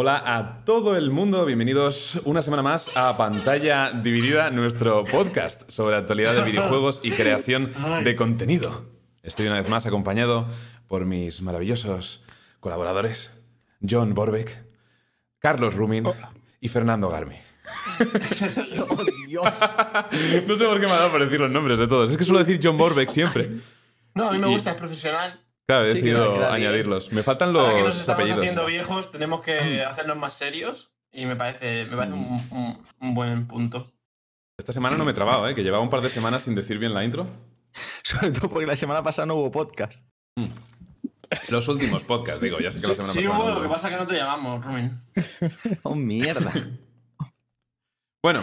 Hola a todo el mundo, bienvenidos una semana más a Pantalla Dividida, nuestro podcast sobre actualidad de videojuegos y creación de contenido. Estoy una vez más acompañado por mis maravillosos colaboradores, John Borbeck, Carlos Rumin y Fernando Garmi. Dios. no sé por qué me ha dado por decir los nombres de todos. Es que suelo decir John Borbeck siempre. No, a mí me gusta, es profesional. Claro, he Sí, decidido bien. añadirlos. Me faltan Ahora que nos los estamos apellidos. haciendo viejos, tenemos que hacernos más serios y me parece, me parece un, un- un buen punto. Esta semana no me he trabado, ¿eh? que llevaba un par de semanas sin decir bien la intro. Sobre todo porque la semana pasada no hubo podcast. Los últimos podcasts, digo, ya sé que la semana sí, pasada. hubo, lo que pasa es que no te llamamos, Rumin. Oh, mierda. Bueno,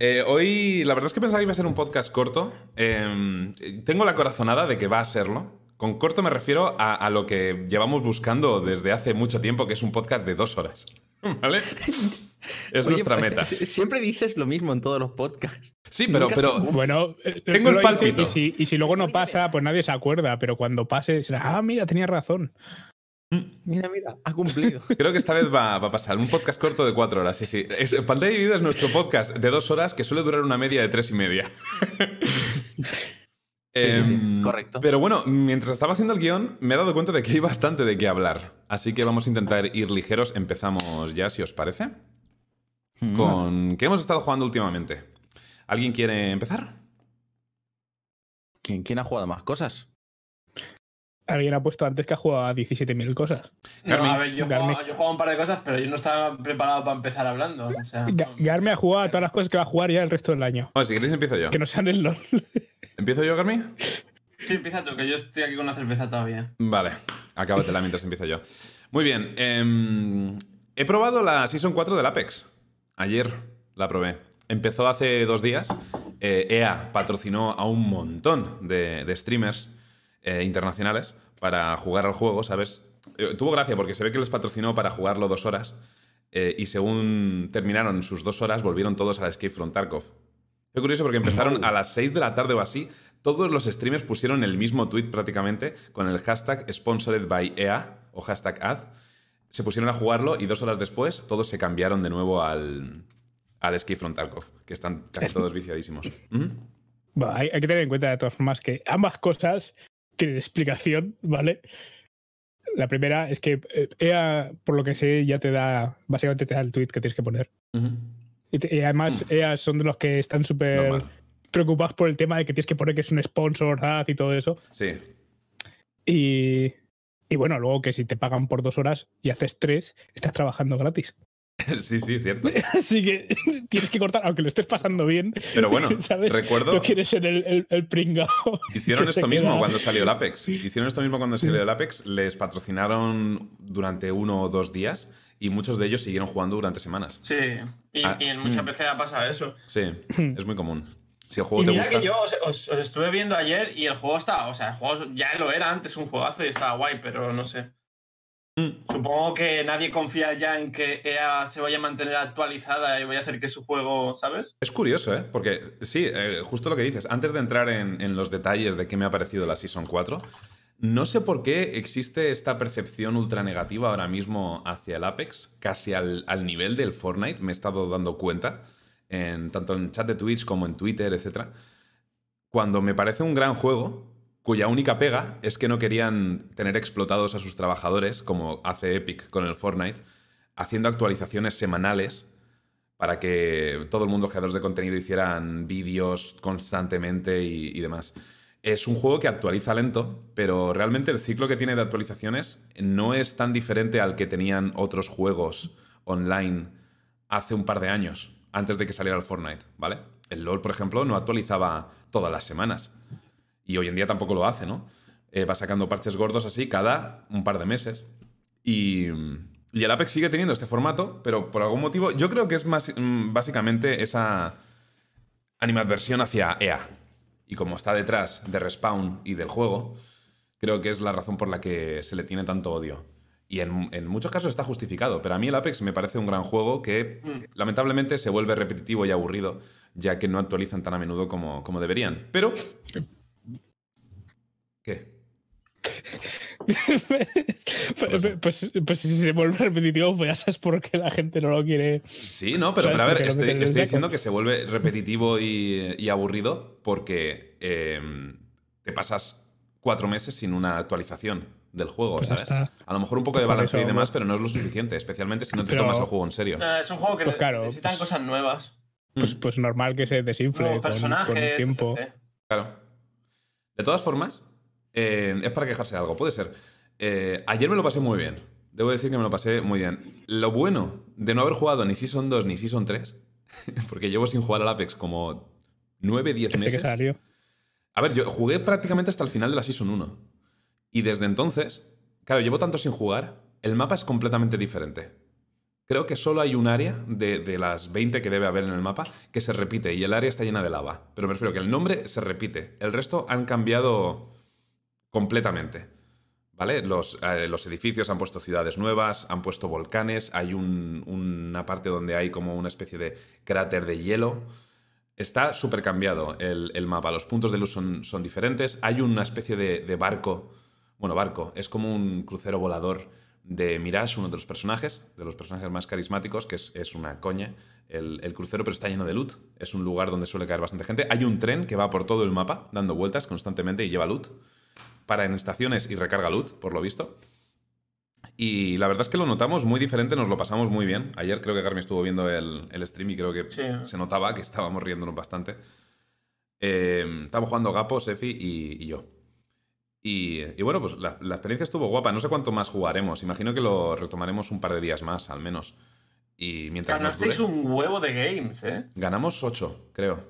eh, hoy la verdad es que pensaba que iba a ser un podcast corto. Eh, tengo la corazonada de que va a serlo. Con corto me refiero a, a lo que llevamos buscando desde hace mucho tiempo, que es un podcast de dos horas. ¿Vale? Es oye, nuestra pues, meta. si- Siempre dices lo mismo en todos los podcasts. Sí, pero, pero. Bueno, eh, Tengo el pálpito. Y si, y si luego no pasa, pues nadie se acuerda, pero cuando pase, será, ah, mira, tenía razón. Mira, mira, ha cumplido. creo que esta vez va, va a pasar. Un podcast corto de cuatro horas, sí, sí. Es, Pantalla Dividida es nuestro podcast de dos horas que suele durar una media de tres y media. sí, sí, Em, correcto. Pero bueno, mientras estaba haciendo el guion, me he dado cuenta de que hay bastante de qué hablar. Así que vamos a intentar ir ligeros. Empezamos ya, si os parece. Mm. Con qué hemos estado jugando últimamente. ¿Alguien quiere empezar? ¿Quién, quién ha jugado más cosas? Alguien ha puesto antes que ha jugado a 17.000 cosas. No, a ver, yo he, jugado, un par de cosas, pero yo no estaba preparado para empezar hablando. O sea, Ga- ha jugado a todas las cosas que va a jugar ya el resto del año. Bueno, si queréis empiezo yo. Que no sean el LOL. ¿Empiezo yo, Garmi? Sí, empieza tú, que yo estoy aquí con una cerveza todavía. Vale, acábatela mientras empiezo yo. Muy bien. em, he probado la Season 4 del Apex. Ayer la probé. Empezó hace dos días. Eh, EA patrocinó a un montón de, de streamers eh, internacionales para jugar al juego, ¿sabes? Eh, tuvo gracia porque se ve que les patrocinó para jugarlo dos horas. eh, y según terminaron sus dos horas, volvieron todos al Escape from Tarkov. Fue curioso porque empezaron a las 6 de la tarde o así. Todos los streamers pusieron el mismo tweet prácticamente con el hashtag sponsored by EA o hashtag ad. Se pusieron a jugarlo y dos horas después todos se cambiaron de nuevo al, al Escape from Tarkov, que están casi todos viciadísimos. Ujú. Bueno, hay, hay que tener en cuenta de todas formas que ambas cosas tienen explicación, ¿vale? La primera es que eh, EA, por lo que sé, ya te da, básicamente te da el tweet que tienes que poner. Y, te- y además, EA son de los que están súper Normal. preocupados por el tema de que tienes que poner que es un sponsor, ad y todo eso. Sí. Y, y bueno, luego que si te pagan por dos horas y haces tres, estás trabajando gratis. sí, sí, cierto. Así que tienes que cortar, aunque lo estés pasando bien. Pero bueno, ¿sabes? recuerdo, No quieres ser el, el, el pringao. hicieron esto mismo queda- cuando salió el Apex. Hicieron esto mismo cuando salió el Apex. Les patrocinaron durante uno o dos días y muchos de ellos siguieron jugando durante semanas. Sí, y, Ah, y en muchas mm. veces ha pasado eso. Sí, es muy común. Si el juego Y te mira gusta. que yo os, os- os estuve viendo ayer y el juego estaba, o sea, el juego ya lo era antes un juegazo y estaba guay, pero no sé. Mm. Supongo que nadie confía ya en que EA se vaya a mantener actualizada y vaya a hacer que su juego, ¿sabes? Es curioso, ¿eh? Porque sí, eh, justo lo que dices. Antes de entrar en, en los detalles de qué me ha parecido la Season 4, no sé por qué existe esta percepción ultra negativa ahora mismo hacia el Apex, casi al, al nivel del Fortnite, me he estado dando cuenta, en, tanto en chat de Twitch como en Twitter, etc. Cuando me parece un gran juego, cuya única pega es que no querían tener explotados a sus trabajadores, como hace Epic con el Fortnite, haciendo actualizaciones semanales para que todo el mundo, creadores de contenido, hicieran vídeos constantemente y, y demás. Es un juego que actualiza lento, pero realmente el ciclo que tiene de actualizaciones no es tan diferente al que tenían otros juegos online hace un par de años, antes de que saliera el Fortnite, ¿vale? El LoL, por ejemplo, no actualizaba todas las semanas. Y hoy en día tampoco lo hace, ¿no? Eh, va sacando parches gordos así cada un par de meses. Y, y el Apex sigue teniendo este formato, pero por algún motivo, yo creo que es más mm, básicamente esa animadversión hacia EA. Y como está detrás de Respawn y del juego, creo que es la razón por la que se le tiene tanto odio. Y en, en muchos casos está justificado, pero a mí el Apex me parece un gran juego que lamentablemente se vuelve repetitivo y aburrido, ya que no actualizan tan a menudo como, como deberían. Pero... ¿Qué? pues, pues, pues si se vuelve repetitivo, pues ya sabes por qué la gente no lo quiere. Sí, no, pero, ¿Sabes pero a ver, estoy, diciendo que se vuelve repetitivo y, y aburrido porque eh, te pasas cuatro meses sin una actualización del juego, Pues ¿sabes? está. A lo mejor un poco de Por balanceo y demás, pero no es lo suficiente, especialmente si no te Pero- tomas el juego en serio. Eh, es un juego que Pues claro, necesitan pues- cosas nuevas. Pues, Mm. pues normal que se desinfle con, el tiempo. etc. Claro. De todas formas, eh, es para quejarse de algo, puede ser. Eh, ayer me lo pasé muy bien. Debo decir que me lo pasé muy bien. Lo bueno de no haber jugado ni Season 2 ni Season 3, porque llevo sin jugar al Apex como 9, 10 Desde que meses. salió. A ver, yo jugué prácticamente hasta el final de la Season 1. Y desde entonces, claro, llevo tanto sin jugar, el mapa es completamente diferente. Creo que solo hay un área de, de las 20 que debe haber en el mapa que se repite y el área está llena de lava. Pero me refiero que el nombre se repite. El resto han cambiado completamente. ¿Vale? Los, eh, los edificios han puesto ciudades nuevas, han puesto volcanes, hay un- una parte donde hay como una especie de cráter de hielo. Está súper cambiado el, el mapa, los puntos de luz son, son diferentes, hay una especie de, de barco, bueno, barco, es como un crucero volador de Mirage, uno de los personajes, de los personajes más carismáticos, que es, es una coña, el, el crucero, pero está lleno de loot, es un lugar donde suele caer bastante gente. Hay un tren que va por todo el mapa, dando vueltas constantemente y lleva loot, para en estaciones y recarga loot, por lo visto. Y la verdad es que lo notamos muy diferente, nos lo pasamos muy bien. Ayer creo que Garmi estuvo viendo el, el stream y creo que Sí. se notaba que estábamos riéndonos bastante. Eh, estábamos jugando Gapo, Sefi y, y yo. Y, y bueno, pues la, la experiencia estuvo guapa. No sé cuánto más jugaremos. Imagino que lo retomaremos un par de días más, al menos. Y mientras nos dure- Ganasteis un huevo de games, ¿eh? Ganamos 8, creo,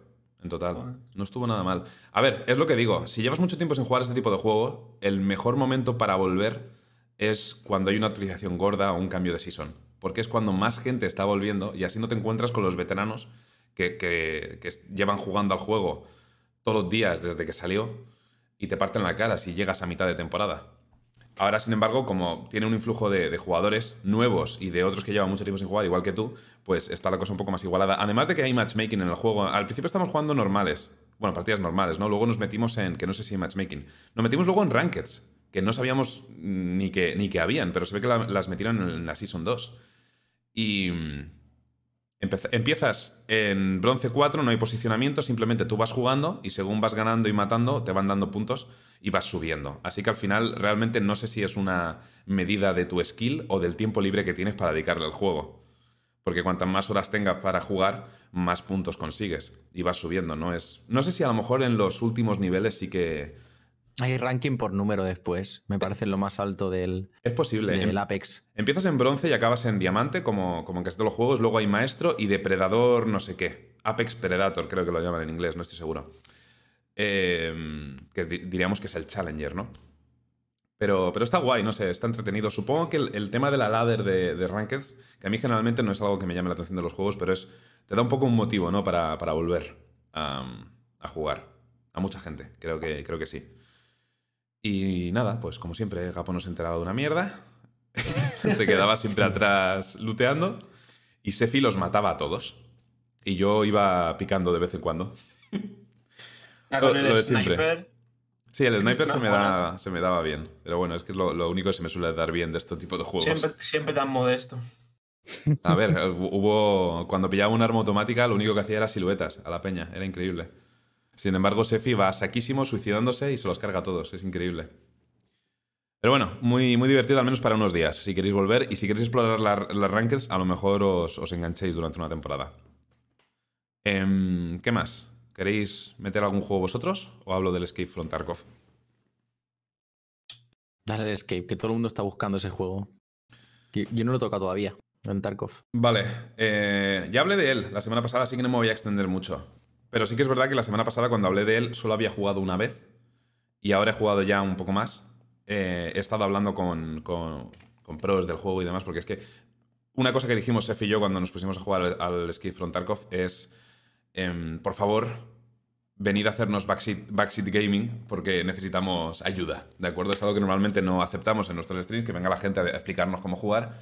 en total. No estuvo nada mal. A ver, es lo que digo. Si llevas mucho tiempo sin jugar este tipo de juego, el mejor momento para volver es cuando hay una actualización gorda o un cambio de season. Porque es cuando más gente está volviendo y así no te encuentras con los veteranos que, que- que llevan jugando al juego todos los días desde que salió y te parten la cara si llegas a mitad de temporada. Ahora, sin embargo, como tiene un influjo de, jugadores nuevos y de otros que llevan mucho tiempo sin jugar, igual que tú, pues está la cosa un poco más igualada. Además de que hay matchmaking en el juego. Al principio estamos jugando normales. Bueno, partidas normales, ¿no? Luego nos metimos en, que no sé si hay matchmaking. Nos metimos luego en rankeds, que no sabíamos ni que, ni que habían, pero se ve que la- las metieron en la Season 2. Y mm, empiezas en bronce 4, no hay posicionamiento, simplemente tú vas jugando y según vas ganando y matando, te van dando puntos y vas subiendo. Así que al final realmente no sé si es una medida de tu skill o del tiempo libre que tienes para dedicarle al juego. Porque cuantas más horas tengas para jugar, más puntos consigues y vas subiendo. No, es, no sé si a lo mejor en los últimos niveles sí que... Hay ranking por número después. Me parece lo más alto del, Es posible. del Em- Apex. Empiezas en bronce y acabas en diamante, como, como en casi todos los juegos. Luego hay maestro y depredador, no sé qué. Apex Predator, creo que lo llaman en inglés, no estoy seguro. Eh, que di- diríamos que es el Challenger, ¿no? Pero, pero está guay, no sé, está entretenido. Supongo que el, tema de la ladder de, de Rankeds, que a mí generalmente no es algo que me llame la atención de los juegos, pero es te da un poco un motivo, ¿no? Para, para volver a, a jugar. A mucha gente, creo que, creo que sí. Y nada, pues como siempre, Gapo no se enteraba de una mierda. se quedaba siempre atrás luteando. Y Sefi los mataba a todos. Y yo iba picando de vez en cuando. Lo- con el lo sniper. Sí, el sniper se me, buenas. da, se me daba bien. Pero bueno, es que es lo, lo único que se me suele dar bien de este tipo de juegos. Siempre, siempre tan modesto. A ver, eh, hubo. Cuando pillaba un arma automática, lo único que hacía era siluetas a la peña. Era increíble. Sin embargo, Sefi va saquísimo, suicidándose y se los carga a todos. Es increíble. Pero bueno, muy, muy divertido, al menos para unos días. Si queréis volver y si queréis explorar la- las rankeds, a lo mejor os, os enganchéis durante una temporada. Em, ¿Qué más? ¿Queréis meter algún juego vosotros? ¿O hablo del Escape from Tarkov? Dale el escape, que todo el mundo está buscando ese juego. Yo, yo no lo he tocado todavía, en Tarkov. Vale, eh, ya hablé de él la semana pasada, así que no me voy a extender mucho. Pero sí que es verdad que la semana pasada cuando hablé de él solo había jugado una vez y ahora he jugado ya un poco más. Eh, he estado hablando con, con- con pros del juego y demás, porque es que una cosa que dijimos Sef y yo cuando nos pusimos a jugar al, al Escape from Tarkov es, em, por favor, venid a hacernos backseat, backseat gaming porque necesitamos ayuda, ¿de acuerdo? Es algo que normalmente no aceptamos en nuestros streams, que venga la gente a explicarnos cómo jugar,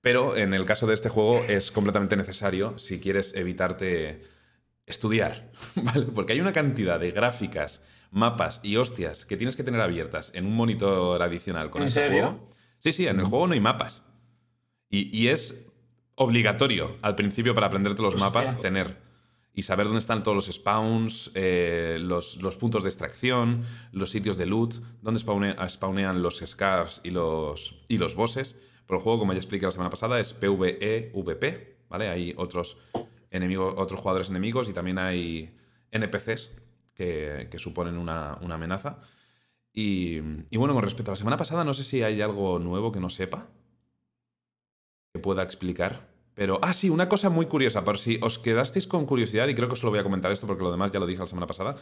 pero en el caso de este juego es completamente necesario si quieres evitarte estudiar, ¿vale? Porque hay una cantidad de gráficas mapas y hostias que tienes que tener abiertas en un monitor adicional con ¿En ese serio? juego. Sí, sí, en el juego no hay mapas. Y, y es obligatorio al principio para aprenderte los Hostia. mapas tener y saber dónde están todos los spawns, eh, los, los puntos de extracción, los sitios de loot, dónde spawne- spawnean los scarves y los, y los bosses. Pero el juego, como ya expliqué la semana pasada, es PvE-VP, ¿vale? Hay otros, enemigos, otros jugadores enemigos y también hay NPCs que, que suponen una, una amenaza. Y, y bueno, con respecto a la semana pasada, no sé si hay algo nuevo que no sepa que pueda explicar. Pero, ah, sí, una cosa muy curiosa, por si os quedasteis con curiosidad, y creo que os lo voy a comentar esto porque lo demás ya lo dije la semana pasada.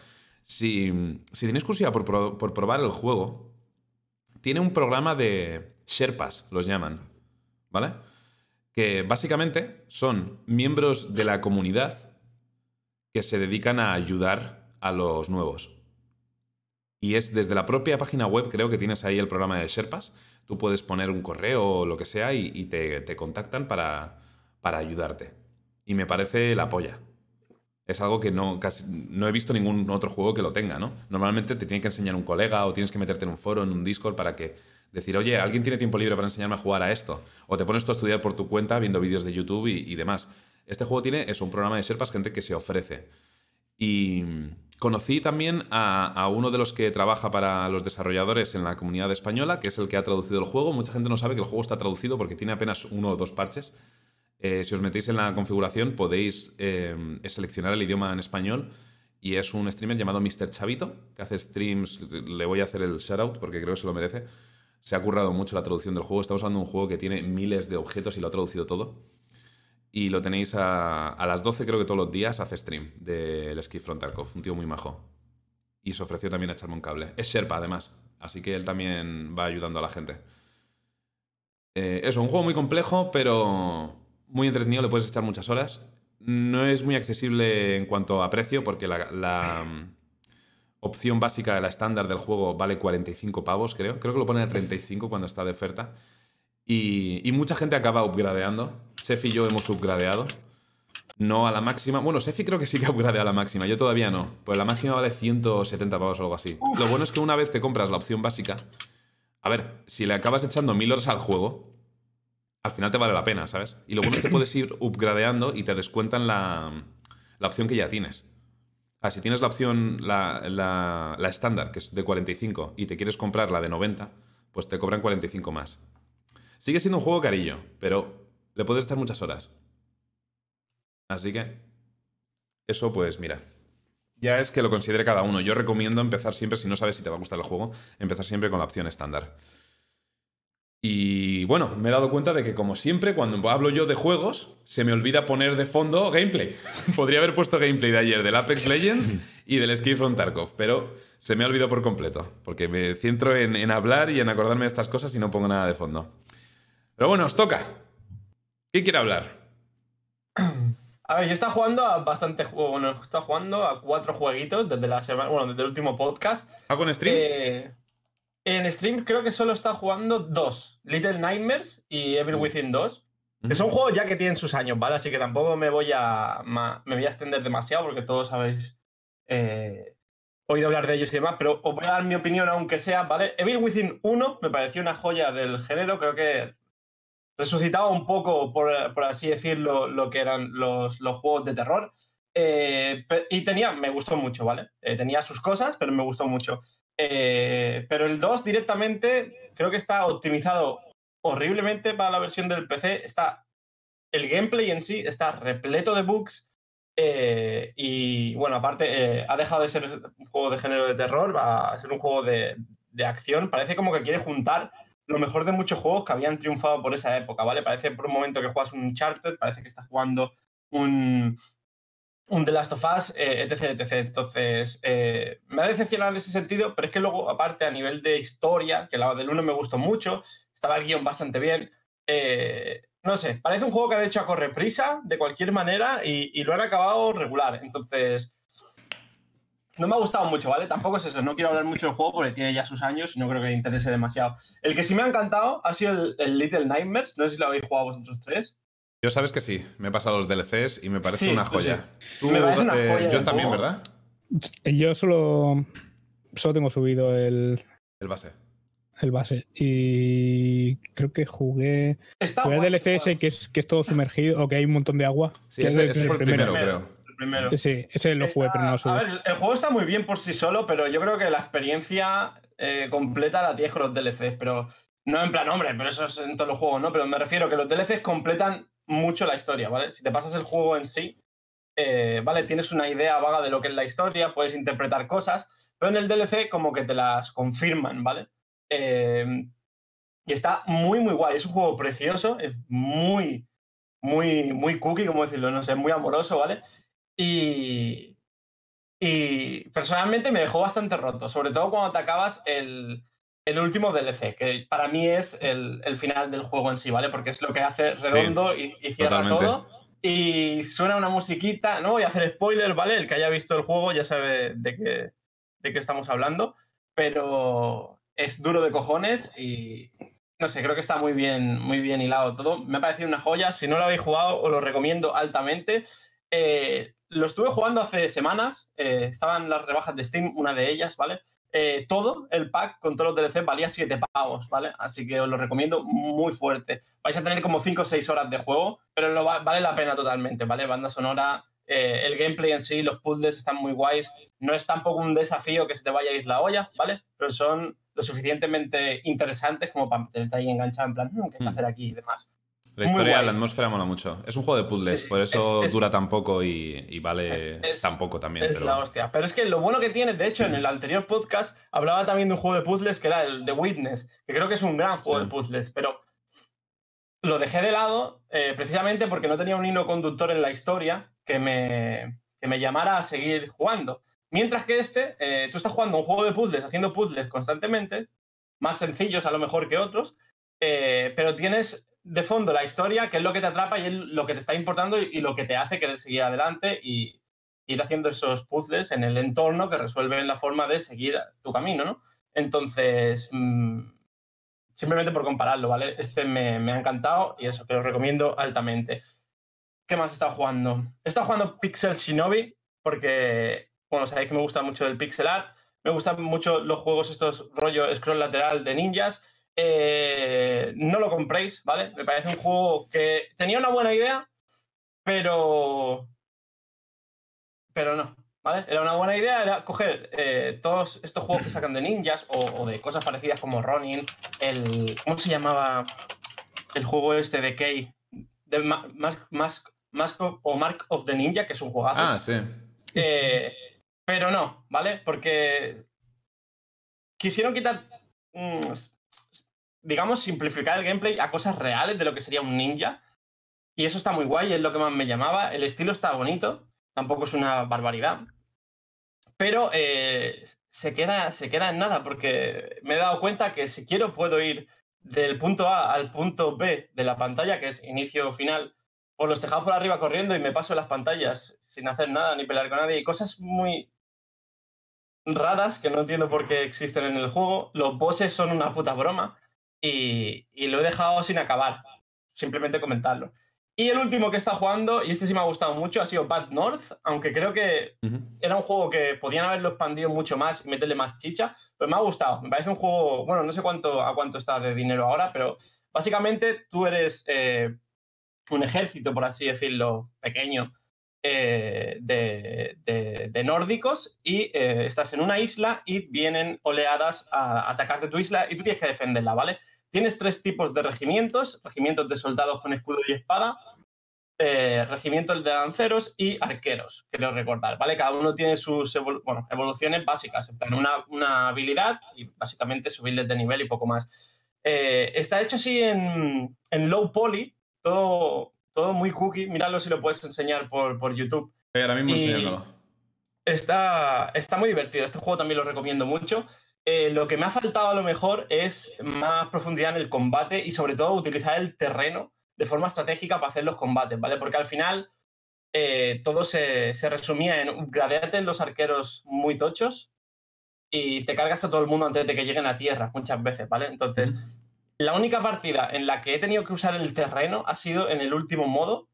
Si, si tenéis curiosidad por, pro- por probar el juego, tiene un programa de Sherpas, los llaman, ¿vale? Que básicamente son miembros de la comunidad que se dedican a ayudar a los nuevos. Y es desde la propia página web, creo que tienes ahí el programa de Sherpas. Tú puedes poner un correo o lo que sea y, y te contactan para, para ayudarte. Y me parece la polla. Es algo que no, casi, no he visto ningún otro juego que lo tenga, ¿no? Normalmente te tiene que enseñar un colega o tienes que meterte en un foro, en un Discord para que decir, oye, alguien tiene tiempo libre para enseñarme a jugar a esto. O te pones tú a estudiar por tu cuenta viendo vídeos de YouTube y, demás. Este juego tiene eso, un programa de Sherpas, gente que se ofrece. Y conocí también a, a uno de los que trabaja para los desarrolladores en la comunidad española, que es el que ha traducido el juego. Mucha gente no sabe que el juego está traducido porque tiene apenas uno o dos parches. Eh, si os metéis en la configuración podéis eh, seleccionar el idioma en español y es un streamer llamado Mr. Chavito, que hace streams, le voy a hacer el shoutout porque creo que se lo merece. Se ha currado mucho la traducción del juego. Estamos hablando de un juego que tiene miles de objetos y lo ha traducido todo. Y lo tenéis a, a las 12, creo que todos los días, hace stream del Ski Front Tarkov. Un tío muy majo. Y se ofreció también a echarme un cable. Es Sherpa, además. Así que él también va ayudando a la gente. Eh, eso, un juego muy complejo, pero muy entretenido. Le puedes echar muchas horas. No es muy accesible en cuanto a precio, porque la, la, mm, opción básica, la estándar del juego, vale 45 pavos, creo. Creo que lo pone a 35 cuando está de oferta. Y, y mucha gente acaba upgradeando. Sefi y yo hemos upgradeado. No a la máxima. Bueno, Sefi creo que sí que upgradea a la máxima. Yo todavía no. Pues la máxima vale 170 pavos o algo así. Lo bueno es que una vez te compras la opción básica. A ver, si le acabas echando mil horas al juego, al final te vale la pena, ¿sabes? Y lo bueno es que puedes ir upgradeando y te descuentan la, la opción que ya tienes. Ah, si tienes la opción, la, la, la estándar, que es de 45, y te quieres comprar la de 90, pues te cobran 45 más. Sigue siendo un juego carillo, pero le puedes estar muchas horas. Así que, eso pues mira. Ya es que lo considere cada uno. Yo recomiendo empezar siempre, si no sabes si te va a gustar el juego, empezar siempre con la opción estándar. Y bueno, me he dado cuenta de que como siempre, cuando hablo yo de juegos, se me olvida poner de fondo gameplay. Podría haber puesto gameplay de ayer del Apex Legends y del Escape from Tarkov, pero se me ha olvidado por completo, porque me centro en, en hablar y en acordarme de estas cosas y no pongo nada de fondo. Pero bueno, os toca. ¿Quién quiere hablar? A ver, yo estaba jugando a bastante juego. Bueno, he estado jugando a cuatro jueguitos desde la semana. Bueno, desde el último podcast. ¿Hago en stream? Eh, en stream creo que solo está jugando dos: Little Nightmares y Evil Within 2. Que son juegos ya que tienen sus años, ¿vale? Así que tampoco me voy a, me voy a extender demasiado porque todos habéis eh, oído hablar de ellos y demás, pero os voy a dar mi opinión aunque sea, ¿vale? Evil Within 1 me pareció una joya del género, creo que resucitaba un poco, por, por así decirlo, lo que eran los, los juegos de terror. Eh, y tenía, me gustó mucho, ¿vale? Eh, tenía sus cosas, pero me gustó mucho. Eh, pero el 2 directamente creo que está optimizado horriblemente para la versión del PC. Está el gameplay en sí está repleto de bugs. eh, y bueno, aparte, eh, ha dejado de ser un juego de género de terror a ser un juego de, de acción. Parece como que quiere juntar lo mejor de muchos juegos que habían triunfado por esa época, ¿vale? Parece por un momento que juegas un Uncharted, parece que estás jugando un, un The Last of Us, eh, etc, etc. Entonces, eh, me ha decepcionado en ese sentido, pero es que luego, aparte, a nivel de historia, que la del 1 me gustó mucho, estaba el guion bastante bien. eh, no sé, parece un juego que han hecho a correprisa, de cualquier manera, y, y lo han acabado regular. Entonces, no me ha gustado mucho, ¿vale? Tampoco es eso, no quiero hablar mucho del juego porque tiene ya sus años y no creo que le interese demasiado. El que sí me ha encantado ha sido el, el Little Nightmares, no sé si lo habéis jugado vosotros tres. Yo sabes que sí, me he pasado los DLCs y me parece Sí, una pues sí. joya. Tú, Me parece una eh, joya John también, juego. ¿verdad? Yo solo solo tengo subido el, El base. el base. Y creo que jugué. Está Jugué el guay, DLC ese está que es, que es todo sumergido o que hay un montón de agua. Sí, que es ese, el- ese el fue el primero. creo. el primero. Sí, ese lo jugué, Está- pero no lo subí. A ver, el juego está muy bien por sí solo, pero yo creo que la experiencia eh, completa la tienes con los DLCs. Pero no en plan, hombre, pero eso es en todos los juegos, ¿no? Pero me refiero que los DLCs completan mucho la historia, ¿vale? Si te pasas el juego en sí, eh, ¿vale? Tienes una idea vaga de lo que es la historia, puedes interpretar cosas, pero en el DLC como que te las confirman, ¿vale? Eh, y está muy, muy guay. Es un juego precioso, es muy, muy, muy cookie, como decirlo, no sé, muy amoroso, ¿vale? Y, y personalmente me dejó bastante roto, sobre todo cuando te acabas el, el último DLC, que para mí es el, el final del juego en sí, ¿vale? Porque es lo que hace redondo y, y cierra totalmente. todo. Y suena una musiquita, no voy a hacer spoiler, ¿vale? El que haya visto el juego ya sabe de qué, de qué estamos hablando, pero es duro de cojones y no sé, creo que está muy bien, muy bien hilado todo. Me ha parecido una joya. Si no lo habéis jugado, os lo recomiendo altamente. Eh, lo estuve jugando hace semanas. eh, estaban las rebajas de Steam, una de ellas, ¿vale? Eh, todo el pack con todos los DLC valía 7 pavos, ¿vale? Así que os lo recomiendo muy fuerte. Vais a tener como 5 o 6 horas de juego, pero lo va- vale la pena totalmente, ¿vale? Banda sonora, eh, el gameplay en sí, los puzzles están muy guays. No es tampoco un desafío que se te vaya a ir la olla, ¿vale? Pero son lo suficientemente interesantes como para tenerte ahí enganchado en plan, "Mm, ¿qué hay que Mm. hacer aquí y demás? La historia, la atmósfera mola mucho. Es un juego de puzzles, sí, por eso es- es- dura tan poco y, y vale Es- tan poco también. Es pero- la hostia. Pero es que lo bueno que tiene, de hecho, en el anterior podcast hablaba también de un juego de puzzles que era el The Witness, que creo que es un gran juego Sí. de puzzles, pero lo dejé de lado eh, precisamente porque no tenía un hilo conductor en la historia que me, que me llamara a seguir jugando. Mientras que este, eh, tú estás jugando un juego de puzzles, haciendo puzzles constantemente, más sencillos a lo mejor que otros, eh, pero tienes de fondo la historia, que es lo que te atrapa y es lo que te está importando y, lo que te hace querer seguir adelante y ir haciendo esos puzzles en el entorno que resuelven la forma de seguir tu camino, ¿no? Entonces, mm, simplemente por compararlo, ¿vale? Este me, me ha encantado y eso, que lo recomiendo altamente. ¿Qué más estado jugando? Estado jugando Pixel Shinobi porque, bueno, sabéis que me gusta mucho el pixel art, me gustan mucho los juegos estos rollo scroll lateral de ninjas. Eh, no lo compréis, ¿vale? Me parece un juego que tenía una buena idea, pero... Pero no, ¿vale? Era una buena idea, era coger eh, todos estos juegos que sacan de ninjas o, o de cosas parecidas como Ronin, el... ¿Cómo se llamaba el juego este de Kei? De Ma- Mask, Mask- Mask of- o Mark of the Ninja, que es un juegazo. Ah, sí. Eh, pero no, ¿vale? Porque quisieron quitar, mm, digamos, simplificar el gameplay a cosas reales de lo que sería un ninja. Y eso está muy guay, es lo que más me llamaba. El estilo está bonito, tampoco es una barbaridad. Pero eh, se, queda, se queda en nada, porque me he dado cuenta que si quiero puedo ir del punto A al punto B de la pantalla, que es inicio o final, por los tejados por arriba corriendo y me paso las pantallas sin hacer nada ni pelear con nadie. Y cosas muy raras que no entiendo por qué existen en el juego. Los bosses son una puta broma y, y lo he dejado sin acabar. Simplemente comentarlo. Y el último que estado jugando, y este sí me ha gustado mucho, ha sido Bad North, aunque creo que Ujú. era un juego que podían haberlo expandido mucho más y meterle más chicha, pero me ha gustado. Me parece un juego, bueno, no sé cuánto a cuánto está de dinero ahora, pero básicamente tú eres eh, un ejército, por así decirlo, pequeño eh, de, de- de nórdicos y eh, estás en una isla y vienen oleadas a atacarte tu isla y tú tienes que defenderla, ¿vale? Tienes tres tipos de regimientos, regimientos de soldados con escudo y espada, eh, regimientos de lanceros y arqueros, quiero recordar, ¿vale? Cada uno tiene sus bueno, evoluciones básicas, en plan una, una habilidad y básicamente subirles de nivel y poco más. Eh, está hecho así en, en low poly, todo, todo muy cookie, míralo si lo puedes enseñar por, por YouTube. Estoy ahora mismo Y- enseñándolo. Está, está muy divertido, este juego también lo recomiendo mucho. Eh, lo que me ha faltado a lo mejor es más profundidad en el combate y sobre todo utilizar el terreno de forma estratégica para hacer los combates, ¿vale? Porque al final eh, todo se, se resumía en upgradearte los arqueros muy tochos y te cargas a todo el mundo antes de que lleguen a tierra muchas veces, ¿vale? Entonces, la única partida en la que he tenido que usar el terreno ha sido en el último modo,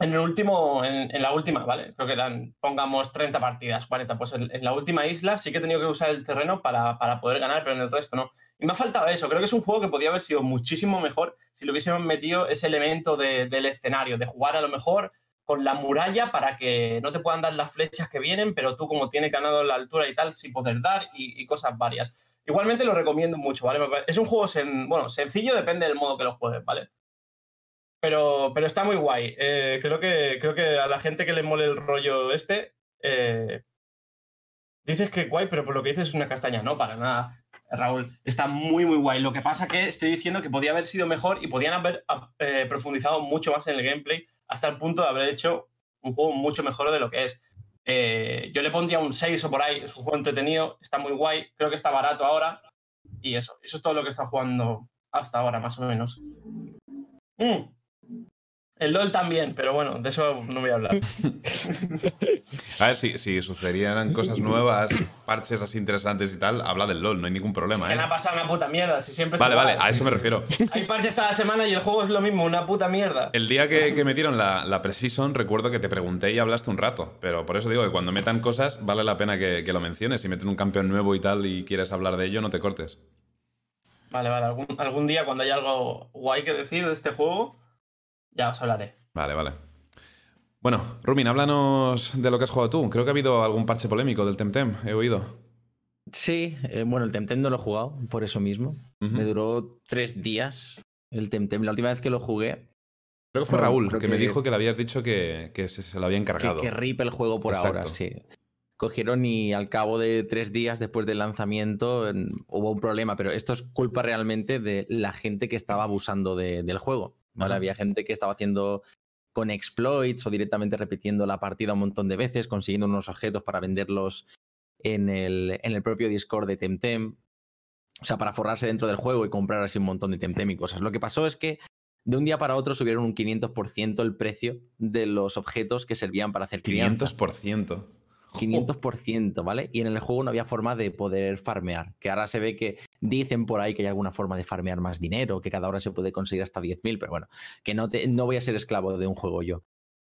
en el último, en, la última, ¿vale? Creo que eran, pongamos 30 partidas, 40. Pues en, la última isla sí que he tenido que usar el terreno para, poder ganar, pero en el resto no. Y me ha faltado eso. Creo que es un juego que podría haber sido muchísimo mejor si le hubiésemos metido ese elemento del escenario, de jugar a lo mejor con la muralla para que no te puedan dar las flechas que vienen, pero tú como tienes ganado la altura y tal, sí poder dar y, cosas varias. Igualmente lo recomiendo mucho, ¿vale? Es un juego, bueno, sencillo, depende del modo que lo juegues, ¿vale? Pero, pero está muy guay. Eh, creo, que, creo que a la gente que le mole el rollo este, eh, dices que guay, pero por lo que dices es una castaña. No, para nada, Raúl. Está muy, muy guay. Lo que pasa que estoy diciendo que podía haber sido mejor y podían haber eh, profundizado mucho más en el gameplay hasta el punto de haber hecho un juego mucho mejor de lo que es. yo le pondría un 6 o por ahí. Es un juego entretenido, está muy guay. Creo que está barato ahora. Y eso, eso es todo lo que está jugando hasta ahora, más o menos. Mm. El LOL también, pero bueno, de eso no voy a hablar. a ver, si, si sucederían cosas nuevas, parches así interesantes y tal, habla del LOL, no hay ningún problema. Es que ¿eh? no ha pasado una puta mierda, si siempre Vale, vale, a eso me refiero. Hay parches cada semana y el juego es lo mismo, una puta mierda. El día que, que metieron la, la Precision, recuerdo que te pregunté y hablaste un rato, pero por eso digo que cuando metan cosas, vale la pena que, que lo menciones. Si meten un campeón nuevo y tal y quieres hablar de ello, no te cortes. Vale, vale, algún, algún día cuando haya algo guay que decir de este juego ya os hablaré. Vale, vale. Bueno, Rumin, háblanos de lo que has jugado tú. Creo que ha habido algún parche polémico del Temtem, he oído. Sí, eh, bueno, el Temtem no lo he jugado, por eso mismo. Me duró tres días el Temtem. La última vez que lo jugué. Creo que fue Raúl, que, me dijo que le habías dicho que, se, lo había encargado. Que, que rip el juego por ahora, sí. Cogieron y al cabo de tres días después del lanzamiento hubo un problema, pero esto es culpa realmente de la gente que estaba abusando del juego. Había gente que estaba haciendo con exploits o directamente repitiendo la partida un montón de veces, consiguiendo unos objetos para venderlos en el, en el propio Discord de Temtem. O sea, para forrarse dentro del juego y comprar así un montón de Temtem y cosas. Lo que pasó es que de un día para otro subieron un 500% el precio de los objetos que servían para hacer crianza. 500%. 500%, ¿vale? Y en el juego no había forma de poder farmear, que ahora se ve que dicen por ahí que hay alguna forma de farmear más dinero, que cada hora se puede conseguir hasta 10.000, pero bueno, que no, te, no voy a ser esclavo de un juego yo.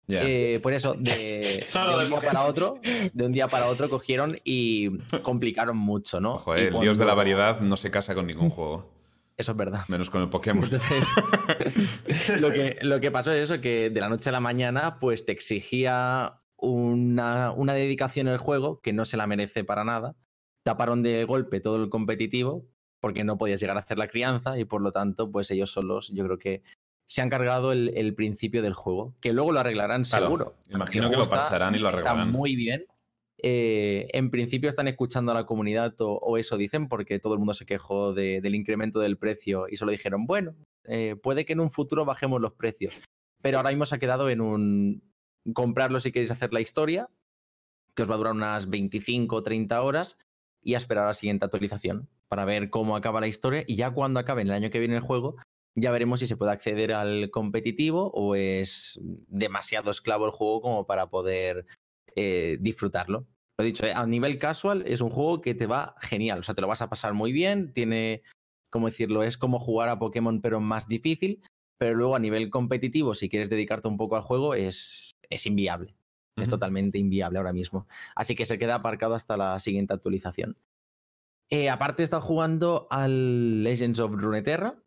Eh, por eso, de, un día para otro, de un día para otro cogieron y complicaron mucho, ¿no? Joder, el dios de la variedad no se casa con ningún juego. Eso es verdad. Menos con el Pokémon. lo, que, lo que pasó es eso, que de la noche a la mañana, pues te exigía una, una dedicación el juego que no se la merece para nada. Taparon de golpe todo el competitivo porque no podías llegar a hacer la crianza y por lo tanto, pues ellos solos, yo creo que se han cargado el, principio del juego, que luego lo arreglarán seguro. Imagino que lo parcharán y lo arreglarán. Está muy bien. Eh, en principio están escuchando a la comunidad o, eso dicen, porque todo el mundo se quejó del incremento del precio y solo dijeron, bueno, eh, puede que en un futuro bajemos los precios. Pero ahora mismo se ha quedado en un, comprarlo si queréis hacer la historia, que os va a durar unas 25 o 30 horas, y a esperar a la siguiente actualización para ver cómo acaba la historia. Y ya cuando acabe en el año que viene el juego, ya veremos si se puede acceder al competitivo o es demasiado esclavo el juego como para poder eh, disfrutarlo. Lo dicho, eh, a nivel casual es un juego que te va genial, o sea, te lo vas a pasar muy bien, tiene, ¿cómo decirlo? Es como jugar a Pokémon pero más difícil, pero luego a nivel competitivo, si quieres dedicarte un poco al juego, es es inviable. Es totalmente inviable ahora mismo. Así que se queda aparcado hasta la siguiente actualización. Eh, aparte, está jugando al Legends of Runeterra,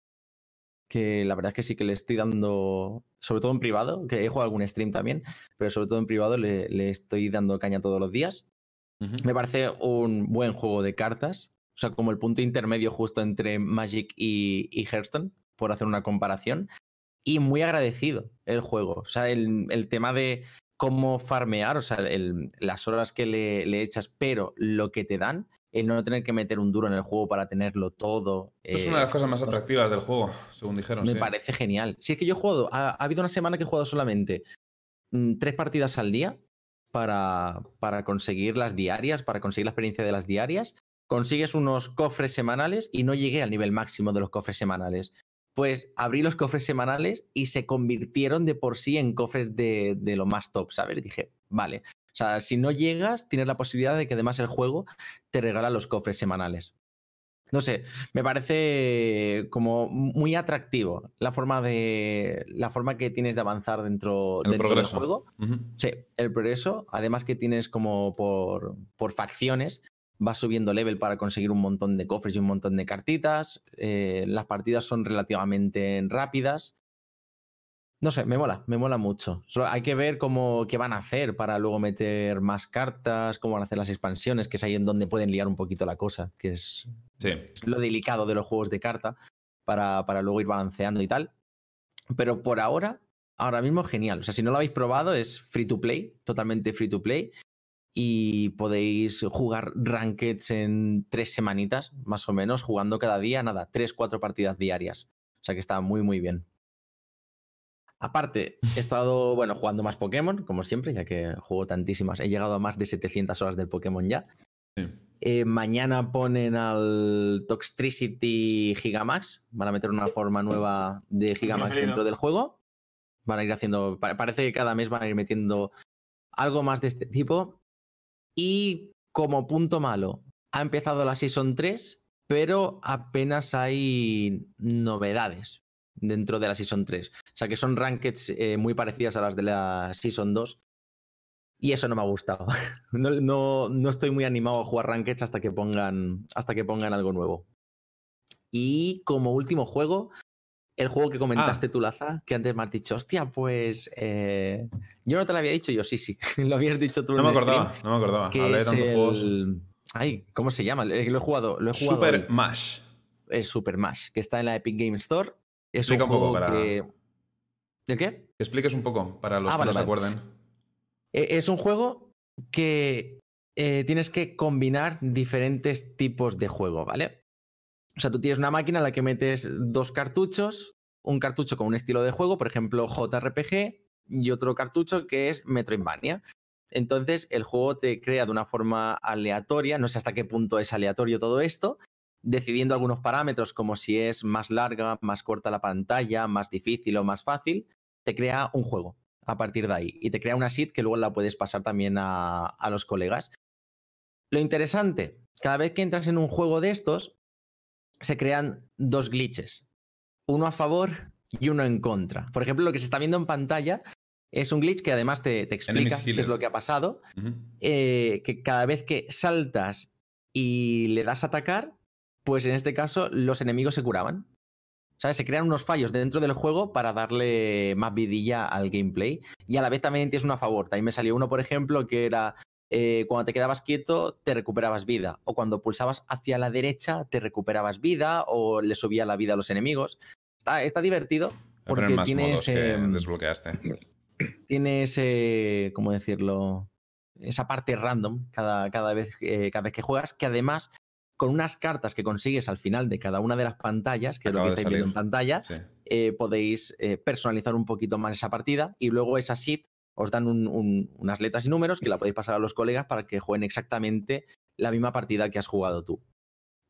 que la verdad es que sí que le estoy dando, sobre todo en privado, que he jugado algún stream también, pero sobre todo en privado le, estoy dando caña todos los días. Me parece un buen juego de cartas, o sea, como el punto intermedio justo entre Magic y, y Hearthstone, por hacer una comparación y muy agradecido el juego. O sea, el, tema de cómo farmear, o sea, las horas que le, echas, pero lo que te dan, el no tener que meter un duro en el juego para tenerlo todo. Es una de las cosas más atractivas del juego, según dijeron. Me parece genial. Si es que yo he jugado, ha, habido una semana que he jugado solamente mm, tres partidas al día para, para conseguir las diarias, para conseguir la experiencia de las diarias. Consigues unos cofres semanales y no llegué al nivel máximo de los cofres semanales pues abrí los cofres semanales y se convirtieron de por sí en cofres de, lo más top, ¿sabes? Dije, vale. O sea, si no llegas, tienes la posibilidad de que además el juego te regala los cofres semanales. no sé, me parece como muy atractivo la forma de la forma que tienes de avanzar dentro, dentro del juego. Sí, el progreso, además que tienes como por, por facciones, vas subiendo level para conseguir un montón de cofres y un montón de cartitas. eh, las partidas son relativamente rápidas. No sé, me mola, me mola mucho. Solo hay que ver cómo qué van a hacer para luego meter más cartas, cómo van a hacer las expansiones, que es ahí en donde pueden liar un poquito la cosa, que es Sí. es lo delicado de los juegos de carta para, para luego ir balanceando y tal. Pero por ahora, ahora mismo genial. O sea, si no lo habéis probado, es free to play, totalmente free to play. Y podéis jugar rankeds en tres semanitas, más o menos, jugando cada día, nada, tres, cuatro partidas diarias. O sea que está muy, muy bien. Aparte, he estado, bueno, jugando más Pokémon, como siempre, ya que juego tantísimas. He llegado a más de 700 horas del Pokémon ya. Sí. Eh, mañana ponen al Toxtricity Gigamax. Van a meter una forma nueva de Gigamax dentro del juego. Van a ir haciendo. pa- Parece que cada mes van a ir metiendo algo más de este tipo. Y como punto malo, ha empezado la Season 3, pero apenas hay novedades dentro de la Season 3. O sea que son rankeds eh, muy parecidas a las de la Season 2. Y eso no me ha gustado. No, no- no estoy muy animado a jugar rankeds hasta que pongan. Hasta que pongan algo nuevo. Y como último juego, el juego que comentaste tú, Laza, que antes me has dicho, hostia, pues. eh, yo no te lo había dicho, yo sí, sí. lo habías dicho tú No en me acordaba, stream, no me acordaba. Hablé de tantos juegos. Ay, ¿cómo se llama? Eh, Lo he jugado, lo he jugado Super hoy. Mash. Es Super Mash, que está en la Epic Game Store. Es Explica un un poco juego para- que. ¿De qué? Que expliques un poco para los Ah, que vale, no se vale. acuerden. Eh, Es un juego que eh, tienes que combinar diferentes tipos de juego, ¿vale? O sea, tú tienes una máquina en la que metes dos cartuchos, un cartucho con un estilo de juego, por ejemplo, JRPG, y otro cartucho que es Metroidvania. Entonces, el juego te crea de una forma aleatoria, no sé hasta qué punto es aleatorio todo esto, decidiendo algunos parámetros como si es más larga, más corta la pantalla, más difícil o más fácil, te crea un juego a partir de ahí y te crea una seed que luego la puedes pasar también a, a los colegas. Lo interesante, cada vez que entras en un juego de estos, se crean dos glitches, uno a favor y uno en contra. Por ejemplo, lo que se está viendo en pantalla es un glitch que además te, te explica qué es lo que ha pasado, eh, que cada vez que saltas y le das a atacar, pues en este caso los enemigos se curaban. ¿Sabes? Se crean unos fallos dentro del juego para darle más vidilla al gameplay. Y a la vez también tienes uno a favor. También me salió uno, por ejemplo, que era eh, cuando te quedabas quieto, te recuperabas vida. O cuando pulsabas hacia la derecha, te recuperabas vida o le subía la vida a los enemigos. Está, está divertido porque más tienes, que em, desbloqueaste. tienes, eh, ¿cómo decirlo? Esa parte random cada, cada, vez, eh, cada vez que juegas, que además, con unas cartas que consigues al final de cada una de las pantallas, que es lo que estáis viendo en pantalla, Sí. eh, podéis eh, personalizar un poquito más esa partida y luego esa sheet os dan un- un- unas letras y números que la podéis pasar a los colegas para que jueguen exactamente la misma partida que has jugado tú.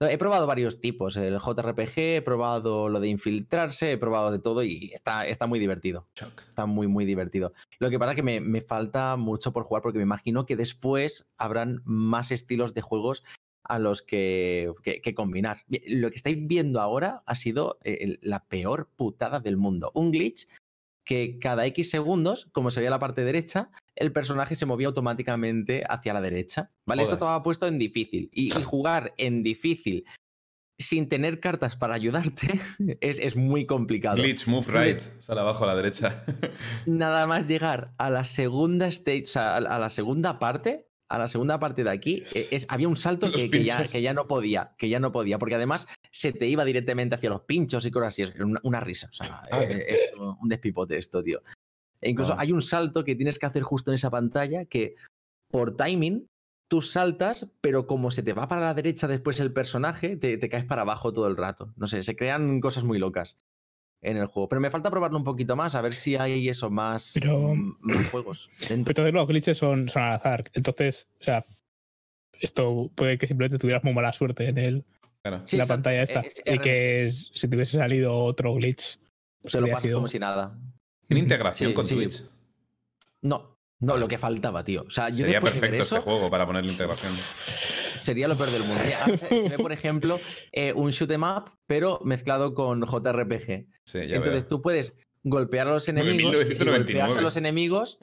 He probado varios tipos, el JRPG, he probado lo de infiltrarse, he probado de todo y está, está muy divertido. Está muy, muy divertido. Lo que pasa es que me, me falta mucho por jugar porque me imagino que después habrán más estilos de juegos a los que, que- que combinar. Lo que estáis viendo ahora ha sido eh, la peor putada del mundo. Un glitch que cada X segundos, como se veía la parte derecha, el personaje se movía automáticamente hacia la derecha. ¿Vale? Esto Jodas. estaba puesto en difícil. Y, y jugar en difícil sin tener cartas para ayudarte es, es muy complicado Glitch, move right. Sale abajo a la derecha. nada más llegar a la segunda stage, o sea, a a la segunda parte, a la segunda parte de aquí, e- es, había un salto que, que ya, que ya no podía, que ya no podía, porque además se te iba directamente hacia los pinchos y cosas así, es una, una risa, o sea, Ah, eh, es un despipote esto, tío. E incluso Ah. hay un salto que tienes que hacer justo en esa pantalla que por timing tú saltas, pero como se te va para la derecha después el personaje, te, te caes para abajo todo el rato. No sé, se crean cosas muy locas en el juego. Pero me falta probarlo un poquito más, a ver si hay eso, más, Pero- mm, más juegos. dentro. Pero todos los glitches son, son al azar. Entonces, o sea, esto puede que simplemente tuvieras muy mala suerte en el, Claro. Sí, la exacto. pantalla esta. Es- es y que si te hubiese salido otro glitch, pues Se lo habría pasas sido- como si nada. ¿Tiene integración Sí, con sí. Twitch? No, no, lo que faltaba, tío. O sea, yo Sería perfecto eso, este juego para ponerle integración. sería lo peor del mundo. Ya, se, se ve, por ejemplo, eh, un shoot 'em up, pero mezclado con JRPG. Sí, ya Entonces veo. tú puedes golpear a los En enemigos. y 1999. golpeas a los enemigos,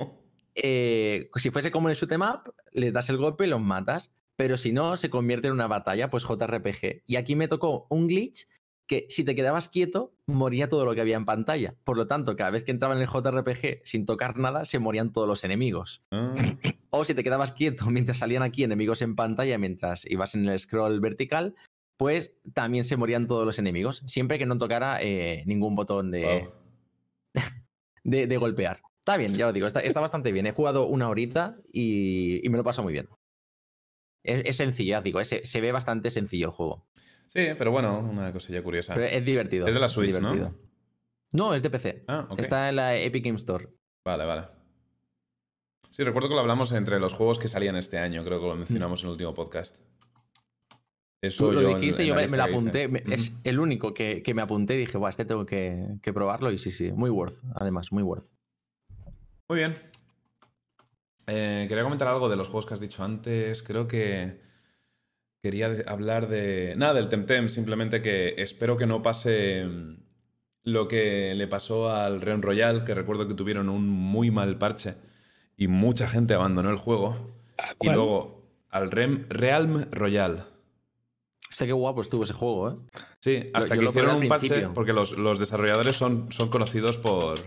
eh, si fuese como en el shoot 'em up, les das el golpe y los matas. Pero si no, se convierte en una batalla, pues JRPG. Y aquí me tocó un glitch que si te quedabas quieto, moría todo lo que había en pantalla. Por lo tanto, cada vez que entraba en el JRPG sin tocar nada, se morían todos los enemigos. Ah, O si te quedabas quieto mientras salían aquí enemigos en pantalla, mientras ibas en el scroll vertical, pues también se morían todos los enemigos, siempre que no tocara eh, ningún botón de, wow. de, de golpear. Está bien, ya lo digo, está, está bastante bien. He jugado una horita y, y me lo paso muy bien. Es, es sencillo, ya digo, es- se ve bastante sencillo el juego. Sí, pero bueno, una cosilla curiosa. Pero es divertido. Es de la Switch, ¿no? divertido. No, es de PC. Ah. Está en la Epic Game Store. Vale, vale. Sí, recuerdo que lo hablamos entre los juegos que salían este año, creo que lo mencionamos en el último podcast. Eso Tú lo yo dijiste, en yo la me, me hice. apunté. me-. Es el único que, que me apunté y dije, Buah, este tengo que, que probarlo. Y sí, sí, muy worth. Además, muy worth. Muy bien. Eh, quería comentar algo de los juegos que has dicho antes. Creo que quería hablar de... Nada, del Temtem. Simplemente que espero que no pase mm, lo que le pasó al Realm Royal, que recuerdo que tuvieron un muy mal parche y mucha gente abandonó el juego. Y ¿Cuál? luego al Rem- Realm Royal. Sé qué guapo estuvo ese juego, ¿eh? Sí, hasta yo que hicieron un parche, porque los, los desarrolladores son, son conocidos por,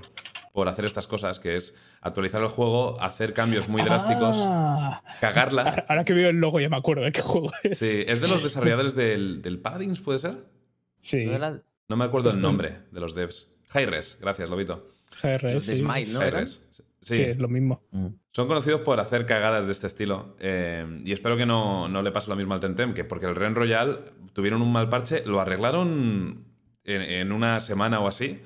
por hacer estas cosas, que es actualizar el juego, hacer cambios muy drásticos, Ah, cagarla. ahora, que veo el logo ya me acuerdo de qué juego es. Sí, es de los desarrolladores del, del Paladins, ¿puede ser? Sí, ¿No me acuerdo el nombre de los devs. Hi-Res, gracias, Lobito. Hi-Res. Sí, Sí, es lo mismo. Mm. son conocidos por hacer cagadas de este estilo. eh, y espero que no, no le pase lo mismo al Temtem, que porque el Ren Royal tuvieron un mal parche, lo arreglaron en, en una semana o así,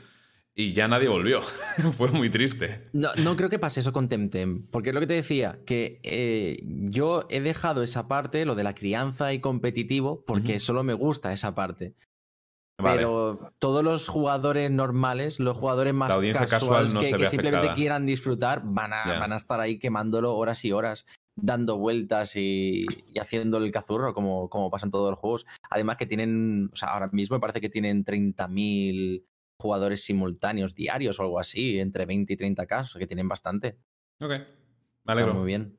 y ya nadie volvió. Fue muy triste. No, no creo que pase eso con Temtem, porque es lo que te decía, que eh, yo he dejado esa parte, lo de la crianza y competitivo, porque solo me gusta esa parte. Vale. Pero todos los jugadores normales, los jugadores más casual casuales no que, simplemente afectada. quieran disfrutar, van a, van a estar ahí quemándolo horas y horas, dando vueltas y, y haciendo el cazurro, como, como pasa en todos los juegos. Además que tienen, o sea, ahora mismo me parece que tienen 30.000 jugadores simultáneos diarios o algo así, entre 20 y 30 casos, que tienen bastante. Ok, me Está alegro. muy bien.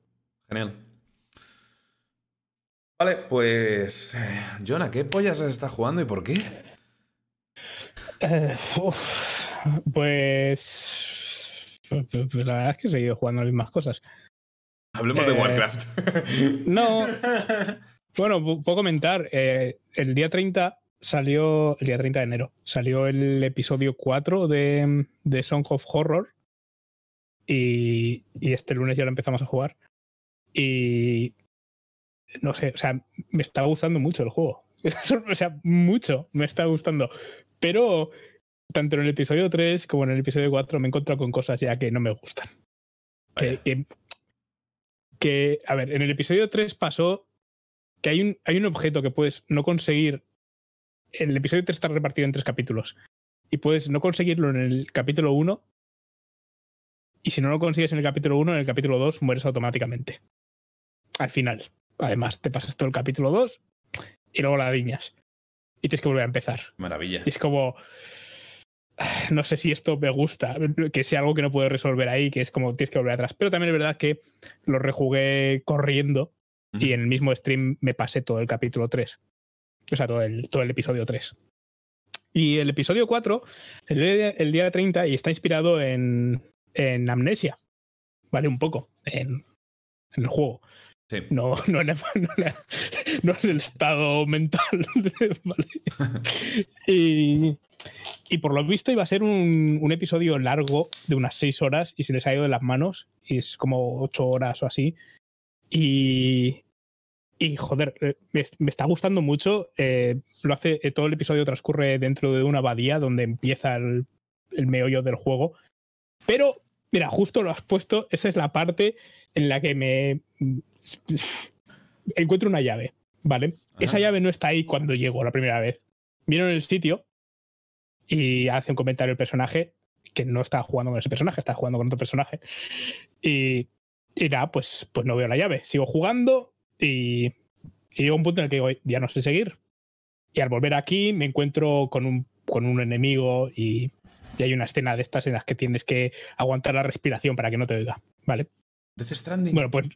Genial. Vale, pues. eh, Jonah, ¿qué pollas estado jugando y por qué? Eh, uf, pues, la verdad es que he seguido jugando las mismas cosas. Hablemos de Eh, Warcraft. No, bueno, pu- puedo comentar. eh, el día 30 salió, el día 30 de enero, salió el episodio 4 de, de Song of Horror. Y, y este lunes ya lo empezamos a jugar. Y no sé, o sea, me está gustando mucho el juego. o sea, mucho me está gustando. Pero tanto en el episodio 3 como en el episodio 4 me he encontrado con cosas ya que no me gustan. Que, que, a ver, en el episodio 3 pasó que hay un, hay un objeto que puedes no conseguir. El episodio 3 está repartido en tres capítulos. Y puedes no conseguirlo en el capítulo 1. Y si no lo consigues en el capítulo 1, en el capítulo 2 mueres automáticamente. Al final. Además, te pasas todo el capítulo 2 y luego la diñas. Y tienes que volver a empezar. Maravilla. Y es como. No sé si esto me gusta, que sea algo que no puedo resolver ahí, que es como tienes que volver atrás. Pero también es verdad que lo rejugué corriendo y en el mismo stream me pasé todo el capítulo 3. O sea, todo el, todo el episodio 3. Y el episodio 4, el día, el día 30, y está inspirado en, en Amnesia. ¿Vale? Un poco. En, en el juego. Sí. No, no, en, el, no, no en el estado mental. ¿vale? Y, y por lo visto iba a ser un, un episodio largo de unas seis horas y se les ha ido de las manos. Y es como ocho horas o así. Y, y joder, eh, me, me está gustando mucho. eh, lo hace, eh, todo el episodio transcurre dentro de una abadía donde empieza el, el meollo del juego. Pero, mira, justo lo has puesto. Esa es la parte en la que me encuentro una llave. ¿Vale? Esa llave no está ahí cuando llego la primera vez. Vieron el sitio y hace un comentario el personaje que no está jugando con ese personaje, está jugando con otro personaje. Y, y nada, pues, pues no veo la llave. Sigo jugando y, Y llega un punto en el que digo, ya no sé seguir. Y al volver aquí me encuentro con un, con un enemigo y, y hay una escena de estas en las que tienes que aguantar la respiración para que no te oiga, ¿vale? Death Stranding. Bueno, pues,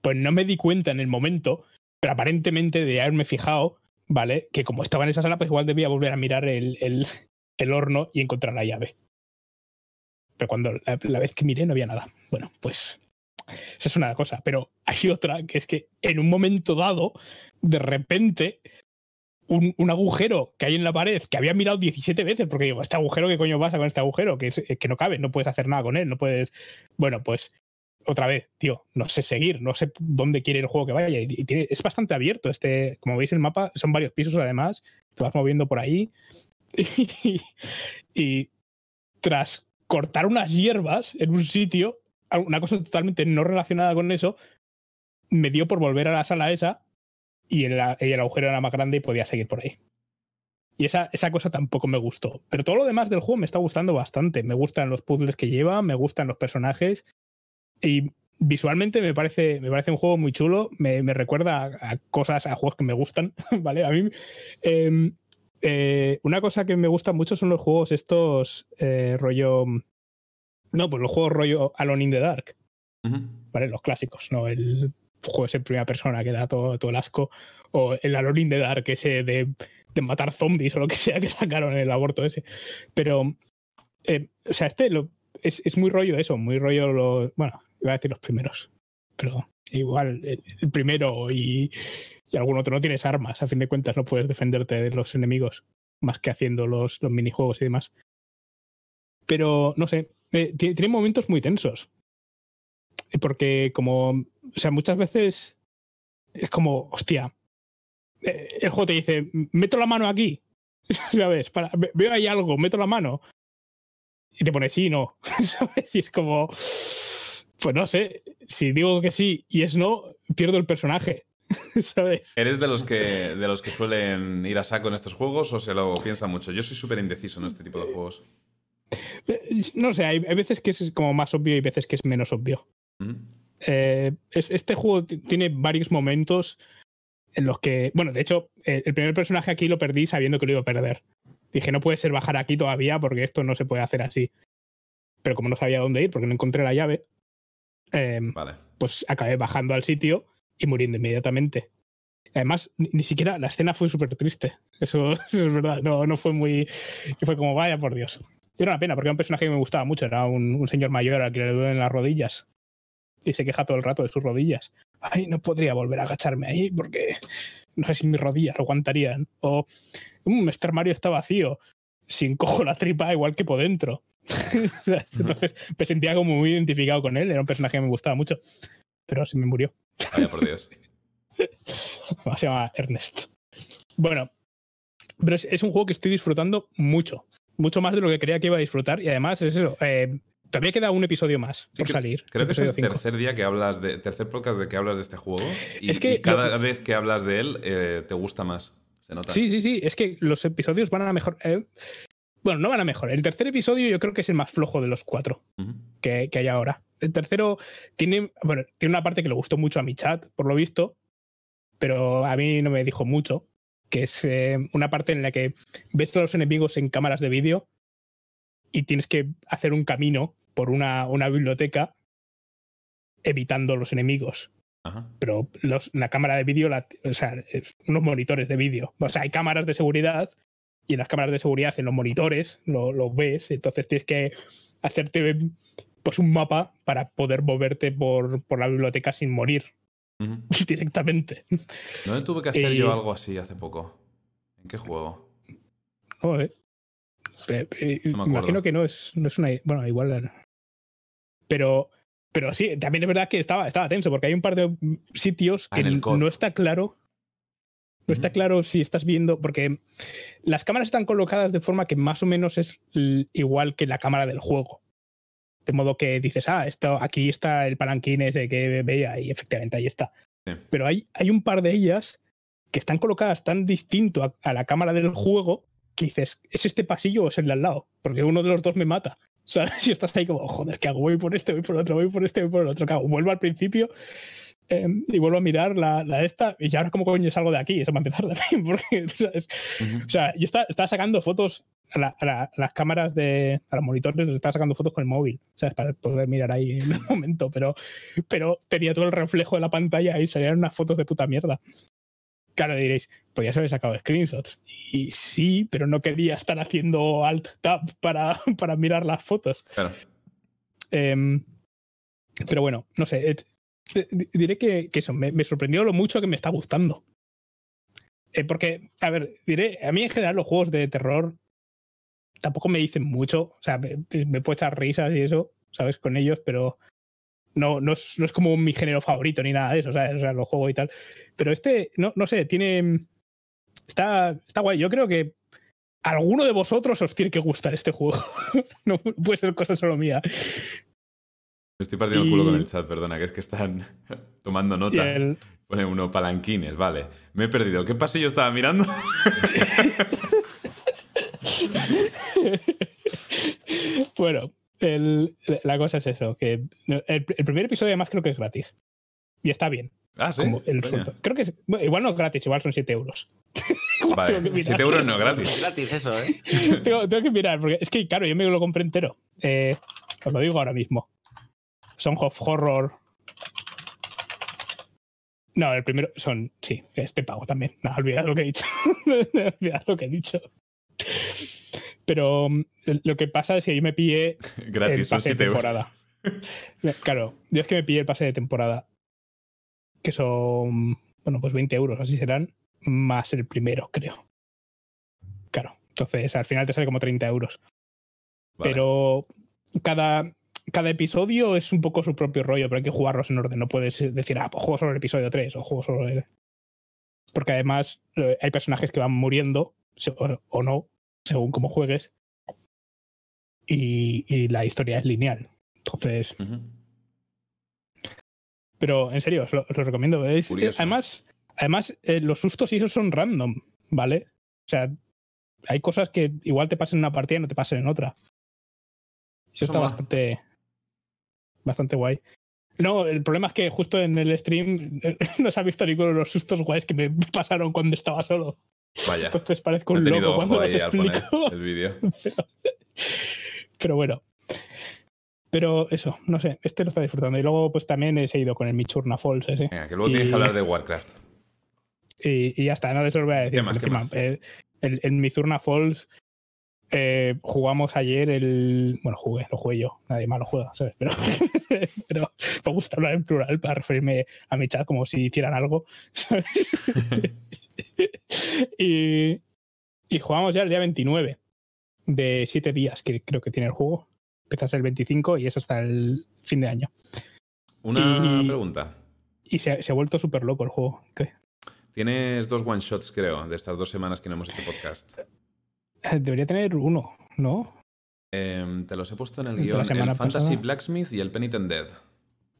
pues no me di cuenta en el momento, pero aparentemente de haberme fijado, ¿vale? Que como estaba en esa sala, pues igual debía volver a mirar el, el, el horno y encontrar la llave. Pero cuando la, la vez que miré no había nada. Bueno, pues esa es una cosa. Pero hay otra que es que en un momento dado, de repente, un, un, agujero que hay en la pared que había mirado 17 veces, porque digo, este agujero, ¿qué coño pasa con este agujero? Que, es, que no cabe, no puedes hacer nada con él, no puedes. Bueno, pues otra vez, tío, no sé seguir, no sé dónde quiere el juego que vaya. Es bastante abierto. Este, como veis, el mapa son varios pisos además, te vas moviendo por ahí. Y tras cortar unas hierbas en un sitio, una cosa totalmente no relacionada con eso, me dio por volver a la sala esa y el, el agujero era más grande y podía seguir por ahí. Y esa, esa, cosa tampoco me gustó. Pero todo lo demás del juego me está gustando bastante. Me gustan los puzzles que lleva, me gustan los personajes. Y visualmente me parece, me parece un juego muy chulo. Me, me recuerda a, cosas, a juegos que me gustan. ¿Vale? A mí. Eh, eh, una cosa que me gusta mucho son los juegos estos eh, rollo. No, pues los juegos rollo Alone in the Dark. Uh -huh. ¿Vale? Los clásicos, ¿no? El juego en primera persona que da todo, todo el asco. O el Alone in the Dark, ese de, de, matar zombies o lo que sea que sacaron en el aborto ese. Pero. Eh, o sea, este lo, es, es, muy rollo eso, muy rollo los. Bueno, iba a decir los primeros. Pero igual, el primero y, y algún otro no tienes armas, a fin de cuentas no puedes defenderte de los enemigos más que haciendo los, los minijuegos y demás. Pero no sé, eh, tiene, momentos muy tensos. Porque como, o sea, muchas veces es como, hostia, eh, el juego te dice, meto la mano aquí, ¿sabes? Veo ahí algo, meto la mano. Y te pone sí, no, ¿sabes? Y es como, pues no sé, si digo que sí y es no, pierdo el personaje. ¿Sabes? ¿Eres de los que de los que suelen ir a saco en estos juegos o se lo piensa mucho? Yo soy súper indeciso en este tipo de juegos. No sé, hay, hay, veces que es como más obvio y veces que es menos obvio. Mm. Eh, es, este juego tiene varios momentos en los que, bueno, de hecho, el, el primer personaje aquí lo perdí sabiendo que lo iba a perder. Dije, no puede ser bajar aquí todavía porque esto no se puede hacer así. Pero como no sabía dónde ir porque no encontré la llave, eh, vale. pues acabé bajando al sitio y muriendo inmediatamente. Además, ni, ni siquiera la escena fue súper triste. Eso, eso, es verdad. No, no fue muy. Fue como, vaya por Dios. Era una pena, porque era un personaje que me gustaba mucho. Era un, un señor mayor al que le duelen las rodillas. Y se queja todo el rato de sus rodillas. Ay, no podría volver a agacharme ahí porque no sé si mis rodillas lo aguantarían. O, mmm, este armario está vacío. Si encojo la tripa, igual que por dentro. Entonces me sentía como muy identificado con él. Era un personaje que me gustaba mucho. Pero se me murió. Vaya por Dios. Se llama Ernest. Bueno, pero es, es, un juego que estoy disfrutando mucho. Mucho más de lo que creía que iba a disfrutar. Y además es eso. Eh, todavía queda un episodio más sí, por salir. Creo que es el cinco. tercer día que hablas de. Tercer podcast de que hablas de este juego. Y, es que y cada lo, vez que hablas de él, eh, te gusta más. Se nota. Sí, sí, sí. Es que los episodios van a mejor. Eh, bueno, no van a mejor. El tercer episodio yo creo que es el más flojo de los cuatro uh -huh. que, que hay ahora. El tercero tiene, bueno, tiene una parte que le gustó mucho a mi chat, por lo visto, pero a mí no me dijo mucho, que es eh, una parte en la que ves a los enemigos en cámaras de vídeo y tienes que hacer un camino por una, una biblioteca evitando los enemigos. Ajá. Pero los, la cámara de vídeo, o sea, unos monitores de vídeo. O sea, hay cámaras de seguridad y en las cámaras de seguridad, en los monitores, lo, lo ves. Entonces tienes que hacerte pues un mapa para poder moverte por, por la biblioteca sin morir Uh -huh. directamente. ¿No tuve que hacer eh, yo algo así hace poco? ¿En qué juego? No, eh. Eh, no me imagino que no es, no es una. Bueno, igual. Pero, pero sí, también es verdad que estaba, estaba tenso, porque hay un par de sitios que ah, no está claro. No está claro si estás viendo, porque las cámaras están colocadas de forma que más o menos es igual que la cámara del juego. De modo que dices, ah, esto, aquí está el palanquín ese que veía y efectivamente ahí está. Sí. Pero hay, hay un par de ellas que están colocadas tan distinto a, a, la cámara del juego que dices, ¿es este pasillo o es el de al lado? Porque uno de los dos me mata. O sea, si estás ahí como, joder, ¿qué hago? Voy por este, voy por el otro, voy por este, voy por el otro. ¿Qué hago? Vuelvo al principio em, y vuelvo a mirar la, la esta, y ahora como coño salgo de aquí, eso va a empezar también, porque, ¿sabes? Ujú. O sea, yo estaba, estaba sacando fotos a, la- a la- las cámaras de a los monitores, les estaba sacando fotos con el móvil, ¿sabes? Para poder mirar ahí en el momento, pero, pero tenía todo el reflejo de la pantalla y salían unas fotos de puta mierda. Claro, diréis, podías haber sacado screenshots. Y sí, pero no quería estar haciendo alt tab para, para mirar las fotos. Claro. Em, pero bueno, no sé. Eh, di- diré que, eso, me, sorprendió lo mucho que me está gustando. Eh, porque, a ver, diré, a mí en general los juegos de terror tampoco me dicen mucho. O sea, me, me puedo echar risas y eso, ¿sabes? Con ellos, pero no, no, es, no es como mi género favorito ni nada de eso. O sea, los juego y tal. Pero este, no, no sé, tiene. Está, está guay. Yo creo que alguno de vosotros os tiene que gustar este juego. no puede ser cosa solo mía. Me estoy partiendo el culo con el chat, perdona, que es que están tomando nota. el- Pone uno palanquines, vale. Me he perdido. ¿Qué pasillo estaba mirando? bueno, el- la cosa es eso, que el, el primer episodio además creo que es gratis. Y está bien. Ah, sí. como el. Creo que es, bueno, igual no es gratis, igual son 7 euros. Vale, mirar. 7 euros no Es gratis. gratis eso, ¿eh? tengo, tengo que mirar, porque es que, claro, yo me lo compré entero. Eh, os lo digo ahora mismo. Song of Horror. No, el primero son. Sí, este pago también. No, olvidad lo que he dicho. olvidad lo que he dicho. Pero mm, lo que pasa es que yo me pillé el Gratis, son pase de 7 euros. temporada. Claro, yo es que me pillé el pase de temporada. Que son, bueno, pues 20 euros, así serán, más el primero, creo. Claro, entonces al final te sale como 30 euros. Vale. Pero cada, cada episodio es un poco su propio rollo, pero hay que jugarlos en orden. No puedes decir, ah, pues juego solo el episodio 3 o juego solo el. Porque además eh, hay personajes que van muriendo, o, no, según cómo juegues. Y, y la historia es lineal. Entonces, pero en serio, os lo, os lo recomiendo. Es- Curioso. además, además eh, los sustos y esos son random, ¿vale? O sea, hay cosas que igual te pasan en una partida y no te pasan en otra. Eso Eso está mola. bastante, bastante guay. No, el problema es que justo en el stream no se ha visto ninguno de los sustos guays que me pasaron cuando estaba solo. Vaya. Entonces parezco un loco cuando los explico. el vídeo. pero, pero bueno. Pero eso, no sé, este lo está disfrutando. Y luego, pues también he seguido con el Michurna Falls ese. Venga, que luego Y- tienes que hablar de Warcraft. Y, y ya está, no os voy a decir. ¿Qué más, qué más? eh, el, el Mizurna Falls eh, jugamos ayer el. Bueno, jugué, lo jugué yo. Nadie más lo juega, ¿sabes? Pero, pero me gusta hablar en plural para referirme a mi chat como si hicieran algo, ¿sabes? y, y jugamos ya el día 29 de 7 días, que creo que tiene el juego. Empiezas el 25 y es hasta el fin de año. Una Y- pregunta. Y se, ha- se ha vuelto súper loco el juego. ¿Qué? Tienes dos one shots, creo, de estas dos semanas que no hemos hecho podcast. Eh, Debería tener uno, ¿no? Em, te los he puesto en el guion. El Fantasy pasada. Blacksmith y el Penitent Dead.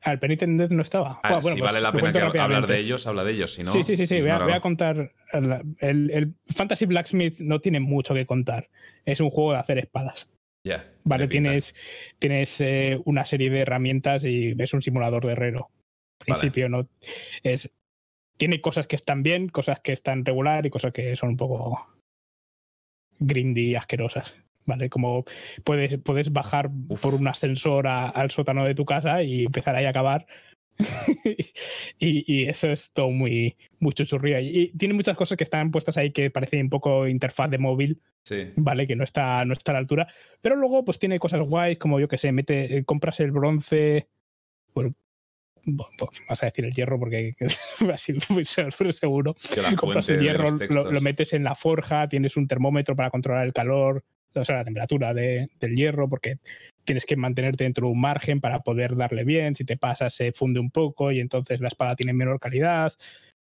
Ah, el Penitent Dead no estaba. Ah, Bueno, si pues vale la pena que hablar de ellos, habla de ellos. Si no, sí, sí, sí, sí. Voy a, ignóralo. voy a contar. El, el- Fantasy Blacksmith no tiene mucho que contar. Es un juego de hacer espadas. Ya, Vale, tienes, tienes eh, una serie de herramientas y es un simulador de herrero. Al Vale. principio no. Es, tiene cosas que están bien, cosas que están regular y cosas que son un poco grindy asquerosas. ¿Vale? Como puedes, puedes bajar Uf. por un ascensor a- al sótano de tu casa y empezar ahí a acabar. y, y eso es todo muy, muy chuchurrío. Y, y tiene muchas cosas que están puestas ahí que parecen un poco interfaz de móvil, Sí. ¿vale? Que no está, no está a la altura. Pero luego, pues tiene cosas guays, como yo que sé, mete, eh, compras el bronce. Vas a decir el hierro porque así muy se- seguro. Que compras el hierro, lo, lo metes en la forja, tienes un termómetro para controlar el calor, o sea, la temperatura de- del hierro, porque tienes que mantenerte dentro de un margen para poder darle bien. Si te pasas, se funde un poco y entonces la espada tiene menor calidad.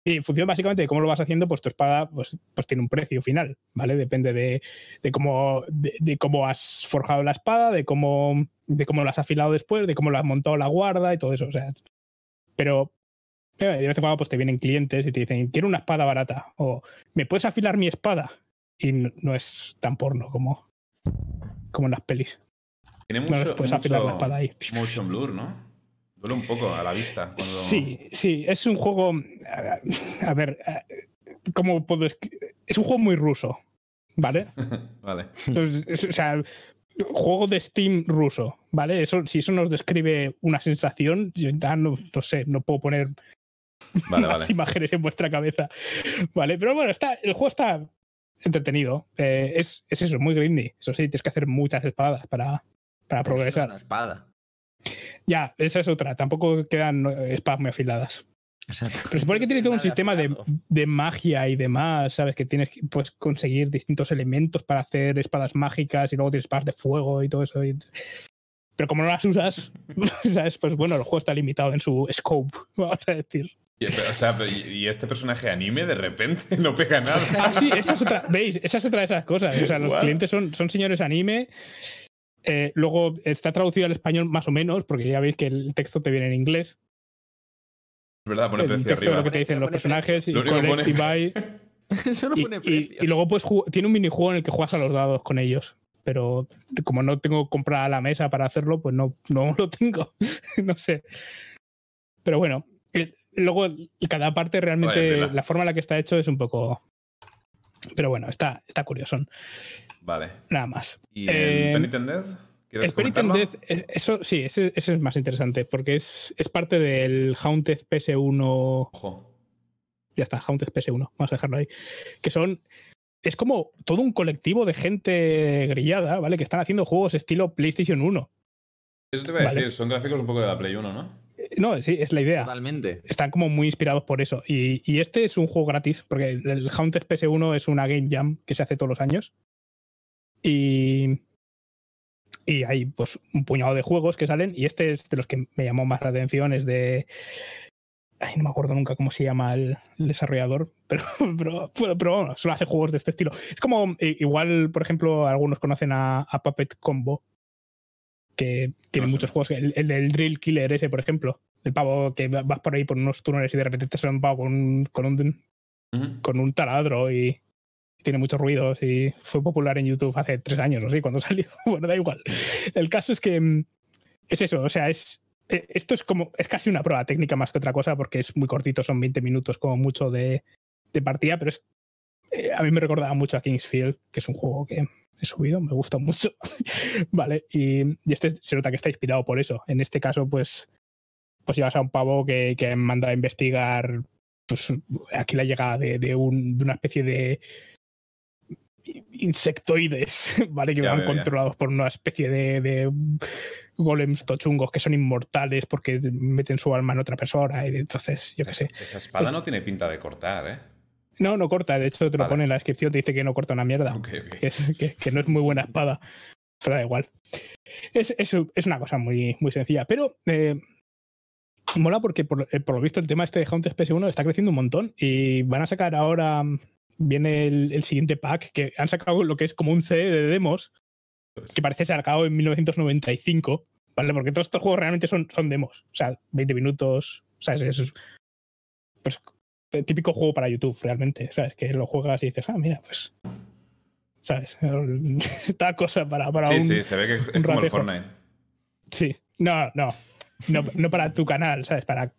Y en función básicamente de cómo lo vas haciendo, pues tu espada pues, pues tiene un precio final, ¿vale? Depende de, de cómo, de, de cómo has forjado la espada, de cómo, de cómo la has afilado después, de cómo la has montado la guarda y todo eso. O sea, pero de vez en cuando pues, te vienen clientes y te dicen, quiero una espada barata. O, ¿me puedes afilar mi espada? Y no, no es tan porno como, como en las pelis. Tiene No mucho, les puedes afilar la espada ahí. motion blur, ¿no? Duele un poco a la vista. cuando- Sí, sí, es un juego. A ver, ¿cómo puedo.? Es un juego muy ruso, ¿vale? vale. O sea, juego de Steam ruso, ¿vale? Eso, si eso nos describe una sensación, yo ya no, no sé, no puedo poner Vale, más vale. imágenes en vuestra cabeza, ¿vale? Pero bueno, está, el juego está entretenido. Eh, es, es eso, muy grindy. Eso sí, tienes que hacer muchas espadas para, para no es progresar. Una espada. Ya, esa es otra. Tampoco quedan eh, espadas muy afiladas. Exacto. Pero se supone que tiene todo un sistema de, de magia y demás, ¿sabes? Que tienes que pues, conseguir distintos elementos para hacer espadas mágicas y luego tienes espadas de fuego y todo eso. y- Pero como no las usas, ¿sabes? Pues bueno, el juego está limitado en su scope, vamos a decir. Y, pero, o sea, pero, y, y este personaje anime de repente no pega nada. Ah, sí, esa es otra, ¿veis? Esa es otra de esas cosas. O sea, los What? clientes son, son señores anime. Eh, luego está traducido al español más o menos, porque ya veis que el texto te viene en inglés. Es verdad, pone el precio texto de lo arriba. que te dicen los personajes y Lo pone- y. Eso no Y, pone y- precio. y luego pues tiene un minijuego en el que juegas a los dados con ellos. Pero como no tengo comprada la mesa para hacerlo, pues no, no lo tengo. no sé. Pero bueno, el- luego cada parte realmente, la forma en la que está hecho es un poco... Pero bueno, está, está curioso. Vale. Nada más. ¿Y Eh, el Penitent Death? ¿Quieres El Penitent comentarlo? Death, es- eso sí, ese, ese es más interesante porque es, es parte del Haunted PS1 Ojo. ya está, Haunted PS1, vamos a dejarlo ahí. Que son. Es como todo un colectivo de gente grillada, ¿vale? Que están haciendo juegos estilo PlayStation 1. Eso te iba a Vale. decir, son gráficos un poco de la Play 1, ¿no? Eh, No, sí, es la idea. Totalmente. Están como muy inspirados por eso. Y, y este es un juego gratis, porque el, el Haunted PS1 es una Game Jam que se hace todos los años. Y. Y hay pues un puñado de juegos que salen. Y este es de los que me llamó más la atención. Es de. Ay, no me acuerdo nunca cómo se llama el, el desarrollador. Pero, pero, pero, pero bueno, solo hace juegos de este estilo. Es como. Igual, por ejemplo, algunos conocen a, a Puppet Combo. Que tiene No sé. muchos juegos. El, el del Drill Killer ese, por ejemplo. El pavo que va- vas por ahí por unos túneles y de repente te sale un pavo con un, con un, con un taladro y tiene muchos ruidos y fue popular en YouTube hace tres años o sí, cuando salió. Bueno, da igual. El caso es que mm, es eso, o sea, es eh, esto es como es casi una prueba técnica más que otra cosa porque es muy cortito, son 20 minutos como mucho de, de partida, pero es eh, a mí me recordaba mucho a Kingsfield, que es un juego que he subido, me gusta mucho. vale, y, y este se nota que está inspirado por eso. En este caso, pues pues llevas a un pavo que, que manda a investigar pues aquí la llegada de, de una especie de insectoides, ¿vale? Que Ya van veo, ya. controlados por una especie de, de golems tochungos que son inmortales porque meten su alma en otra persona y entonces, yo qué sé. Esa espada Es- no tiene pinta de cortar, ¿eh? No, no corta, de hecho te lo pone en la descripción, te dice que no corta una mierda que, es- que- que no es muy buena espada, pero da igual. Es, es- es una cosa muy, muy sencilla, pero eh, mola porque por, eh, por lo visto el tema este de Haunted PS1 está creciendo un montón y van a sacar ahora, viene el, el siguiente pack, que han sacado lo que es como un CD de demos, que parece sacado en 1995, ¿vale? Porque todos estos juegos realmente son, son demos, o sea, 20 minutos, sea, es, es- pues, el típico juego para YouTube, realmente, ¿sabes? Que lo juegas y dices, ah, mira, pues ¿sabes? Esta cosa para, para Sí, un... sí, se ve que es como el. Fortnite. Sí. No, no, no. No para tu canal, ¿sabes? Para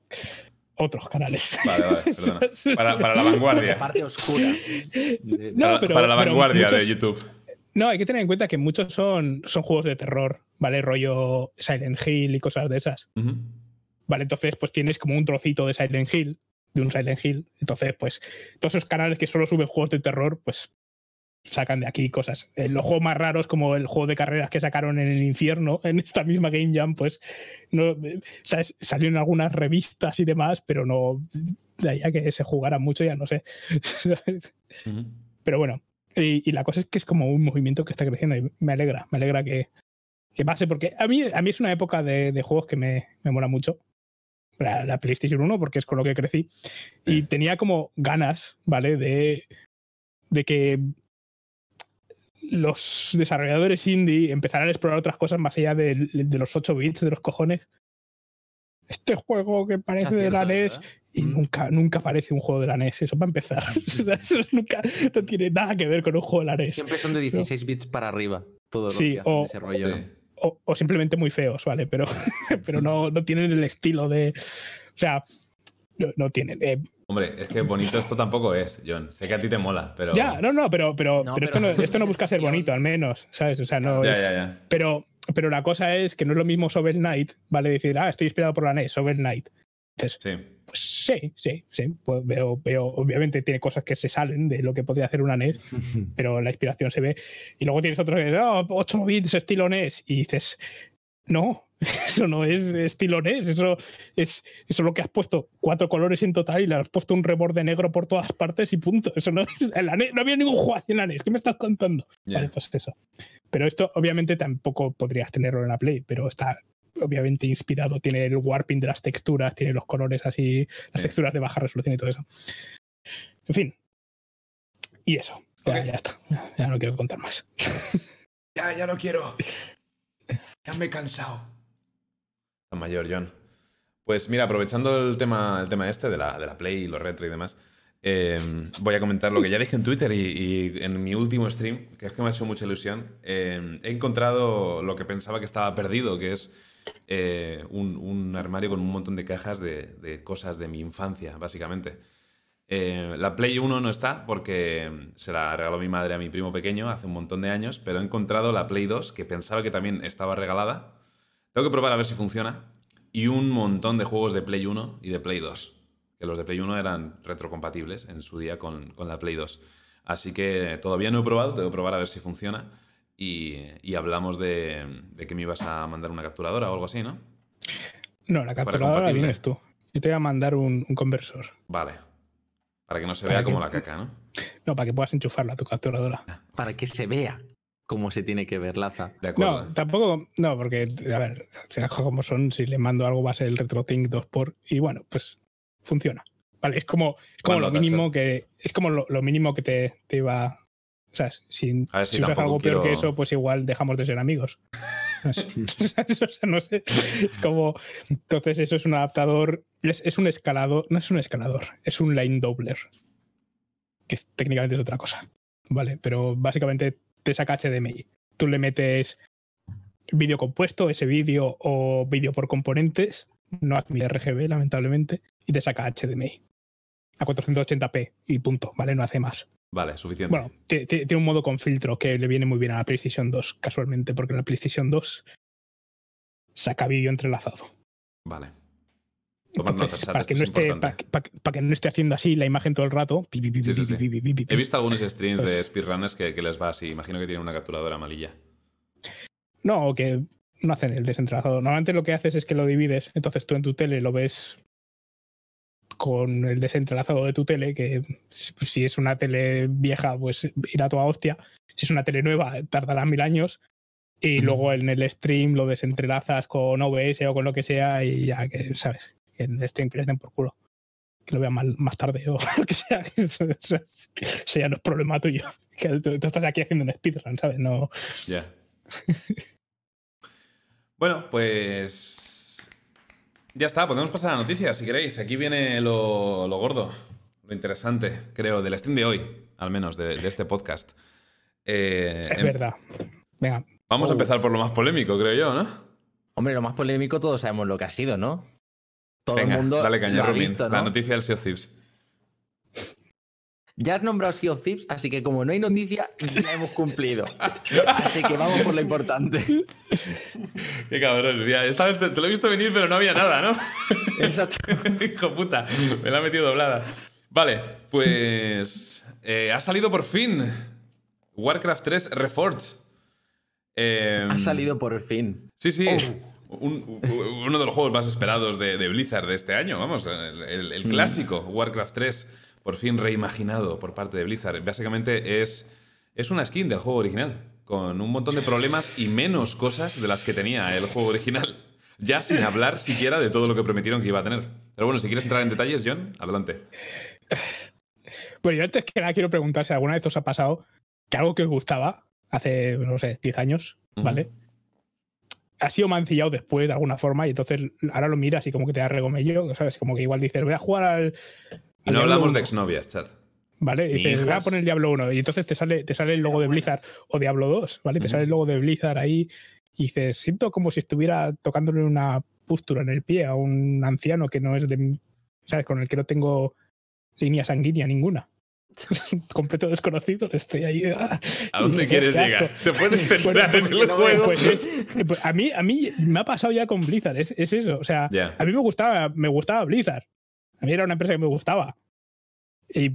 otros canales. Vale, vale, perdona. Para, para la La vanguardia. parte oscura. de- No, para, pero- para la vanguardia de YouTube. No, hay que tener en cuenta que muchos son, son juegos de terror, ¿vale? Rollo Silent Hill y cosas de esas. ¿Vale? Entonces, pues tienes como un trocito de Silent Hill, de un Silent Hill. Entonces, pues, todos esos canales que solo suben juegos de terror, pues sacan de aquí cosas. Eh, los juegos más raros, como el juego de carreras que sacaron en el infierno, en esta misma Game Jam, pues no, eh, ¿sabes? salió en algunas revistas y demás, pero no de ahí a que se jugara mucho, ya no sé. Pero bueno, y, y la cosa es que es como un movimiento que está creciendo y me alegra, me alegra que, que pase, porque a mí, a mí es una época de, de juegos que me, me mola mucho. La, la PlayStation 1, porque es con lo que crecí. Y tenía como ganas, ¿vale? De, de que los desarrolladores indie empezaran a explorar otras cosas más allá de, de los 8 bits, de los cojones. Este juego que parece de la NES y Mm. nunca, nunca parece un juego de la NES, eso para empezar. Eso nunca no tiene nada que ver con un juego de la NES. Siempre son de 16 bits para arriba. Todo lo Sí, que hacen o- ese rollo. Sí. o, o simplemente muy feos, ¿vale? Pero, pero no, no tienen el estilo de. O sea, no, no tienen. eh, Hombre, es que bonito esto tampoco es, John. Sé que a ti te mola, pero. ya, no, no, pero, pero, No, pero, esto, no, esto no busca ser bonito, al menos, ¿sabes? O sea, no Ya, es- ya, ya. Pero, pero la cosa es que no es lo mismo Shovel Knight, ¿vale? Decir, ah, estoy inspirado por la NES, Shovel Knight. Dices, Sí. pues sí, sí, sí. Pues veo, veo, obviamente tiene cosas que se salen de lo que podría hacer una NES, pero la inspiración se ve. Y luego tienes otro que, oh, 8 bits estilo NES. Y dices, no, eso no es estilo NES, eso es, eso es lo que has puesto cuatro colores en total y le has puesto un reborde negro por todas partes y punto. Eso no es. en la NES no había ningún juego en la NES. ¿Qué me estás contando? ya. Vale, pues eso. Pero esto obviamente tampoco podrías tenerlo en la Play, pero está obviamente inspirado, tiene el warping de las texturas, tiene los colores así, las texturas de baja resolución y todo eso. En fin. Y eso. Ya, ya está. Ya, ya no quiero contar más. Ya, ya no quiero. Ya me he cansado. Mayor, John. Pues mira, aprovechando el tema, el tema este de la, de la Play y los retro y demás, eh, voy a comentar lo que ya dije en Twitter y, en mi último stream, que es que me ha hecho mucha ilusión. Eh, he encontrado lo que pensaba que estaba perdido, que es eh, un, armario con un montón de cajas de, de cosas de mi infancia, básicamente. Eh, la Play 1 no está porque se la regaló mi madre a mi primo pequeño hace un montón de años, pero he encontrado la Play 2 que pensaba que también estaba regalada. Tengo que probar a ver si funciona. Y un montón de juegos de Play 1 y de Play 2. Que los de Play 1 eran retrocompatibles en su día con, con la Play 2. Así que todavía no he probado, tengo que probar a ver si funciona. Y, y hablamos de, de que me ibas a mandar una capturadora o algo así, ¿no? No, la capturadora la tienes tú. Yo te voy a mandar un, un conversor. Vale. Para que no se Para vea que- como la caca, ¿no? No, para que puedas enchufarla a tu capturadora. Para que se vea cómo se tiene que ver Laza. De acuerdo. No, tampoco, no, porque, a ver, si las cosas como son, si le mando algo va a ser el RetroTink 2 por y bueno, pues funciona. Vale, es como, es como lo mínimo que, es como lo, lo mínimo que te, te iba, o sea, si, A ver si si usas tampoco algo peor que eso, pues igual dejamos de ser amigos. O sea, no sé. Es como, entonces eso es un adaptador, es, es un escalador, no es un escalador, es un line doubler, que es, técnicamente es otra cosa. Vale, pero básicamente te saca HDMI. Tú le metes vídeo compuesto, ese vídeo o vídeo por componentes, no admite RGB, lamentablemente, y te saca HDMI a 480p y punto, ¿vale? No hace más. Vale, suficiente. Bueno, ti- ti- tiene un modo con filtro que le viene muy bien a la PlayStation 2, casualmente, porque la PlayStation 2 saca vídeo entrelazado. Vale. Entonces, notas, para, que no esté, importante. para, que- para que no esté haciendo así la imagen todo el rato. He visto algunos streams de speedrunners que, que les va así. Imagino que tienen una capturadora malilla. No, o que no hacen el desentrelazado. Normalmente lo que haces es que lo divides, entonces tú en tu tele lo ves con el desentrelazado de tu tele, que si es una tele vieja, pues irá toda hostia. Si es una tele nueva, tardará mil años. Y luego en el stream lo desentrelazas con OBS o con lo que sea y ya que, ¿sabes? Que en stream que les den por culo. Que lo vean mal- más tarde o lo que sea. que Eso, eso- eso ya no es problema tuyo. Que tú, tú estás aquí haciendo un speedrun, ¿sabes? No, Ya. bueno, pues. Ya está, podemos pasar a la noticia si queréis. Aquí viene lo, lo gordo, lo interesante, creo, del stream de hoy, al menos, de, de este podcast. Eh, es em- verdad. Venga, Vamos a empezar por lo más polémico, creo yo, ¿no? Hombre, lo más polémico todos sabemos lo que ha sido, ¿no? Todo Venga, el mundo dale caña, lo ha visto, La ¿no? noticia del Sea of Thieves. Ya has nombrado Sea of Thieves, así que como no hay noticia, ya hemos cumplido. Así que vamos por lo importante. Qué cabrón. ya, esta vez te, te lo he visto venir, pero no había nada, ¿no? Exacto. Hijo puta, me la ha metido doblada. Vale, pues. eh, ha salido por fin Warcraft 3 Reforged. Eh, Ha salido por fin. Sí, sí. Oh. Un- uno de los juegos más esperados de, de Blizzard de este año, vamos, el, el- el Mm. clásico Warcraft 3, por fin reimaginado por parte de Blizzard. Básicamente es, es una skin del juego original, con un montón de problemas y menos cosas de las que tenía el juego original. Ya sin hablar siquiera de todo lo que prometieron que iba a tener. Pero bueno, si quieres entrar en detalles, John, adelante. Bueno, yo antes que nada quiero preguntar si alguna vez os ha pasado que algo que os gustaba hace, no sé, 10 años. ¿vale? Ha sido mancillado después de alguna forma y entonces ahora lo miras y como que te da regomello, ¿sabes? Como que igual dices, voy a jugar al. No hablamos 1, de exnovias, chat. ¿Vale? Y dices, voy a poner el Diablo 1 y entonces te sale, te sale el logo de Blizzard o Diablo 2, ¿vale? Te sale el logo de Blizzard ahí Y dices, siento como si estuviera tocándole una pústula en el pie a un anciano que no es de. ¿Sabes? Con el que no tengo línea sanguínea ninguna. completo desconocido, estoy ahí. ah, ¿A dónde quieres llegar? ¿Te puedes centrar pues, en el juego? pues es- pues a, mí, a mí me ha pasado ya con Blizzard, es, es eso. O sea, a mí me gustaba, me gustaba Blizzard. A mí era una empresa que me gustaba. Y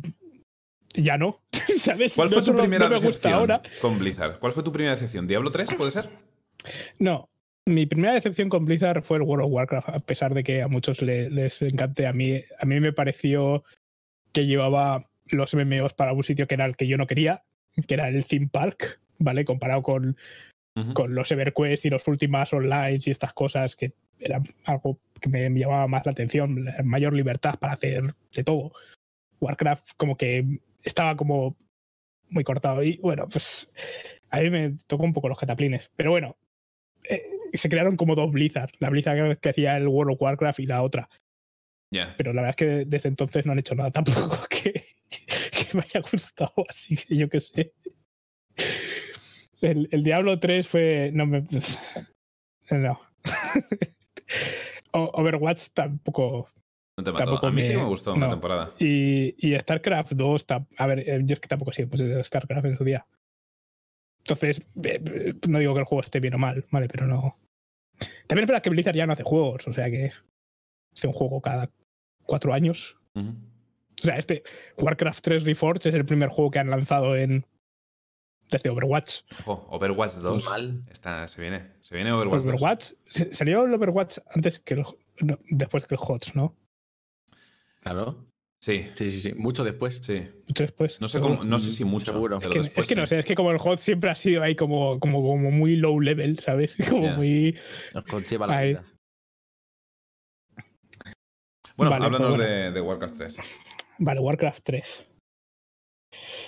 ya no. ¿Sabes? ¿Cuál No fue tu primera me gusta decepción ahora. con Blizzard? ¿Cuál fue tu primera decepción? ¿Diablo 3 puede ser? No. Mi primera decepción con Blizzard fue el World of Warcraft, a pesar de que a muchos le- les encante. A mí, a mí me pareció que llevaba los MMOs para un sitio que era el que yo no quería, que era el theme park, ¿vale? Comparado con, Ujú. con los EverQuest y los últimas online y estas cosas que eran algo que me llamaba más la atención, la mayor libertad para hacer de todo. Warcraft como que estaba como muy cortado y bueno, pues a mí me tocó un poco los cataplines, pero bueno, eh, se crearon como dos Blizzard, la Blizzard que hacía el World of Warcraft y la otra, Ya. pero la verdad es que desde entonces no han hecho nada tampoco que, que me haya gustado, así que yo qué sé. El, el Diablo 3 fue. No me. No. Overwatch tampoco. No te mató. Tampoco A mí sí que me- me gustó una no. temporada. Y, y StarCraft 2. tam- A ver, eh, yo es que tampoco sé, pues es StarCraft en su día. Entonces, eh, eh, no digo que el juego esté bien o mal, ¿vale? Pero no. También es verdad que Blizzard ya no hace juegos, o sea que hace un juego cada cuatro años. Ujú. O sea, este Warcraft 3 Reforged es el primer juego que han lanzado en desde Overwatch. Ojo, Overwatch 2. Mal. Está, se viene. Se viene Overwatch 2. Overwatch se- salió el Overwatch antes que el no, después que el HOTS, ¿no? Claro. Sí, Sí, sí, sí. Mucho después. sí. Mucho después. No sé, cómo, no sé si mucho. Seguro. pero Es que, después es que no sé, es que como el HOTS siempre ha sido ahí como, como, como muy low level, ¿sabes? Como muy. Nos conlleva la Ahí. vida. Bueno, Vale, háblanos pues bueno. de, de Warcraft 3. Vale, Warcraft 3.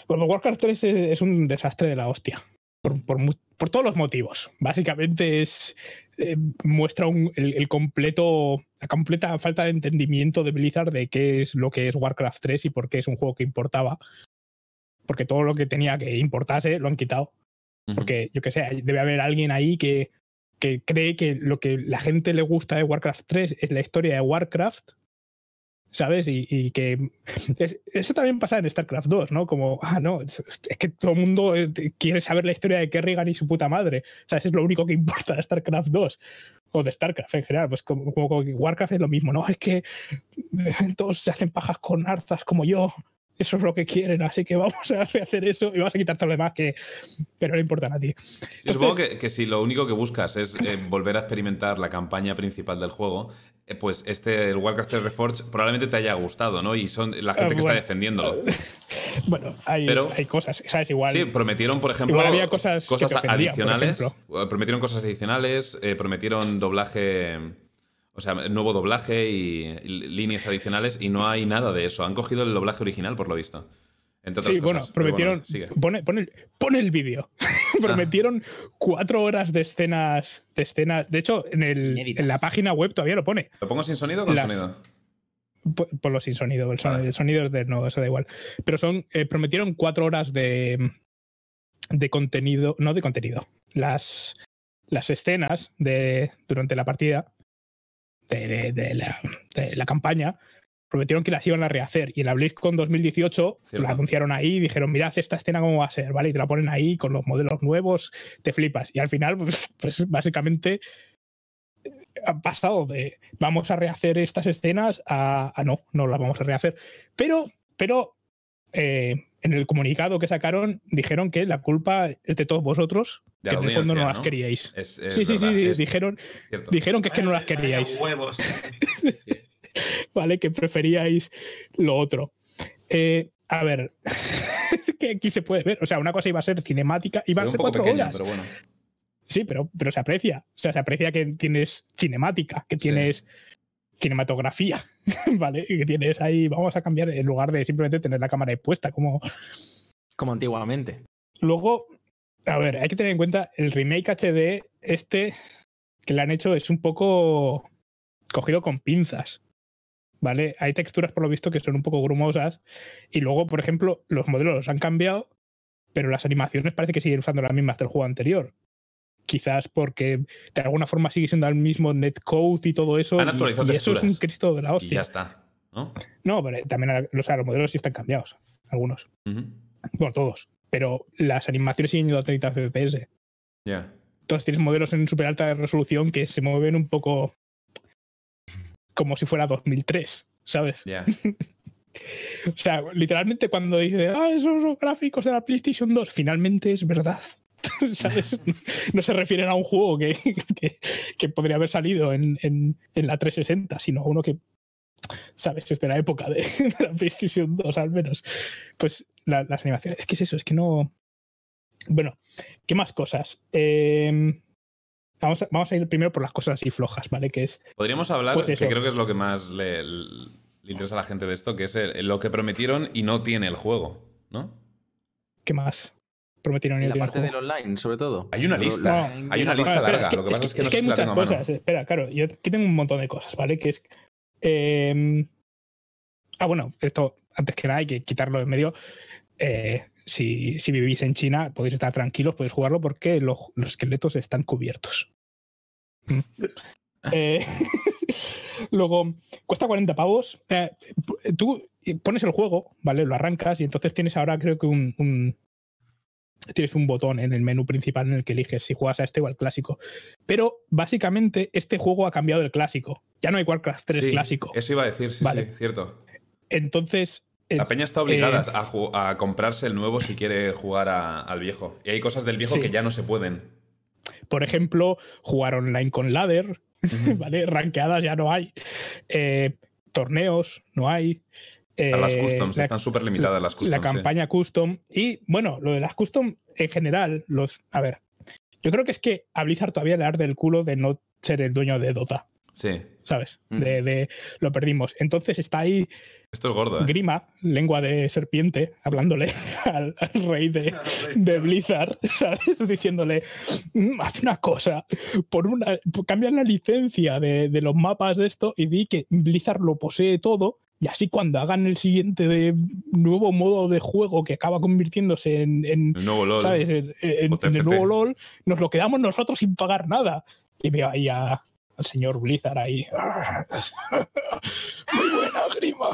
Bueno, Warcraft 3 es, un desastre de la hostia. Por, por por todos los motivos. Básicamente es. eh, muestra un- el, el completo. La completa falta de entendimiento de Blizzard de qué es lo que es Warcraft 3 y por qué es un juego que importaba. Porque todo lo que tenía que importarse lo han quitado. Porque, yo que sé, debe haber alguien ahí que, que cree que lo que la gente le gusta de Warcraft 3 es la historia de Warcraft, ¿sabes? Y, y que es- eso también pasa en StarCraft 2, ¿no? Como, ah, no, es, es que todo el mundo eh, quiere saber la historia de Kerrigan y su puta madre. ¿Sabes? Es lo único que importa de StarCraft 2 o de StarCraft en general. Pues como, como- Warcraft es lo mismo, ¿no? Es que eh, todos se hacen pajas con arzas como yo. Eso es lo que quieren, así que vamos a hacer eso y vas a quitar todo lo demás que, que no le importan a ti. Sí, Entonces- supongo que, que si lo único que buscas es eh, volver a experimentar la campaña principal del juego, pues este, el Warcraft 3 Reforged, probablemente te haya gustado, ¿no? Y son la gente Ah, que está defendiéndolo. Bueno, hay, Pero- hay cosas, ¿sabes? Igual. Sí, prometieron, por ejemplo, Igual había cosas por adicionales. ejemplo. eh, Prometieron cosas adicionales, eh, prometieron doblaje, o sea, nuevo doblaje y líneas adicionales, y no hay nada de eso. Han cogido el doblaje original, por lo visto. Entre otras Sí, bueno, cosas. Prometieron. sigue. pone, pone el, pone el vídeo. prometieron cuatro horas de escenas. De escenas. De hecho, en, el, en la página web todavía lo pone. ¿Lo pongo sin sonido o con Las- sonido? Po- Ponlo sin sonido. El, son- Vale. el sonido es de. No, eso da igual. Pero son. eh, prometieron cuatro horas de. De contenido. No de contenido. Las. Las escenas de. Durante la partida. De, de- de la, de la campaña. Prometieron que las iban a rehacer. Y en la BlizzCon 2018 Cierto. la anunciaron ahí y dijeron: Mirad esta escena cómo va a ser, ¿vale? Y te la ponen ahí con los modelos nuevos. Te flipas. Y al final, pues, pues básicamente ha pasado de vamos a rehacer estas escenas a, a no, no las vamos a rehacer. Pero, pero eh, en el comunicado que sacaron dijeron que la culpa es de todos vosotros, De que en el fondo no audiencia, las queríais. Es- es sí, sí, verdad, sí, es dijeron, cierto. dijeron que es que no las queríais, huevos. ¿vale? Que preferíais lo otro. Eh, a ver, es que aquí se puede ver. O sea, una cosa iba a ser cinemática, iba a ser cuatro pequeño, horas. pero bueno. Sí, pero, pero se aprecia. O sea, se aprecia que tienes cinemática, que Sí. tienes cinematografía, ¿vale? Y que tienes ahí, vamos a cambiar en lugar de simplemente tener la cámara ahí puesta. Como... Como antiguamente. Luego, a ver, hay que tener en cuenta el remake HD, este que le han hecho es un poco cogido con pinzas. ¿Vale? Hay texturas, por lo visto, que son un poco grumosas. Y luego, por ejemplo, los modelos los han cambiado, pero las animaciones parece que siguen usando las mismas del juego anterior. quizás porque de alguna forma sigue siendo el mismo netcode y todo eso. Han y- actualizado y, eso es un. Cristo de la Y hostia. ya está. ¿no? No, pero también o sea, los modelos sí están cambiados, algunos. Bueno, todos. Pero las animaciones siguen yendo a 30 FPS. Ya. Entonces tienes modelos en super alta resolución que se mueven un poco como si fuera 2003, ¿sabes? O sea, literalmente cuando dice, ah, esos son gráficos de la PlayStation 2, finalmente es verdad. ¿Sabes? No se refieren a un juego que, que, que podría haber salido en, en, en la 360, sino a uno que, ¿sabes? Es de la época de, de la PlayStation 2 al menos. Pues la- las animaciones, es que es eso, es que no... Bueno, ¿qué más cosas? Eh, vamos, a, vamos a ir primero por las cosas así flojas, ¿vale? Que es Podríamos hablar, Pues que creo que es lo que más le, le interesa a la gente de esto, que es el- lo que prometieron y no tiene el juego, ¿no? ¿Qué más? Prometieron y no la parte del online, sobre todo. Hay una lista, lo- hay una Ah, lista espera, larga, es que, lo que pasa es que no sé hay si la muchas tengo a mano. cosas. Espera, claro, yo aquí tengo un montón de cosas, ¿vale? Que es. eh, ah, bueno, esto antes que nada hay que quitarlo de medio. Eh, si, si vivís en China, podéis estar tranquilos, podéis jugarlo porque los, los esqueletos están cubiertos. Mm. Eh, luego, cuesta 40 pavos. Eh, tú pones el juego, ¿vale? Lo arrancas y entonces tienes ahora, creo que un, un- tienes un botón en el menú principal en el que eliges si juegas a este o al clásico. Pero básicamente este juego ha cambiado el clásico. Ya no hay Warcraft 3 Sí, clásico. Eso iba a decir, sí, Vale. sí, cierto. Entonces, eh, La peña está obligada eh, a, comprarse el nuevo si quiere jugar a- al viejo. Y hay cosas del viejo Sí. que ya no se pueden. por ejemplo, jugar online con ladder, ¿vale? Ranqueadas ya no hay. Eh, torneos no hay. Las Eh, customs, la- están súper limitadas las customs. la sí. campaña custom. Y bueno, lo de las custom en general, los. A ver, yo creo que es que a Blizzard todavía le arde el culo de no ser el dueño de Dota, Sí, ¿sabes? Mm. De, de- lo perdimos. Entonces está ahí esto es gordo, ¿eh? Grima, lengua de serpiente, hablándole al, al rey de, de Blizzard, ¿sabes? Diciéndole, "Mm, haz una cosa, por una, cambia la licencia de, de los mapas de esto y di que Blizzard lo posee todo. Y así cuando hagan el siguiente de nuevo modo de juego que acaba convirtiéndose en, en, El nuevo LOL. ¿sabes? En, en- el nuevo LOL, nos lo quedamos nosotros sin pagar nada. Y veo ahí a- al señor Blizzard ahí. Muy buena grima.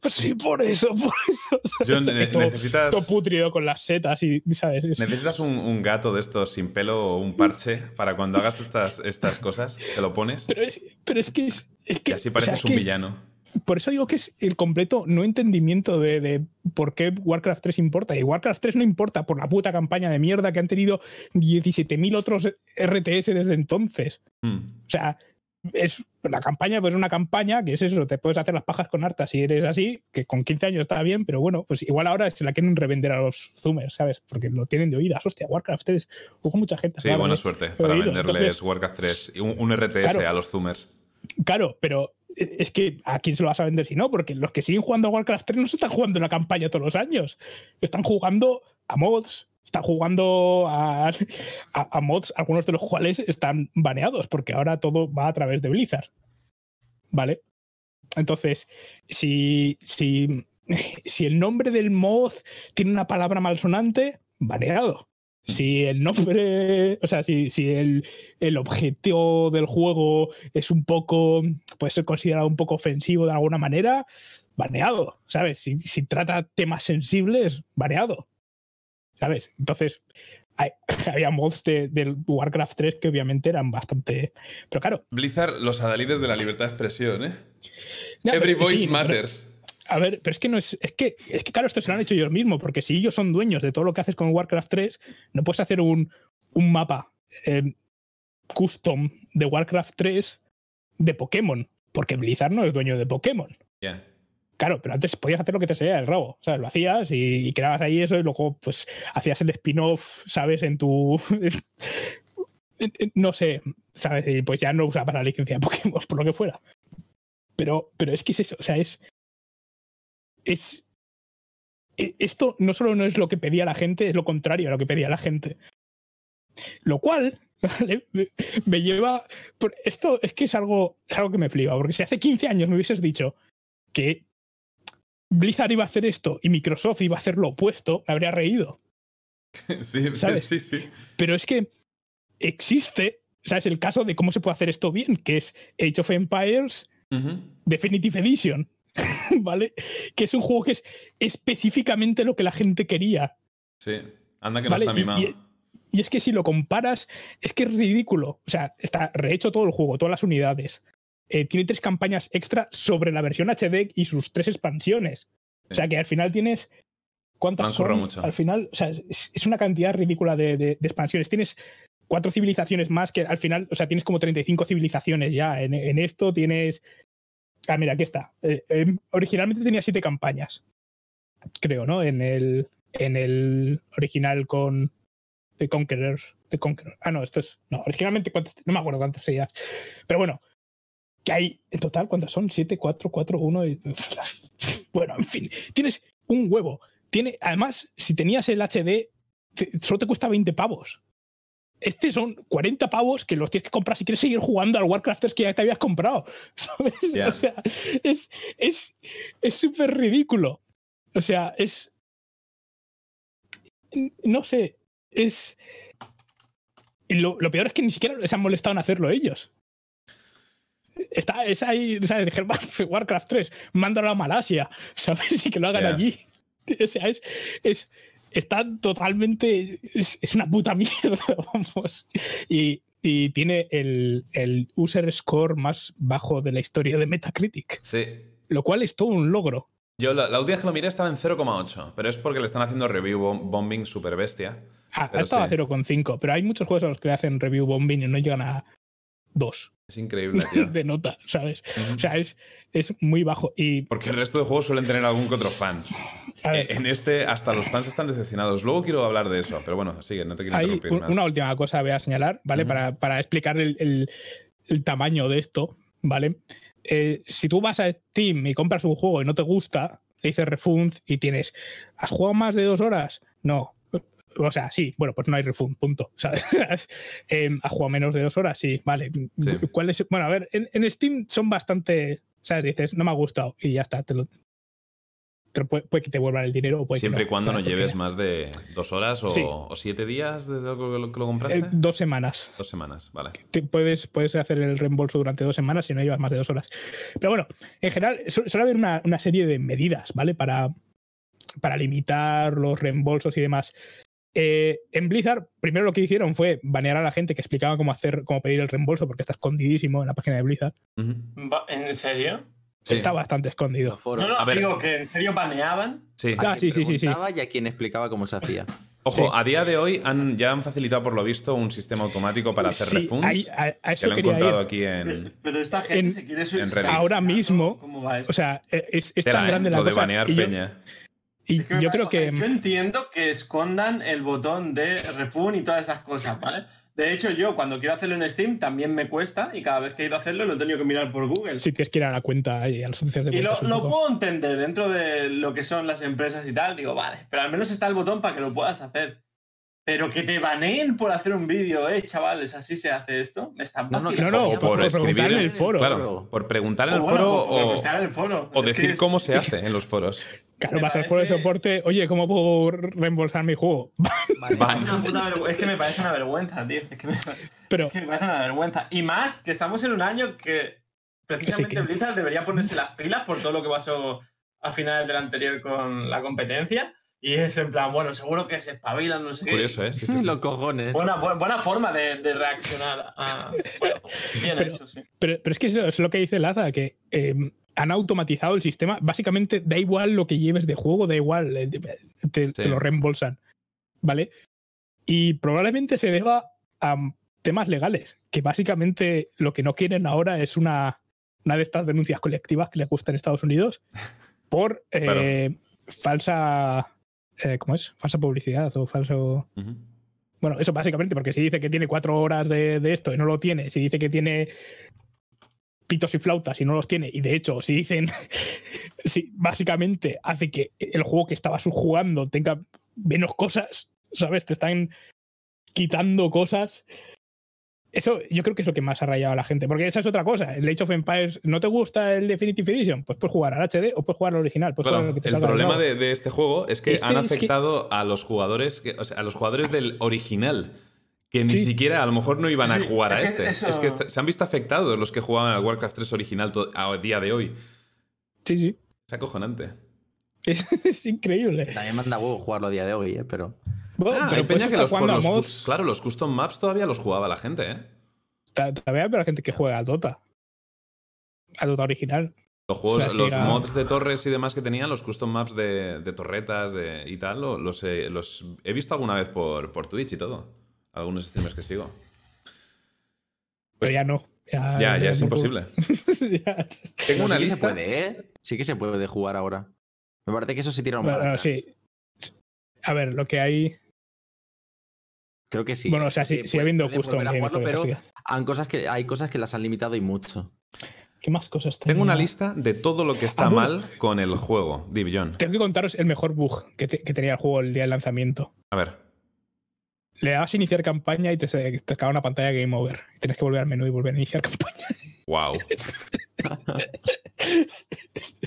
Pues sí, por eso, por eso. John, ne- todo, necesitas, todo putrido con las setas y, ¿sabes? Es- necesitas un, un gato de estos sin pelo o un parche para cuando hagas estas, estas cosas, te lo pones pero, es, pero es que es, es que. y así o sea, pareces es un que- villano. Por eso digo que es el completo no entendimiento de, de por qué Warcraft 3 importa. Y Warcraft 3 no importa por la puta campaña de mierda que han tenido 17.000 otros RTS desde entonces. Mm. O sea, es la campaña, pues es una campaña que es eso, te puedes hacer las pajas con harta si eres así, que con 15 años está bien, pero bueno, pues igual ahora se la quieren revender a los zoomers, ¿sabes? Porque lo tienen de oídas. Hostia, Warcraft 3, ojo mucha gente. Sí, buena suerte para venderles Entonces- Warcraft 3 y un, un RTS Claro. a los zoomers. Claro, pero es que ¿a quién se lo vas a vender si no? Porque los que siguen jugando a Warcraft 3 no se están jugando la campaña todos los años. Están jugando a mods, están jugando a, a- a mods, algunos de los cuales están baneados, porque ahora todo va a través de Blizzard. ¿Vale? Entonces, si, si, si el nombre del mod tiene una palabra malsonante, baneado. Si el nombre, o sea, si, si el, el objetivo del juego es un poco, puede ser considerado un poco ofensivo de alguna manera, baneado, ¿sabes? Si, si trata temas sensibles, baneado, ¿sabes? Entonces, hay- había mods de- del Warcraft 3 que obviamente eran bastante... Pero claro... Blizzard, los adalides de la libertad de expresión, ¿eh? Every voice sí, matters. A ver, pero es que no es. Es que, es que claro, esto se lo han hecho ellos mismos, porque si ellos son dueños de todo lo que haces con Warcraft 3, no puedes hacer un, un mapa eh, custom de Warcraft 3 de Pokémon, porque Blizzard no es dueño de Pokémon. Ya. Claro, pero antes podías hacer lo que te salía del rabo. O sea, lo hacías y, y creabas ahí eso y luego pues hacías el spin-off, ¿sabes? En tu... no sé, ¿sabes? Y pues ya no usabas la licencia de Pokémon, por lo que fuera. Pero, pero es que es eso, o sea, es... Es... e- Esto no solo no es lo que pedía la gente, es lo contrario a lo que pedía la gente. Lo cual ¿vale? me, lleva... Esto es que es algo, es algo que me flipa, porque si hace 15 años me hubieses dicho que Blizzard iba a hacer esto y Microsoft iba a hacer lo opuesto, me habría reído. Sí, ¿Sabes? sí, sí. Pero es que existe, ¿sabes? El caso de cómo se puede hacer esto bien, que es Age of Empires. Definitive Edition, ¿vale? Que es un juego que es específicamente lo que la gente quería. Sí. Anda que no está mimado. y- Y es que si lo comparas, es que es ridículo. O sea, está rehecho todo el juego, todas las unidades. Eh, tiene tres campañas extra sobre la versión HD y sus tres expansiones. O sea que al final tienes. ¿Cuántas son? mucho. Al final, o sea, es, es una cantidad ridícula de, de- de expansiones. Tienes cuatro civilizaciones más que al final, o sea, tienes como 35 civilizaciones ya. En, en esto tienes. Ah, mira, aquí está. Eh, eh, originalmente tenía siete campañas. Creo, ¿no? En el, en el original con The Conquerors. The Conqueror. Ah, no, esto es. No, originalmente cuántas. No me acuerdo cuántas sería. Pero bueno. Que hay en total, ¿cuántas son? 7, 4, 4, 1 y. Bueno, en fin. Tienes un huevo. Tiene, además, si tenías el HD, solo te cuesta 20 pavos. Este son 40 pavos que los tienes que comprar si quieres seguir jugando al Warcraft 3 que ya te habías comprado. ¿Sabes? O sea, es es es súper ridículo. O sea, es. No sé. Es. Lo, lo peor es que ni siquiera se han molestado en hacerlo ellos. Está, es ahí, ¿sabes? Dijeron, "Va, Warcraft 3, mándalo a Malasia, ¿sabes? Y que lo hagan allí. O sea, es, es, está totalmente. Es, es una puta mierda, vamos. Y, y tiene el, el user score más bajo de la historia de Metacritic, Sí. lo cual es todo un logro. Yo la, la última vez que lo miré estaba en 0,8, pero es porque le están haciendo review bom- bombing super bestia. Ah, ha estado sí. a 0,5, pero hay muchos juegos a los que le hacen review bombing y no llegan a 2 Es increíble, tío. de nota, ¿sabes? O sea, es, es muy bajo. Y, Porque el resto de juegos suelen tener algún que otro fan. En este, hasta los fans están decepcionados. Luego quiero hablar de eso, pero bueno, sigue, no te quiero hay interrumpir un- más. una última cosa voy a señalar, ¿vale? Para, para explicar el, el- el tamaño de esto, ¿vale? Eh, si tú vas a Steam y compras un juego y no te gusta, le dices refund y tienes, ¿has jugado más de dos horas? No. O sea, sí, bueno, pues no hay refund, punto. ¿sabes? Em, ¿Has jugado menos de dos horas? Sí, vale. Sí. ¿Cuál es? Bueno, a ver, en, en Steam son bastante. ¿Sabes? Dices, no me ha gustado y ya está. Te lo, te puede, puede que te vuelvan el dinero o puede que Siempre y no, cuando no lleves más de dos horas o, Sí. o siete días desde que lo, que lo eh, compraste. dos semanas. Dos semanas, vale. te puedes, puedes hacer el reembolso durante dos semanas si no llevas más de dos horas. Pero bueno, en general su- suele haber una, una serie de medidas, ¿vale? Para, para limitar los reembolsos y demás. Eh, en Blizzard, primero lo que hicieron fue banear a la gente que explicaba cómo hacer, cómo pedir el reembolso, porque está escondidísimo en la página de Blizzard. ¿En serio? Sí. Está bastante escondido. No, no, A ver. digo que en serio baneaban. Sí. Ah, A quien sí, sí, sí, Y a quien explicaba cómo se hacía. Ojo, sí. a día de hoy han, ya han facilitado por lo visto un sistema automático para hacer Sí, refunds. ahí- a, a que eso lo he encontrado ir. aquí en. Pero esta gente en- se quiere en suicidar. Ahora mismo, ¿Cómo va esto? O sea, eh, es, tan ¿eh? grande la Lo de cosa. banear y yo, peña. Y Es que me yo creo que. Entiendo que escondan el botón de refund y todas esas cosas, ¿vale? De hecho, yo cuando quiero hacerlo en Steam también me cuesta y cada vez que he ido a hacerlo lo he tenido que mirar por Google. Si tienes que ir a la cuenta y a las oficinas de Y lo, puedo entender dentro de lo que son las empresas y tal. Digo, vale, pero al menos está el botón para que lo puedas hacer. Pero que te baneen por hacer un vídeo, eh, chavales, así se hace esto. Me están No, no. No, por, por escribir preguntar en el foro. Claro, por preguntar en el O bueno, foro por- o, estar en el foro. o Es que decir es- cómo se hace en los foros. Claro, Me vas al foro de parece- soporte. Oye, ¿cómo puedo reembolsar mi juego? Vale. Van. Una puta Es que me parece una vergüenza, tío. Es que me, Pero es que me parece una vergüenza. Y más que estamos en un año que precisamente que- Blizzard debería ponerse las pilas por todo lo que pasó a finales del anterior con la competencia. Y es en plan, bueno, seguro que se espabilan, no sé qué. Curioso, ¿eh? Sí, sí, sí. Los cojones. Buena, bu- buena forma de, de reaccionar a. Bueno, bien Pero- hecho, sí. Pero, pero es que eso es lo que dice Laza, que eh, han automatizado el sistema. Básicamente da igual lo que lleves de juego, da igual, eh, te, lo reembolsan. ¿Vale? Y probablemente se deba a temas legales, que básicamente lo que no quieren ahora es una, una de estas denuncias colectivas que les gusta en Estados Unidos por eh, falsa. eh, ¿Cómo es? Falsa publicidad o falso. Bueno, eso básicamente, porque si dice que tiene cuatro horas de, de esto y no lo tiene, si dice que tiene pitos y flautas y no los tiene, y de hecho, si dicen, si básicamente hace que el juego que estabas jugando tenga menos cosas, ¿sabes? Te están quitando cosas. Eso yo creo que es lo que más ha rayado a la gente. Porque esa es otra cosa. El Age of Empires, ¿no te gusta el Definitive Edition? Pues puedes jugar al HD o puedes jugar al original. puedes Claro, que te el problema de, de este juego es que Este han es que- afectado a los jugadores, que- o sea, a los jugadores del original, que ni Sí. siquiera a lo mejor no iban a Sí, jugar a este. eso- Es que est- se han visto afectados los que jugaban al Warcraft 3 original a día de hoy. Sí, sí. Es acojonante. Es, es increíble. También manda huevo jugarlo a día de hoy, ¿eh? pero. Bueno, Ah, pero hay puedes peña que los, los mods. claro, los custom maps todavía los jugaba la gente, ¿eh? Todavía hay gente que juega a Dota. A Dota original. Los juegos, O sea, que los era- mods de torres y demás que tenían, los custom maps de, de torretas de, y tal, lo- los, he, los he visto alguna vez por, por Twitch y todo. Algunos streamers que sigo. Pero ya no. Ya, Ya, ya es no imposible. Ya. Tengo una sí que lista. se puede, ¿eh? Sí que se puede jugar ahora. Me parece que eso sí tira un Bueno, sí. A ver, lo que hay. Creo que sí. bueno, o sea, sí, sigue habiendo todavía pero han cosas que, hay cosas que las han limitado y mucho. ¿Qué más cosas Tengo una tenía? lista de todo lo que está Ah, bueno. mal con el juego, Division. Tengo que contaros el mejor bug que, te- que tenía el juego el día del lanzamiento. A ver. Le dabas a iniciar campaña y te, te una pantalla Game Over. Y tienes que volver al menú y volver a iniciar campaña. Wow.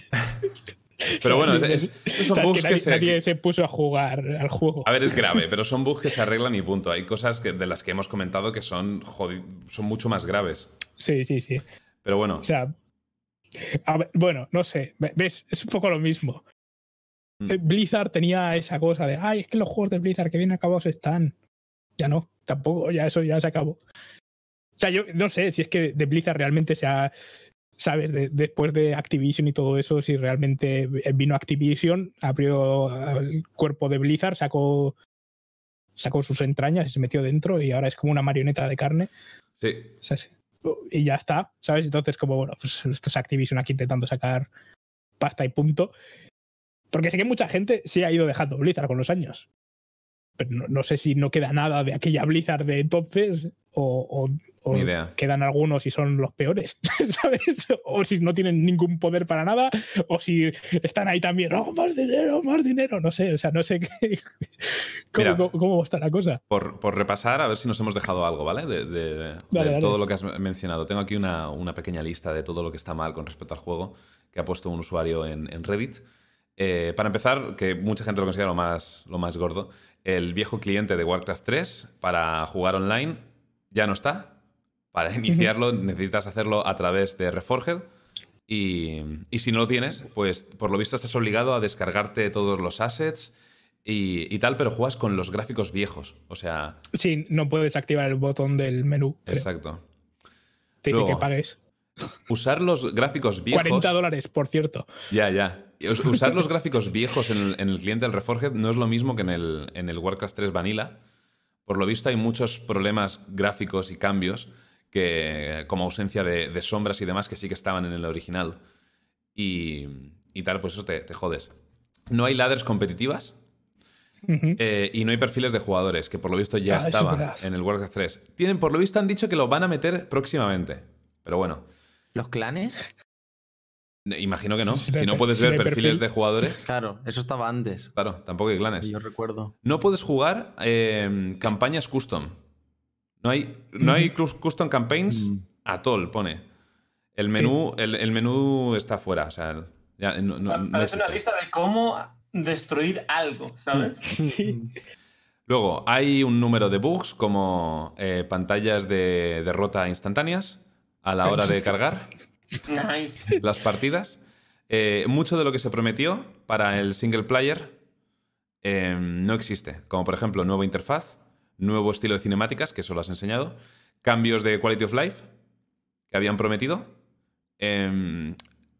Pero bueno, es- es- son ¿Sabes bugs que que nadie, se- nadie se puso a jugar al juego. A ver, es grave, pero son bugs que se arreglan y punto. Hay cosas que, de las que hemos comentado que son, jodi- son mucho más graves. Sí, sí, sí. Pero bueno, O sea, a ver, bueno, no sé. Ve- ¿Ves? Es un poco lo mismo. Mm. Eh, Blizzard tenía esa cosa de, ay, es que los juegos de Blizzard que bien acabados están. Ya no, tampoco, ya eso ya se acabó. O sea, yo no sé si es que de Blizzard realmente se ha, sabes, De- después de Activision y todo eso, si realmente vino Activision, abrió el cuerpo de Blizzard, sacó, sacó sus entrañas y se metió dentro y ahora es como una marioneta de carne. sí. O sea, sí. Y ya está, ¿sabes? Entonces, como bueno, pues esto es Activision aquí intentando sacar pasta y punto. Porque sé que mucha gente se ha ido dejando Blizzard con los años. Pero no, no sé si no queda nada de aquella Blizzard de entonces o, o- o Ni idea. quedan algunos y son los peores, ¿sabes? O si no tienen ningún poder para nada, o si están ahí también, ¡oh, más dinero, más dinero! No sé, o sea, no sé qué, cómo, Mira. cómo- cómo está la cosa. Por, por repasar, a ver si nos hemos dejado algo, ¿vale? De, de- de Dale, dale. todo lo que has mencionado. Tengo aquí una, una pequeña lista de todo lo que está mal con respecto al juego que ha puesto un usuario en, en Reddit. Eh, para empezar, que mucha gente lo considera lo más, lo más gordo, el viejo cliente de Warcraft 3 para jugar online ya no está. Para iniciarlo necesitas hacerlo a través de Reforged. Y, y si no lo tienes, pues por lo visto estás obligado a descargarte todos los assets y, y tal, pero juegas con los gráficos viejos. O sea, Sí, no puedes activar el botón del menú. exacto. Te dice que pagues. Usar los gráficos viejos. 40 dólares, por cierto. Ya, ya. Usar los gráficos viejos en el, en el cliente del Reforged no es lo mismo que en el, en el Warcraft 3 Vanilla. Por lo visto hay muchos problemas gráficos y cambios, que, como ausencia de, de sombras y demás, que sí que estaban en el original. Y, y tal, pues eso te, te jodes. No hay ladders competitivas eh, y no hay perfiles de jugadores, que por lo visto ya Ah, eso es estaba en el Warcraft 3. Tienen, por lo visto han dicho que lo van a meter próximamente. Pero bueno, ¿Los clanes? Imagino que no. Si no Si puedes si ver perfiles perfil. de jugadores, Claro, eso estaba antes. claro, tampoco hay clanes. Yo recuerdo. No puedes jugar eh, campañas custom. No hay, no hay cus- custom campaigns Mm. at all, pone. El menú, el, el menú está fuera. O sea, ya no, no- no Parece una lista de cómo destruir algo, ¿sabes? Sí. Luego, hay un número de bugs como eh, pantallas de derrota instantáneas a la hora de cargar Nice. las partidas. Eh, mucho de lo que se prometió para el single player eh, no existe. Como por ejemplo, nueva interfaz, nuevo estilo de cinemáticas, que eso lo has enseñado, cambios de quality of life que habían prometido. Em,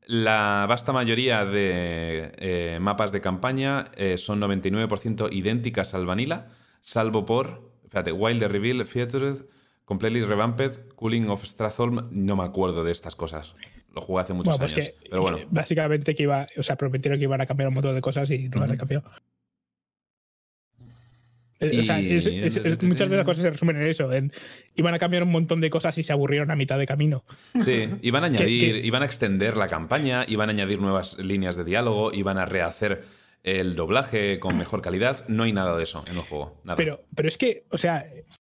la vasta mayoría de eh, mapas de campaña son 99% idénticas al vanilla, salvo por, fíjate, Wild the Reveal Featured, Completely Revamped, Cooling of Stratholm, no me acuerdo de estas cosas. Lo jugué hace muchos Bueno, pues años. que pero bueno, básicamente que iba, o sea, prometieron que iban a cambiar un montón de cosas y no las han cambiado. Eh, O sea, Y- es- es- es- muchas de las cosas se resumen en eso. En, iban a cambiar un montón de cosas y se aburrieron a mitad de camino. Sí, iban a Que- añadir, que- iban a extender la campaña, iban a añadir nuevas líneas de diálogo, iban a rehacer el doblaje con mejor calidad. No hay nada de eso en el juego. Nada. Pero, pero es que, o sea,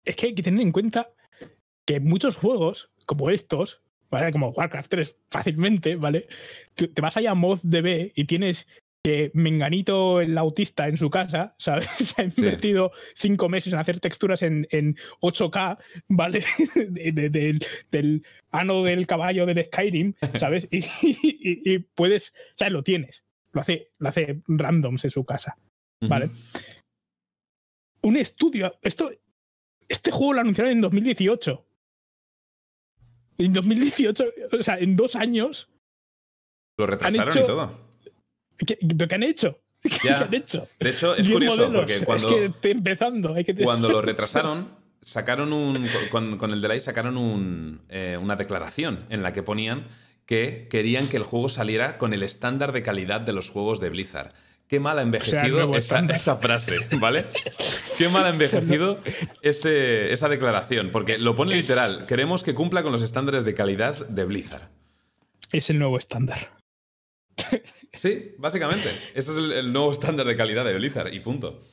es que hay que tener en cuenta que muchos juegos, como estos, ¿vale? Como Warcraft 3, fácilmente, ¿vale? Te vas allá a ModDB y tienes que Menganito, el autista, en su casa, ¿sabes? Se ha Sí. invertido cinco meses en hacer texturas en, en 8K, ¿vale? De- de- del, del ano del caballo del Skyrim, ¿sabes? Y, y- y puedes, ¿sabes? Lo tienes. Lo hace, lo hace randoms en su casa. Vale. Un estudio. Esto, este juego lo anunciaron en 2018. En 2018, o sea, en dos años. Lo retrasaron hecho- y todo. ¿Qué, ¿pero qué han hecho? ¿Qué, han hecho? De hecho, es curioso modelos. porque cuando, Es que estoy empezando. Hay que cuando lo retrasaron, sacaron un. Con, con el delay sacaron un, eh, una declaración en la que ponían que querían que el juego saliera con el estándar de calidad de los juegos de Blizzard. Qué mal ha envejecido esa, frase, ¿vale? Qué mal ha envejecido ese- esa declaración, porque lo pone Es- literal. Queremos que cumpla con los estándares de calidad de Blizzard. Es el nuevo estándar. Sí, básicamente. Ese es el, el nuevo estándar de calidad de Blizzard y punto.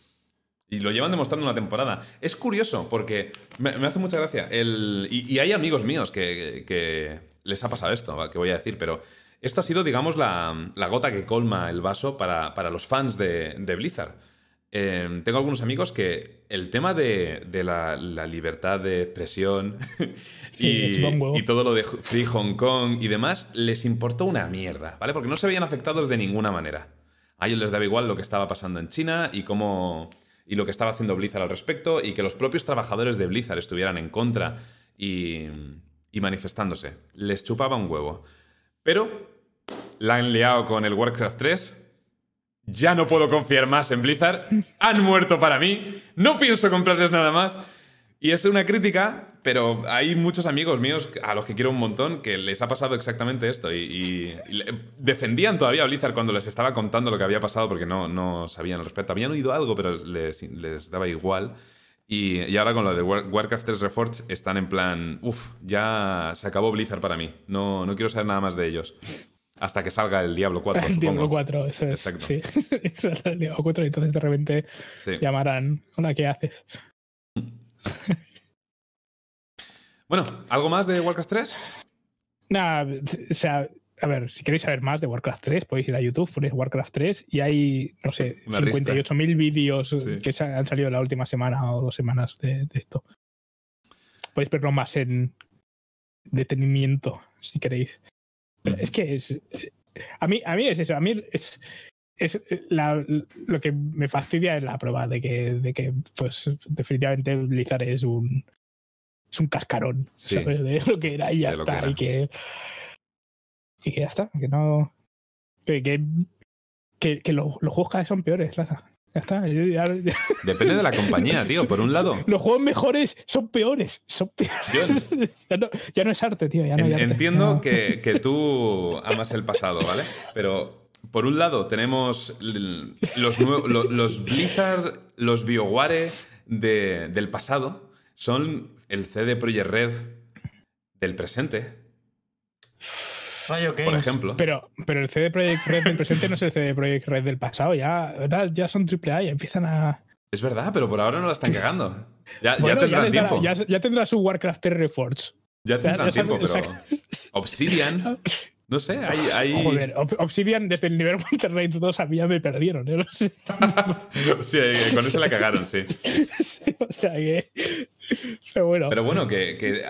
Y lo llevan demostrando una temporada. Es curioso porque me, me hace mucha gracia. El, y, y hay amigos míos que, que les ha pasado esto, que voy a decir, pero esto ha sido, digamos, la, la gota que colma el vaso para, para los fans de, de Blizzard. Eh, tengo algunos amigos que el tema de, de la, la libertad de expresión Sí, y todo lo de Free Hong Kong y demás les importó una mierda, ¿vale? Porque no se veían afectados de ninguna manera. A ellos les daba igual lo que estaba pasando en China y cómo y lo que estaba haciendo Blizzard al respecto y que los propios trabajadores de Blizzard estuvieran en contra y, y manifestándose. Les chupaba un huevo. Pero la han liado con el Warcraft 3. Ya no puedo confiar más en Blizzard. Han muerto para mí. No pienso comprarles nada más. Y es una crítica, pero hay muchos amigos míos a los que quiero un montón que les ha pasado exactamente esto. Y, defendían todavía a Blizzard cuando les estaba contando lo que había pasado porque no, no sabían al respecto. Habían oído algo, pero les, les daba igual. Y, y ahora con lo de War- Warcraft 3 Reforged están en plan, uff, ya se acabó Blizzard para mí. No, no quiero saber nada más de ellos. Hasta que salga el Diablo 4. El Diablo supongo. 4, eso es. Exacto. Sí. El Diablo 4 y entonces de repente Sí. llamarán. Hola, ¿qué haces? Bueno, ¿algo más de Warcraft 3? Nada, o sea, a ver, si queréis saber más de Warcraft 3, podéis ir a YouTube, ponéis Warcraft 3 y hay, no sé, Una lista. 58.000 vídeos Sí. que han salido la última semana o dos semanas de, de esto. Podéis verlo más en detenimiento, si queréis. Pero es que es. A mí, a mí es eso, a mí es. Es la- lo que me fastidia es la prueba de que, de que pues, definitivamente Blizzard es un. Es un cascarón, Sí. ¿sabes? De lo que era y ya que está. y que. Y que ya está. Que no. Que, que, que, que los, los juegos cada vez son peores, Laza. Ya está. ya- ya- ya- Depende de la compañía, tío. Por un lado, Los juegos mejores son peores. Son peores. ya, no, ya no es arte, tío. Ya no hay En- arte. Entiendo No. que, que tú amas el pasado, ¿vale? Pero por un lado tenemos los, nue- lo- los Blizzard, los BioWare de- del pasado, son el CD Projekt Red del presente, Rayo por Games. ejemplo. Pero, pero el CD Projekt Red del presente no es el CD Projekt Red del pasado. Ya, ¿verdad? ya son AAA y empiezan a. Es verdad, pero por ahora no la están cagando. Ya, ya Bueno, tendrán les dará- tiempo. ya, ya tendrá su Warcraft 3 Reforged. Ya tendrán tiempo, pero Obsidian, no sé, hay... hay- Joder, Ob- Obsidian desde el nivel Winter 2 a mí ya me perdieron. ¿eh? No sé. sí, con eso la cagaron, sí. o sea que. Pero bueno. Pero bueno, que, que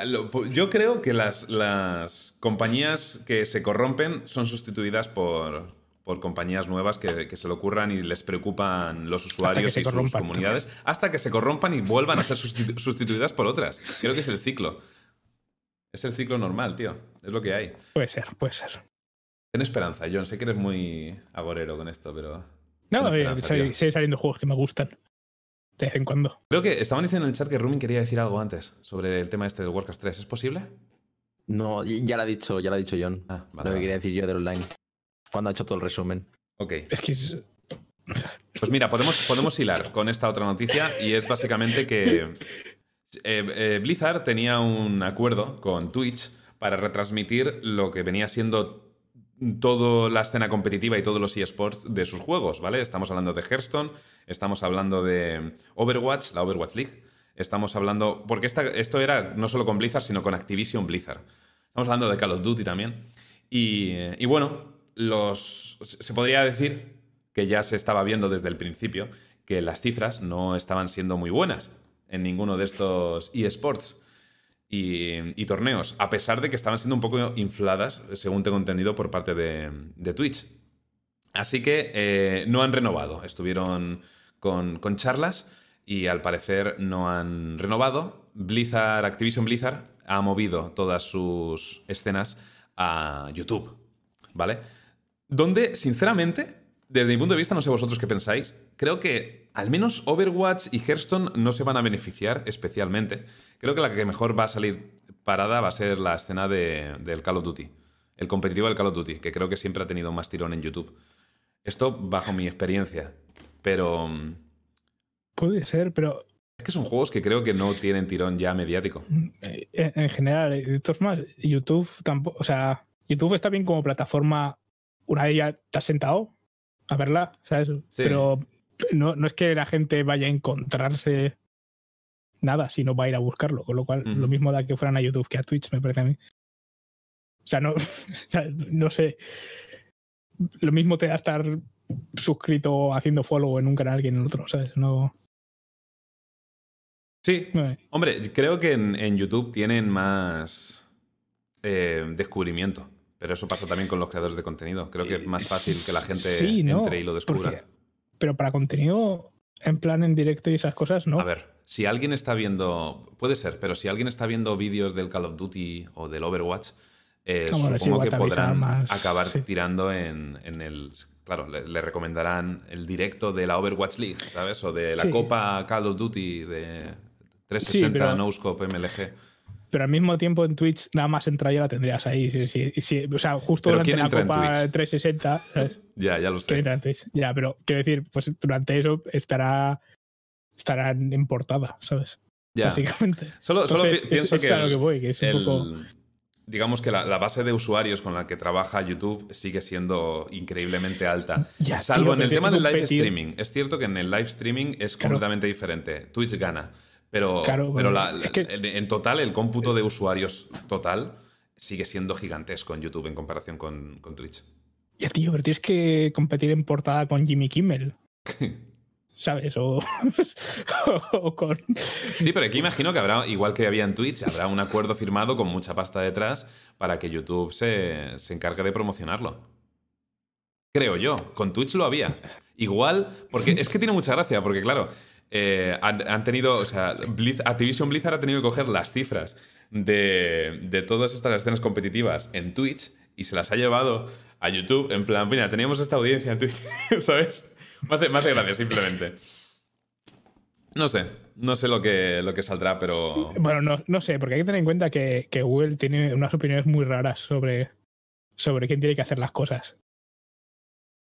yo creo que las, las compañías que se corrompen son sustituidas por, por compañías nuevas que, que se lo ocurran y les preocupan los usuarios y sus comunidades hasta que se corrompan y vuelvan a ser sustitu- sustituidas por otras. Creo que es el ciclo. Es el ciclo normal, tío. Es lo que hay. Puede ser, puede ser. Ten esperanza, John. Sé que eres muy agorero con esto, pero. No, eh, sigue saliendo juegos que me gustan. De vez en cuando. Creo que estaban diciendo en el chat que Rumin quería decir algo antes sobre el tema este del Warcraft 3. ¿Es posible? No, ya lo ha dicho, ya lo ha dicho John. Ah, lo vale. que vale. quería decir yo del online. Cuando ha hecho todo el resumen. Ok. Es que es. Pues mira, podemos, podemos hilar con esta otra noticia y es básicamente que eh, eh, Blizzard tenía un acuerdo con Twitch para retransmitir lo que venía siendo toda la escena competitiva y todos los eSports de sus juegos, ¿vale? Estamos hablando de Hearthstone, estamos hablando de Overwatch, la Overwatch League, Estamos hablando. Porque esto era no solo con Blizzard, sino con Activision Blizzard. Estamos hablando de Call of Duty también. Y, bueno, se podría decir que ya se estaba viendo desde el principio que las cifras no estaban siendo muy buenas en ninguno de estos eSports y, torneos, a pesar de que estaban siendo un poco infladas, según tengo entendido, por parte de, de Twitch. Así que eh, no han renovado, estuvieron con, con charlas y al parecer no han renovado. Blizzard, Activision Blizzard ha movido todas sus escenas a YouTube, ¿vale? Donde, sinceramente, desde mi punto de vista, no sé vosotros qué pensáis, creo que al menos Overwatch y Hearthstone no se van a beneficiar especialmente. Creo que la que mejor va a salir parada va a ser la escena de- del Call of Duty, el competitivo del Call of Duty, que creo que siempre ha tenido más tirón en YouTube. Esto bajo mi experiencia, pero mm, Puede ser, pero es que son juegos que creo que no tienen tirón ya mediático. eh, en en general, eh, de todos más, YouTube tampoco, o sea, YouTube está bien como plataforma una vez ya te has sentado a verla, ¿sabes? Pero no, no es que la gente vaya a encontrarse nada, sino va a ir a buscarlo, con lo cual lo mismo da que fueran a YouTube que a Twitch, me parece a mí. O sea, no, o sea, no sé. Lo mismo te da estar suscrito haciendo follow en un canal que en el otro, ¿sabes? No. Sí, no- hombre, creo que en, en YouTube tienen más eh, descubrimiento. Pero eso pasa también con los creadores de contenido. Creo que es más fácil que la gente Sí, no, entre y lo descubra. porque- pero para contenido en plan en directo y esas cosas, ¿no? A ver, si alguien está viendo. Puede ser, pero si alguien está viendo vídeos del Call of Duty o del Overwatch, eh, Ah, bueno, sí, supongo igual que podrán más, acabar sí. tirando en, en el. Claro, le, le recomendarán el directo de la Overwatch League, ¿sabes? O de la Sí. Copa Call of Duty de 360 pero- No Scope MLG. Pero al mismo tiempo en Twitch nada más entrar ya la tendrías ahí. O sea, justo durante ¿quién la Copa Twitch? 360, ¿sabes? Ya, ya lo ¿Quién sé. Ya, pero quiero decir, pues durante eso estará estará en portada, ¿sabes? Ya. Básicamente. Solo, solo Entonces, pi- pienso es, que. es lo que voy, que es un poco. Digamos que la, la base de usuarios con la que trabaja YouTube sigue siendo increíblemente alta. Ya, Salvo tío, en el tema del live streaming. Es cierto que en el live streaming es Claro. completamente diferente. Twitch gana. Pero, Claro, pero bueno, la- es que- en, en total, el cómputo de usuarios total sigue siendo gigantesco en YouTube en comparación con, con Twitch. Ya, tío, pero tienes que competir en portada con Jimmy Kimmel. ¿Sabes? O, o con. Sí, pero aquí imagino que habrá, igual que había en Twitch, habrá un acuerdo firmado con mucha pasta detrás para que YouTube se, se encargue de promocionarlo. Creo yo. Con Twitch lo había. Igual, porque es que tiene mucha gracia, porque claro, eh, han, han tenido, o sea, Blizz- Activision Blizzard ha tenido que coger las cifras de, de todas estas escenas competitivas en Twitch y se las ha llevado a YouTube en plan, mira, teníamos esta audiencia en Twitch, ¿sabes? Me hace, me hace gracia simplemente. No sé, no sé lo que, lo que saldrá, pero... Bueno, no, no sé, porque hay que tener en cuenta que, que Google tiene unas opiniones muy raras sobre, sobre quién tiene que hacer las cosas.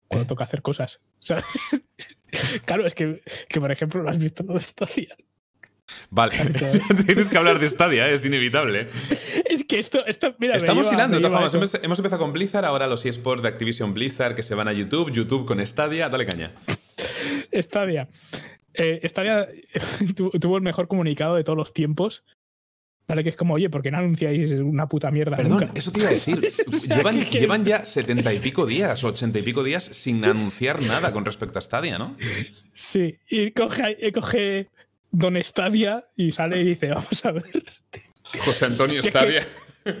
Cuando ¿Eh? toca hacer cosas. ¿Sabes? claro, es que, que, por ejemplo, lo has visto lo de Stadia. Vale, tienes que hablar de Stadia, ¿eh? es inevitable. Es que esto, esto mira, Estamos lleva- hilando. Hemos, hemos empezado con Blizzard, ahora los eSports de Activision Blizzard que se van a YouTube, YouTube con Stadia, dale caña. Stadia. Eh, Stadia tu- tuvo el mejor comunicado de todos los tiempos. Vale, que es como, oye, ¿por qué no anunciáis una puta mierda Perdón, nunca? eso te iba a decir. O sea, llevan, que- que- llevan ya setenta y pico días, ochenta y pico días sin anunciar nada con respecto a Stadia, ¿no? Sí, y coge, coge Don Stadia y sale y dice, vamos a ver, José Antonio Que es que- Stadia.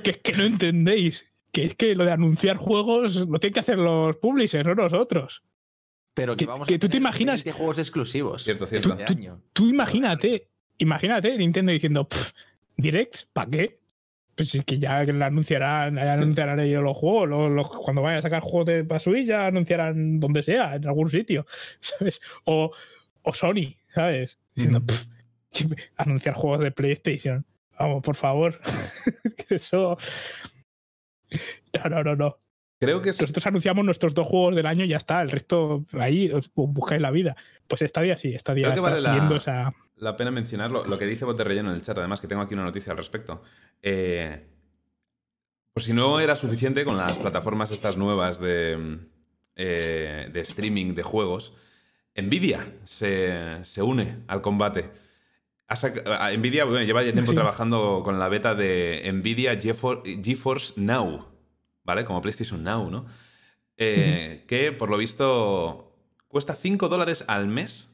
que es que no entendéis. Que es que lo de anunciar juegos lo tienen que hacer los publishers, no nosotros. Pero que, Que- vamos que a tú te imaginas- 20 juegos exclusivos. Cierto, cierto. Este año. Tú imagínate, imagínate Nintendo diciendo, "Pff, Directs, ¿para qué? Pues es que ya lo anunciarán, ya anunciarán ellos los juegos, los- los- cuando vayan a sacar juegos de Switch ya anunciarán donde sea, en algún sitio, ¿sabes? O, o Sony, ¿sabes? Diciendo, Ujú. "Pff, que- anunciar juegos de PlayStation. Vamos, por favor. Eso. No, no, no, no. Creo que es, Nosotros anunciamos nuestros dos juegos del año y ya está. El resto ahí os buscáis la vida. Pues esta día sí, esta día está vale la- siguiendo esa. la pena mencionarlo, lo que dice Bote Relleno en el chat, además que tengo aquí una noticia al respecto. Eh, pues si no era suficiente con las plataformas estas nuevas de, eh, de streaming de juegos, Nvidia se, se une al combate. Nvidia bueno, lleva ya tiempo Sí. trabajando con la beta de Nvidia GeFor- GeForce Now, ¿vale? Como PlayStation Now, ¿no? Eh, Que por lo visto cuesta 5 dólares al mes.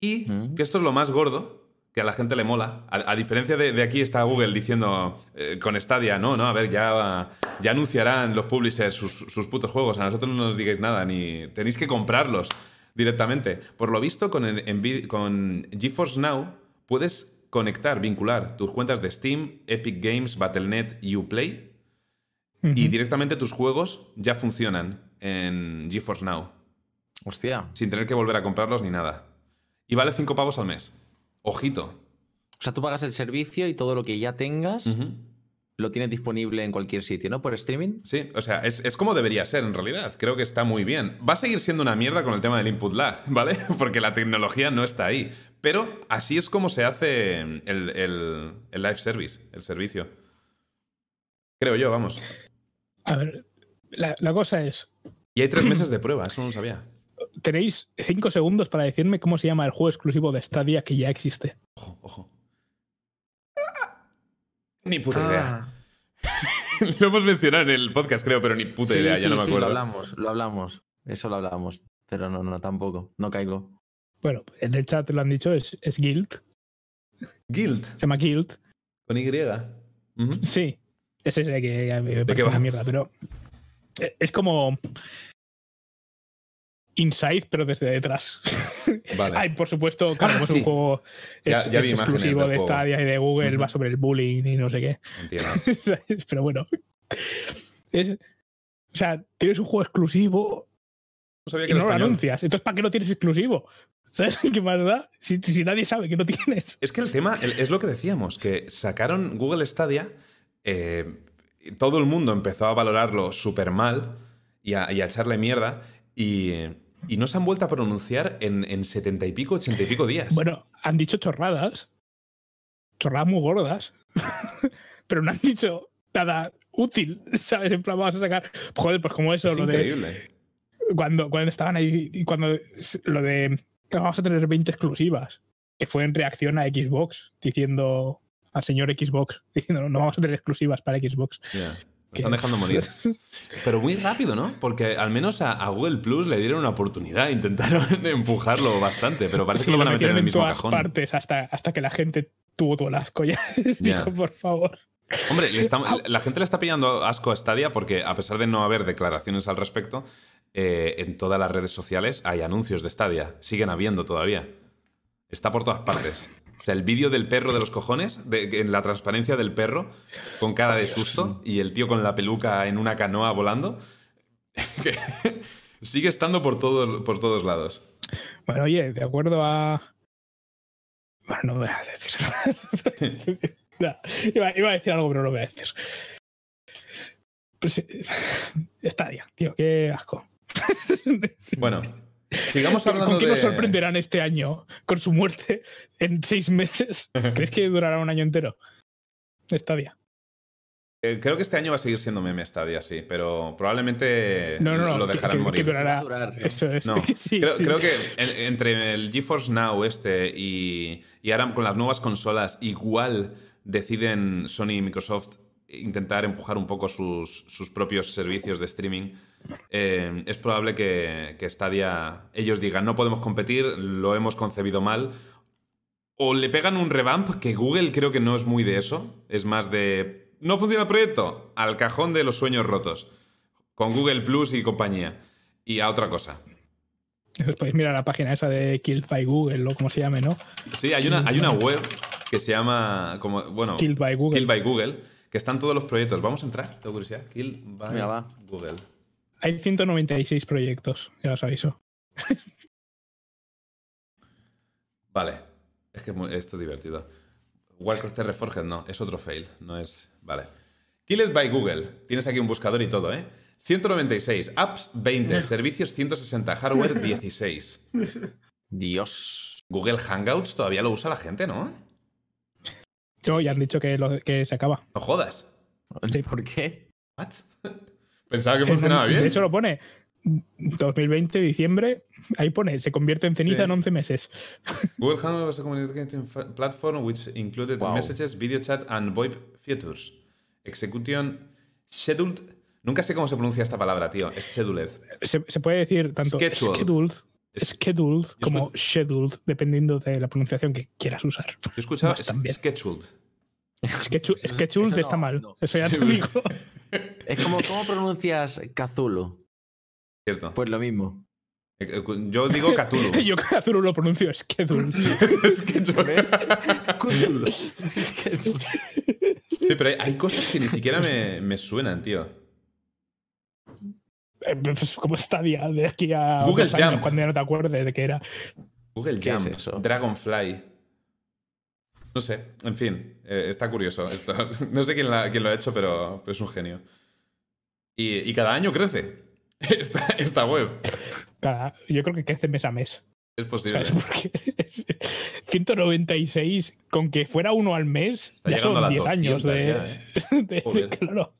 Y Mm. que esto es lo más gordo, que a la gente le mola. A, a diferencia de, de aquí está Google diciendo eh, con Stadia, no, no, a ver, ya, ya anunciarán los publishers sus, sus putos juegos. A nosotros no nos digáis nada, ni tenéis que comprarlos directamente. Por lo visto, con, el- con GeForce Now puedes conectar, vincular tus cuentas de Steam, Epic Games, Battle.net y Uplay y directamente tus juegos ya funcionan en GeForce Now, Hostia. sin tener que volver a comprarlos ni nada. Y vale 5 pavos al mes. Ojito. O sea, tú pagas el servicio y todo lo que ya tengas lo tienes disponible en cualquier sitio, ¿no? Por streaming. Sí, o sea, es, es como debería ser en realidad. Creo que está muy bien. Va a seguir siendo una mierda con el tema del input lag, ¿vale? Porque la tecnología no está ahí. Pero así es como se hace el, el- el live service, el servicio. Creo yo, vamos. A ver, la, la cosa es, Y hay tres meses de prueba, eso no lo sabía. tenéis cinco segundos para decirme cómo se llama el juego exclusivo de Stadia que ya existe. Ojo, ojo. Ni puta idea. Lo hemos mencionado en el podcast, creo, pero ni puta Sí, idea, sí, ya no me sí, acuerdo. Lo hablamos, lo hablamos. Eso lo hablamos. Pero no, no, tampoco. No caigo. Bueno, en el chat lo han dicho, es, es Guild, Guild, se llama Guild. con Y. Ujú. Sí, es ese que a mí me parece una mierda, pero eh, es como Inside, pero desde detrás. Vale. Ay, por supuesto, claro, Ah, sí. un juego es, ya es exclusivo de. Stadia y de Google, Ujú. va sobre el bullying y no sé qué. Pero bueno. Es, o sea, tienes un juego exclusivo No sabía y que no era lo anuncias. Entonces, ¿para qué lo tienes exclusivo? ¿Sabes qué más da? Si, si nadie sabe que lo tienes. Es que el tema el- es lo que decíamos, que sacaron Google Stadia, eh, todo el mundo empezó a valorarlo súper mal y a, y a echarle mierda, y, y no se han vuelto a pronunciar en, en 70 y pico, 80 y pico días. Bueno, han dicho chorradas. Chorradas muy gordas. pero no han dicho nada útil, ¿sabes? En plan, vamos a sacar. Joder, pues como eso, es lo de. increíble. Cuando, cuando estaban ahí. Y cuando. Lo de. que Vamos a tener 20 exclusivas. Que fue en reacción a Xbox, diciendo. Al señor Xbox, diciendo, no vamos a tener exclusivas para Xbox. Lo están dejando morir. Pero muy rápido, ¿no? Porque al menos a, a Google Plus le dieron una oportunidad, intentaron empujarlo bastante, pero parece Sí, que lo van a meter en el mismo todas cajón. partes hasta, hasta que la gente tuvo todo el asco ya. Ya. Dijo, por favor. Hombre, le la gente le está pillando asco a Stadia porque, a pesar de no haber declaraciones al respecto, eh, en todas las redes sociales hay anuncios de Stadia. Siguen habiendo todavía. Está por todas partes. O sea, el vídeo del perro de los cojones, de, en la transparencia del perro, con cara de susto, y el tío con la peluca en una canoa volando, que sigue estando por todos, por todos lados. Bueno, oye, de acuerdo a. Bueno, no voy a decir. No, iba, iba a decir algo, pero no lo voy a decir. Pues, eh, Stadia, tío, qué asco. Bueno, sigamos hablando ¿Con qué de... nos sorprenderán este año con su muerte en seis meses? ¿Crees que durará un año entero? Stadia. Eh, creo que este año va a seguir siendo meme Stadia, sí, pero probablemente No, no, no, lo dejarán que- morir. que durará- creo, sí. creo que en- entre el GeForce Now este y, y ahora con las nuevas consolas, igual deciden Sony y Microsoft intentar empujar un poco sus, sus propios servicios de streaming. Eh, es probable que, que Stadia, ellos digan, no podemos competir, lo hemos concebido mal. O le pegan un revamp, que Google creo que no es muy de eso. Es más de, no funciona el proyecto, al cajón de los sueños rotos. Con Google Plus y compañía. Y a otra cosa. Después mira la página esa de Killed by Google o como se llame, ¿no? Sí, hay una, hay una web que se llama, como, bueno, Killed by Google. Kill by Google, que están todos los proyectos. Vamos a entrar, tengo curiosidad. Kill by. Google. Hay 196 proyectos, ya os aviso. Vale, es que esto es divertido. Warcraft Reforged no, es otro fail, no es... Vale. Killed by Google, tienes aquí un buscador y todo, ¿eh? 196, apps 20, servicios 160, hardware 16. Dios. Google Hangouts todavía lo usa la gente, ¿no? No, ya han dicho que, lo- que se acaba. No jodas. ¿Por qué? ¿What? Pensaba que funcionaba bien. De hecho, lo pone. 2020, diciembre, ahí pone, se convierte en ceniza Sí. en 11 meses. Google Hangout was a communication platform which included Wow. messages, video chat, and VoIP features. Execution scheduled. Nunca sé cómo se pronuncia esta palabra, tío. Scheduled. Se, se puede decir tanto Scheduled. scheduled, scheduled como scheduled, dependiendo de la pronunciación que quieras usar. Yo he escuchado scheduled. Scheduled eso está no, mal. no. Eso ya te digo. Es como, ¿cómo pronuncias Cthulhu? Cierto. Pues lo mismo. Eh, eh, Yo digo Cthulhu. Yo Cthulhu lo pronuncio. Scheduled. Cthulhu. Es que- Sí, pero hay, hay cosas que ni siquiera me, me suenan, tío. Eh, pues como Stadia de aquí a Google dos años, Jump. cuando ya no te acuerdes de qué era. Google ¿Qué es Jump, eso? Dragonfly. No sé, en fin, eh, está curioso esto. No sé quién, la- quién lo ha hecho, pero, es un genio. Y, y cada año crece esta, esta web. Cada- yo creo que crece mes a mes. Es posible. ¿Sabes? Porque es 196, con que fuera uno al mes, Está ya llegando a son las 10 años 200 de, ya, ¿eh? de- de- Joder. claro.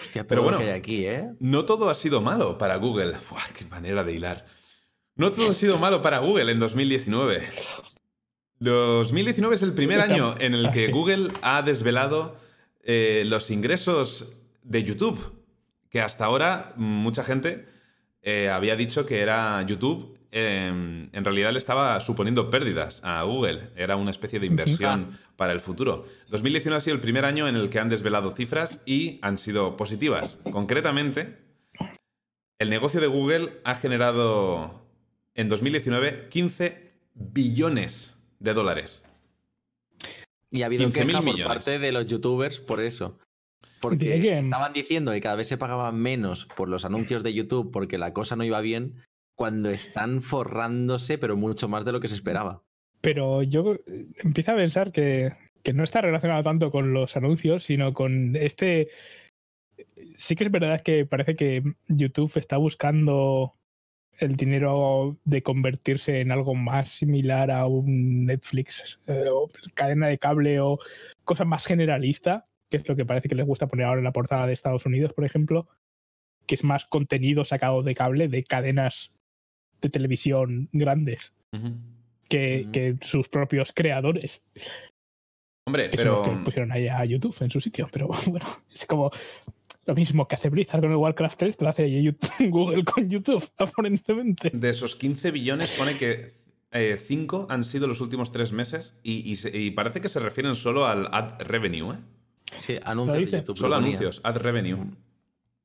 Hostia, todo Pero lo bueno. que hay aquí, ¿eh? No todo ha sido malo para Google. Buah, qué manera de hilar. No todo ha sido malo para Google en 2019. 2019 es el primer año en el ah, que. Google ha desvelado eh, los ingresos de YouTube. Que hasta ahora mucha gente eh, había dicho que era YouTube. eh, en realidad le estaba suponiendo pérdidas a Google. Era una especie de inversión para el futuro. 2019 ha sido el primer año en el que han desvelado cifras y han sido positivas. Concretamente, el negocio de Google ha generado en 2019 15 billones de dólares. Y ha habido 15.000 queja por millones. parte de los youtubers por eso. Porque estaban diciendo que cada vez se pagaba menos por los anuncios de YouTube porque la cosa no iba bien, cuando están forrándose, pero mucho más de lo que se esperaba. Pero yo eh, empiezo a pensar que, que no está relacionado tanto con los anuncios, sino con este. Sí que es verdad que parece que YouTube está buscando el dinero de convertirse en algo más similar a un Netflix eh, o cadena de cable o cosa más generalista, que es lo que parece que les gusta poner ahora en la portada de Estados Unidos, por ejemplo, que es más contenido sacado de cable de cadenas de televisión grandes que, sus propios creadores. Hombre, Que pero son los que pusieron ahí a YouTube en su sitio. Pero bueno, es como lo mismo que hace Blizzard con el Warcraft 3, te lo hace YouTube- Google con YouTube, aparentemente. de esos 15 billones pone que 5 han sido los últimos tres meses y, y y parece que se refieren solo al ad revenue, ¿eh? Sí, anuncios de? YouTube. Solo anuncios, ad revenue.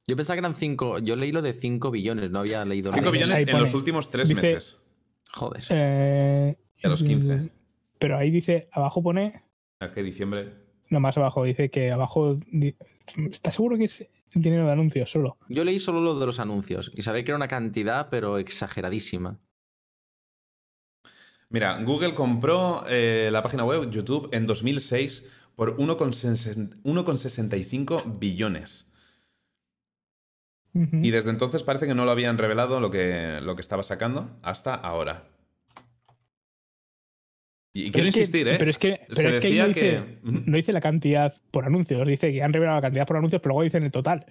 Yo pensaba que eran 5. Yo leí lo de 5 billones, no había leído 5 nada. billones ahí en pone. los últimos tres Dice- meses. Joder. Eh, De los 15. Pero ahí dice, abajo pone, ¿A qué diciembre? No más abajo, dice que abajo. ¿Estás seguro que es dinero de anuncios solo? Yo leí solo lo de los anuncios y sabía que era una cantidad, pero exageradísima. Mira, Google compró eh, la página web YouTube en 2006 por 1,60 1,65 billones. Y desde entonces parece que no lo habían revelado lo que, lo que estaba sacando hasta ahora. Y, Pero quiero que- insistir, ¿eh? Pero es que, pero es que no dice, que- Ujú. no dice la cantidad por anuncios, dice que han revelado la cantidad por anuncios, pero luego dicen el total.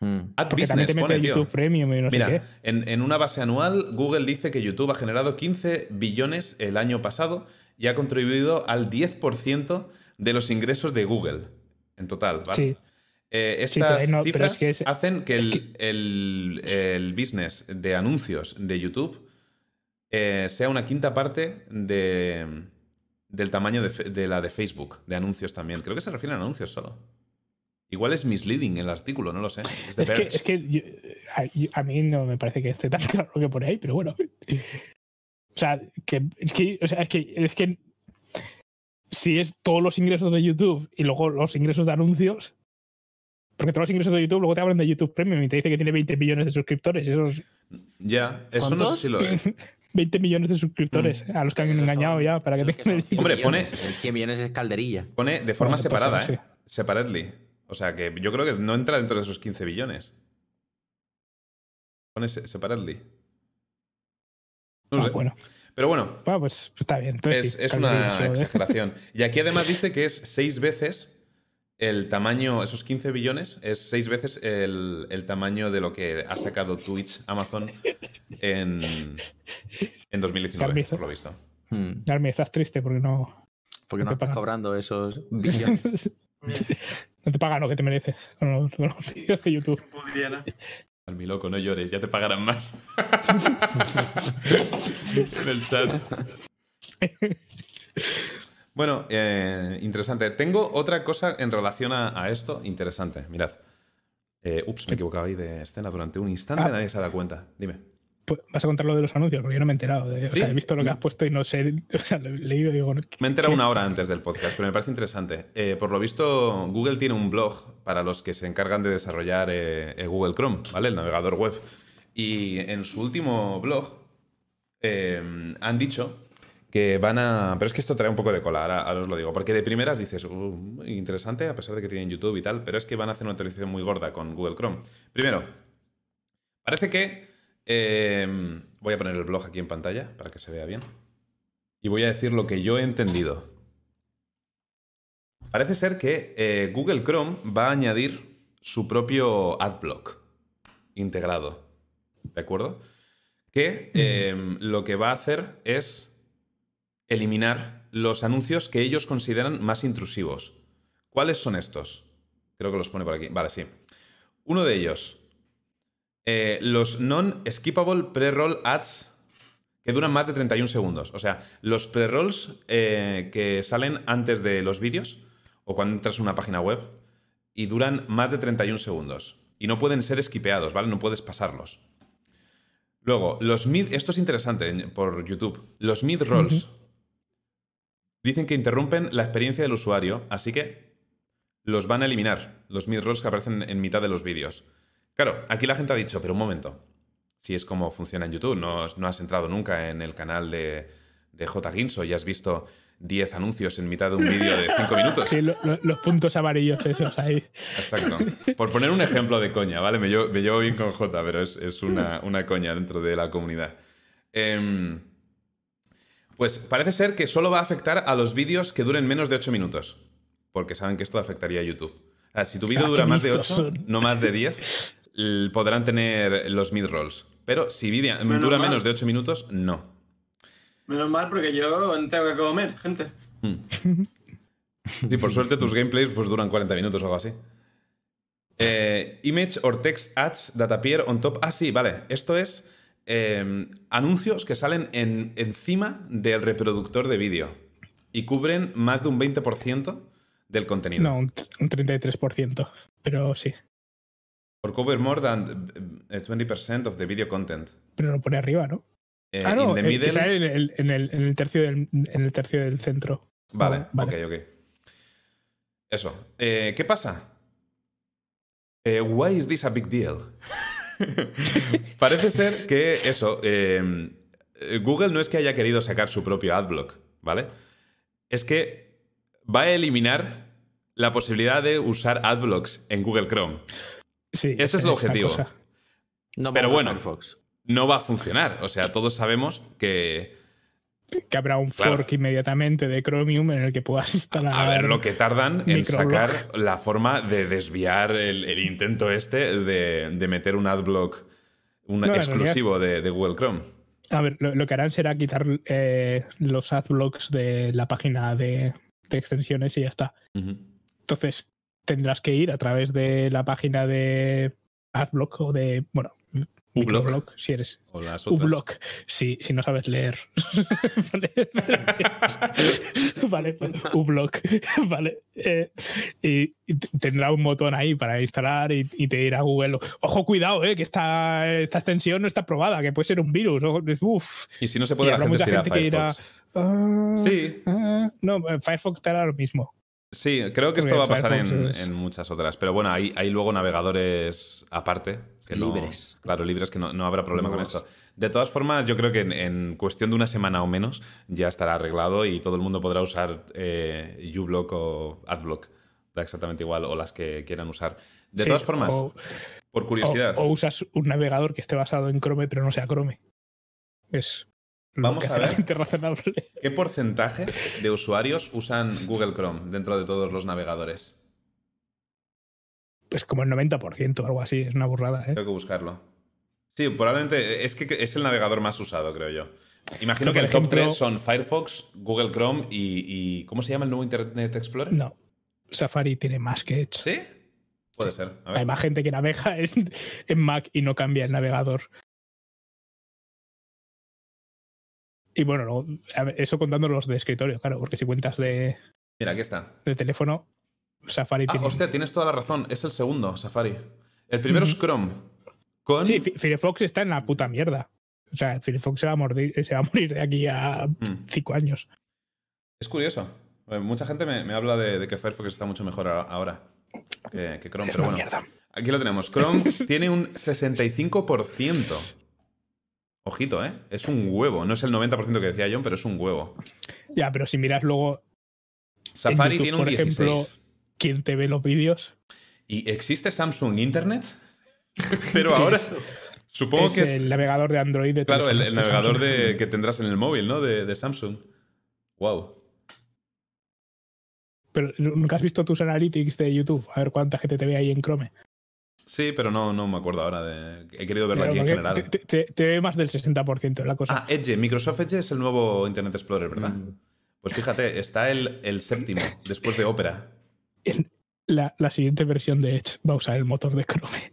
Mm. Ad Porque también Business te mete pone, tío. YouTube Premium y no sé Mira, qué. en, en una base anual, Google dice que YouTube ha generado 15 billones el año pasado y ha contribuido al 10% de los ingresos de Google en total. ¿vale? Sí. Eh, Sí, pero estas pero cifras es que es- hacen que el, el- el business de anuncios de YouTube eh, sea una quinta parte de, del tamaño de, la de Facebook, de anuncios también. Creo que se refieren a anuncios solo. Igual es misleading el artículo, no lo sé. Es de Es que, es que yo- a, yo- a mí no me parece que esté tan claro lo que pone ahí, pero bueno. O sea, que, es, que, o sea, es, que, es que si es todos los ingresos de YouTube y luego los ingresos de anuncios, porque todos los ingresos de YouTube luego te hablan de YouTube Premium y te dice que tiene 20 millones de suscriptores. y Esos Ya, eso no sé si lo es. 20 millones de suscriptores a los que han Esos engañado son- ya para que tengan 100 Hombre, pone- millones. El 100 millones es calderilla. Pone de forma Bueno, pues separada. ¿eh? Separately. O sea que yo creo que no entra dentro de esos 15 billones. Pone se- separately. No Ah, sé. bueno, Pero bueno, Bueno, pues está bien. Entonces, es, sí, es una exageración. Y aquí además dice que es seis veces el tamaño, esos 15 billones, es seis veces el, el tamaño de lo que ha sacado Twitch, Amazon, en, en 2019, Carmizo. por lo visto. Hmm. Carmen, estás triste porque no, Porque No no te estás pagan. cobrando esos billones. no te pagan lo que te mereces con los, con los vídeos de YouTube. Pudiera. Al mi loco, no llores, ya te pagarán más. en el chat. Bueno, eh, interesante. Tengo otra cosa en relación a, a esto, interesante. Mirad. Eh, ups, me he equivocado ahí de escena durante un instante, Ah. nadie se da cuenta. Dime. Pues, Vas a contar lo de los anuncios, porque yo no me he enterado. de- o sea, he visto lo que has puesto y no sé. O sea, lo he leído y digo. Me he enterado una hora antes del podcast, pero me parece interesante. Eh, por lo visto, Google tiene un blog para los que se encargan de desarrollar eh, eh, Google Chrome, ¿vale? El navegador web. Y en su último blog eh, han dicho que van a... Pero es que esto trae un poco de cola, ahora, ahora os lo digo. Porque de primeras dices, "Uh, interesante, a pesar de que tienen YouTube y tal, pero es que van a hacer una actualización muy gorda con Google Chrome. Primero, parece que... eh, voy a poner el blog aquí en pantalla para que se vea bien. Y voy a decir lo que yo he entendido. Parece ser que eh, Google Chrome va a añadir su propio adblock integrado. ¿De acuerdo? Que eh, lo que va a hacer es eliminar los anuncios que ellos consideran más intrusivos. ¿Cuáles son estos? Creo que los pone por aquí. Vale, sí. Uno de ellos. eh, los non-skippable pre-roll ads que duran más de 31 segundos. O sea, los pre-rolls eh, que salen antes de los vídeos o cuando entras a una página web y duran más de 31 segundos. Y no pueden ser esquipeados, ¿vale? No puedes pasarlos. Luego, los mid... Esto es interesante por YouTube. Los mid-rolls dicen que interrumpen la experiencia del usuario, así que los van a eliminar, los mid-rolls que aparecen en mitad de los vídeos. Claro, aquí la gente ha dicho, pero un momento, si es como funciona en YouTube, no, no has entrado nunca en el canal de, de J. Ginso y has visto 10 anuncios en mitad de un vídeo de 5 minutos. Sí, lo- lo- los puntos amarillos esos ahí. Exacto. Por poner un ejemplo de coña, ¿vale? Me llevo, me llevo bien con J, pero es, es una, una coña dentro de la comunidad. Em, pues parece ser que solo va a afectar a los vídeos que duren menos de 8 minutos. Porque saben que esto afectaría a YouTube. Ah, si tu vídeo Ah, dura más de 8, listos son. no más de 10, l- podrán tener los mid-rolls. Pero si vídeo Menos dura mal. menos de 8 minutos, no. Menos mal porque yo tengo que comer, gente. Sí, por suerte tus gameplays pues duran 40 minutos o algo así. Eh, image or text ads that appear on top. Ah, sí, vale. Esto es eh, anuncios que salen en- encima del reproductor de vídeo y cubren más de un 20% del contenido. No, un, un 33%. Pero sí. Or cover more than eh, 20% of the video content. Pero lo pone arriba, ¿no? Eh, ah, no, in the que middle. sale en el, en el- en el tercio del, en el tercio del centro. Vale, Ah, vale. ok, ok. Eso. Eh, ¿Qué pasa? Eh, why is this a big deal? Parece ser que eso. eh, eh, Google no es que haya querido sacar su propio adblock, ¿vale? Es que va a eliminar la posibilidad de usar adblocks en Google Chrome. Sí, Ese es el objetivo. No Pero bueno. Firefox. No va a funcionar. O sea, todos sabemos que. Que habrá un Claro. fork inmediatamente de Chromium en el que puedas instalar. A ver lo que tardan en sacar la forma de desviar el, el intento este de, de meter un adblock un No, en exclusivo de, de Google Chrome. A ver, lo, lo que harán será quitar eh, los adblocks de la página de, de extensiones y ya está. Entonces tendrás que ir a través de la página de Adblock o de, bueno, Microblog, si eres O las otras. Ublog, si, si no sabes leer. vale, vale, pues Ublog, vale. Eh, y, y tendrá un botón ahí para instalar y, y te dirá Google, ojo, cuidado, eh, que esta, esta extensión no está probada, que puede ser un virus. Uf. Y si no se Y puede, la habrá gente mucha gente que dirá. "Ah, Sí, ah". no, eh, Firefox te hará lo mismo. sí, creo que esto Porque va a pasar en, en muchas otras. Pero bueno, hay, hay luego navegadores aparte. Que no- Libres. claro, libres, que no, no habrá problema con esto. De todas formas, yo creo que en, en cuestión de una semana o menos ya estará arreglado y todo el mundo podrá usar eh, uBlock o AdBlock. Da exactamente igual, o las que quieran usar. De Sí, todas formas, o- por curiosidad, o usas un navegador que esté basado en Chrome, pero no sea Chrome. Es lo Vamos que a ver. ¿qué porcentaje de usuarios usan Google Chrome dentro de todos los navegadores? Pues como el 90% o algo así, es una burrada, ¿eh? Tengo que buscarlo. Sí, probablemente es que es el navegador más usado, creo yo. Imagino Creo que el top ejemplo- 3 son Firefox, Google Chrome y, y- ¿Cómo se llama el nuevo Internet Explorer? No, Safari tiene más que Edge. ¿Sí? Puede ser. A ver. Hay más gente que navega en, en Mac y no cambia el navegador. Y bueno, ver, eso contando los de escritorio, claro, porque si cuentas de, Mira, aquí está. de teléfono, Safari Ah, tiene. hostia, tienes toda la razón. Es el segundo, Safari. El primero es. Chrome. Con... Sí, Fi- Firefox está en la puta mierda. O sea, Firefox se va a morir, se va a morir de aquí a Mm. cinco años. Es curioso. Eh, Mucha gente me, me habla de, de que Firefox está mucho mejor ahora que, que Chrome. Es Pero bueno, mierda. aquí lo tenemos. Chrome tiene un 65%. Ojito, ¿eh? Es un huevo. No es el 90% que decía John, pero es un huevo. Ya, pero si miras luego Safari YouTube, tiene un por 16. ejemplo, quién te ve los vídeos, ¿Y existe Samsung Internet? pero Sí, ahora es- supongo es que es... el navegador de Android de Claro, el, el navegador de, que tendrás en el móvil, ¿no? De, de Samsung. Wow. Pero nunca has visto tus analytics de YouTube, a ver cuánta gente te ve ahí en Chrome. Sí, pero no, no me acuerdo ahora de. He querido verlo Pero aquí en general. te, te- te ve más del 60% es la cosa. Ah, Edge. Microsoft Edge es el nuevo Internet Explorer, ¿verdad? Mm. Pues fíjate, está el, el séptimo, después de Opera. La, la siguiente versión de Edge va a usar el motor de Chrome.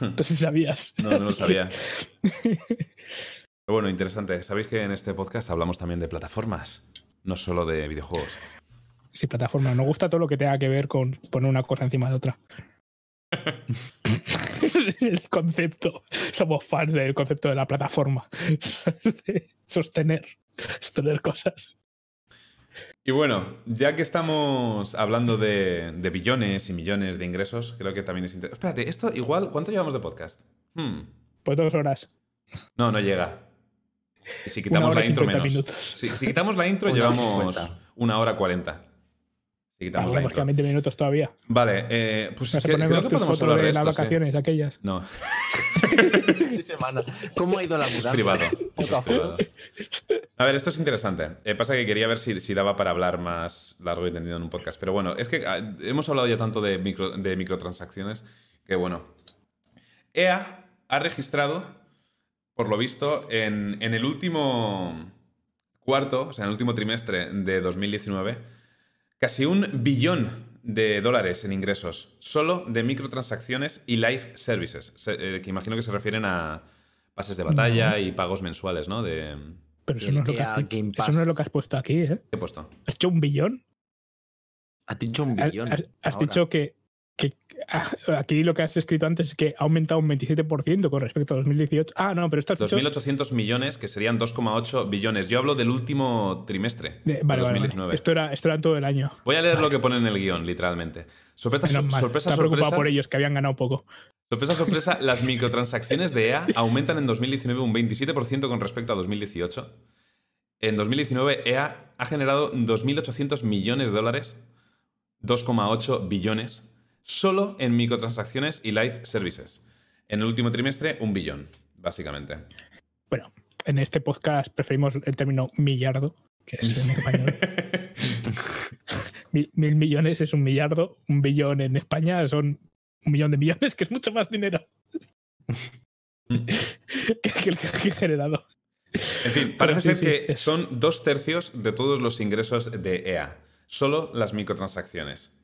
No sé si sabías. No, no lo sabía. Pero bueno, interesante. Sabéis que en este podcast hablamos también de plataformas, no solo de videojuegos. Sí, plataforma. Nos gusta todo lo que tenga que ver con poner una cosa encima de otra. el concepto. Somos fans del concepto de la plataforma. De sostener. Sostener cosas. Y bueno, ya que estamos hablando de, de billones y millones de ingresos, creo que también es interesante. Espérate, esto igual, ¿cuánto llevamos de podcast? Hmm. Pues dos horas. No, no llega. Y si quitamos hora la intro 50 menos. minutos. Si, si quitamos la intro, llevamos 50. una hora cuarenta. Quitamos Vale, la intro. quedan 20 minutos todavía. Vale, eh, pues Vas a poner creo que podemos foto hablar de de las esto. sí. vacaciones aquellas. No. ¿Cómo ha ido la eso es mudanza? privado. eso es privado. A ver, esto es interesante. Eh, pasa que quería ver si, si daba para hablar más largo y tendido en un podcast. Pero bueno, es que ah, hemos hablado ya tanto de, micro- de microtransacciones que bueno. EA ha registrado, por lo visto, en, en el último cuarto, o sea, en el último trimestre de 2019, casi un billón de dólares en ingresos, solo de microtransacciones y live services, se- eh, que imagino que se refieren a pases de batalla y pagos mensuales, ¿no? De, Pero eso no, es lo que has, eso no es lo que has puesto aquí, ¿eh? ¿Qué he puesto? ¿Has hecho un billón? Has dicho un billón. has- dicho que, que- ah, aquí lo que has escrito antes es que ha aumentado un 27% con respecto a 2018. Ah, no, pero dicho 2.800 millones, que serían 2,8 billones. Yo hablo del último trimestre de- de vale, vale, vale. 2019. Esto, era, esto era todo el año. Voy a leer lo que pone en el guion, literalmente. Sorpresa, Menos mal. sorpresa, Estaba preocupado sorpresa. por ellos, que habían ganado poco. Sorpresa, sorpresa, las microtransacciones de EA aumentan en 2019 un 27% con respecto a 2018. En 2019, EA ha generado 2.800 millones de dólares, 2,8 billones, solo en microtransacciones y live services. En el último trimestre, un billón, básicamente. Bueno, en este podcast preferimos el término millardo, que es en español. mil, mil millones es un millardo, un billón en España son un millón de millones, que es mucho más dinero que, que el que he generado. En fin, parece sí, ser sí, que es- son dos tercios de todos los ingresos de EA. Solo las microtransacciones.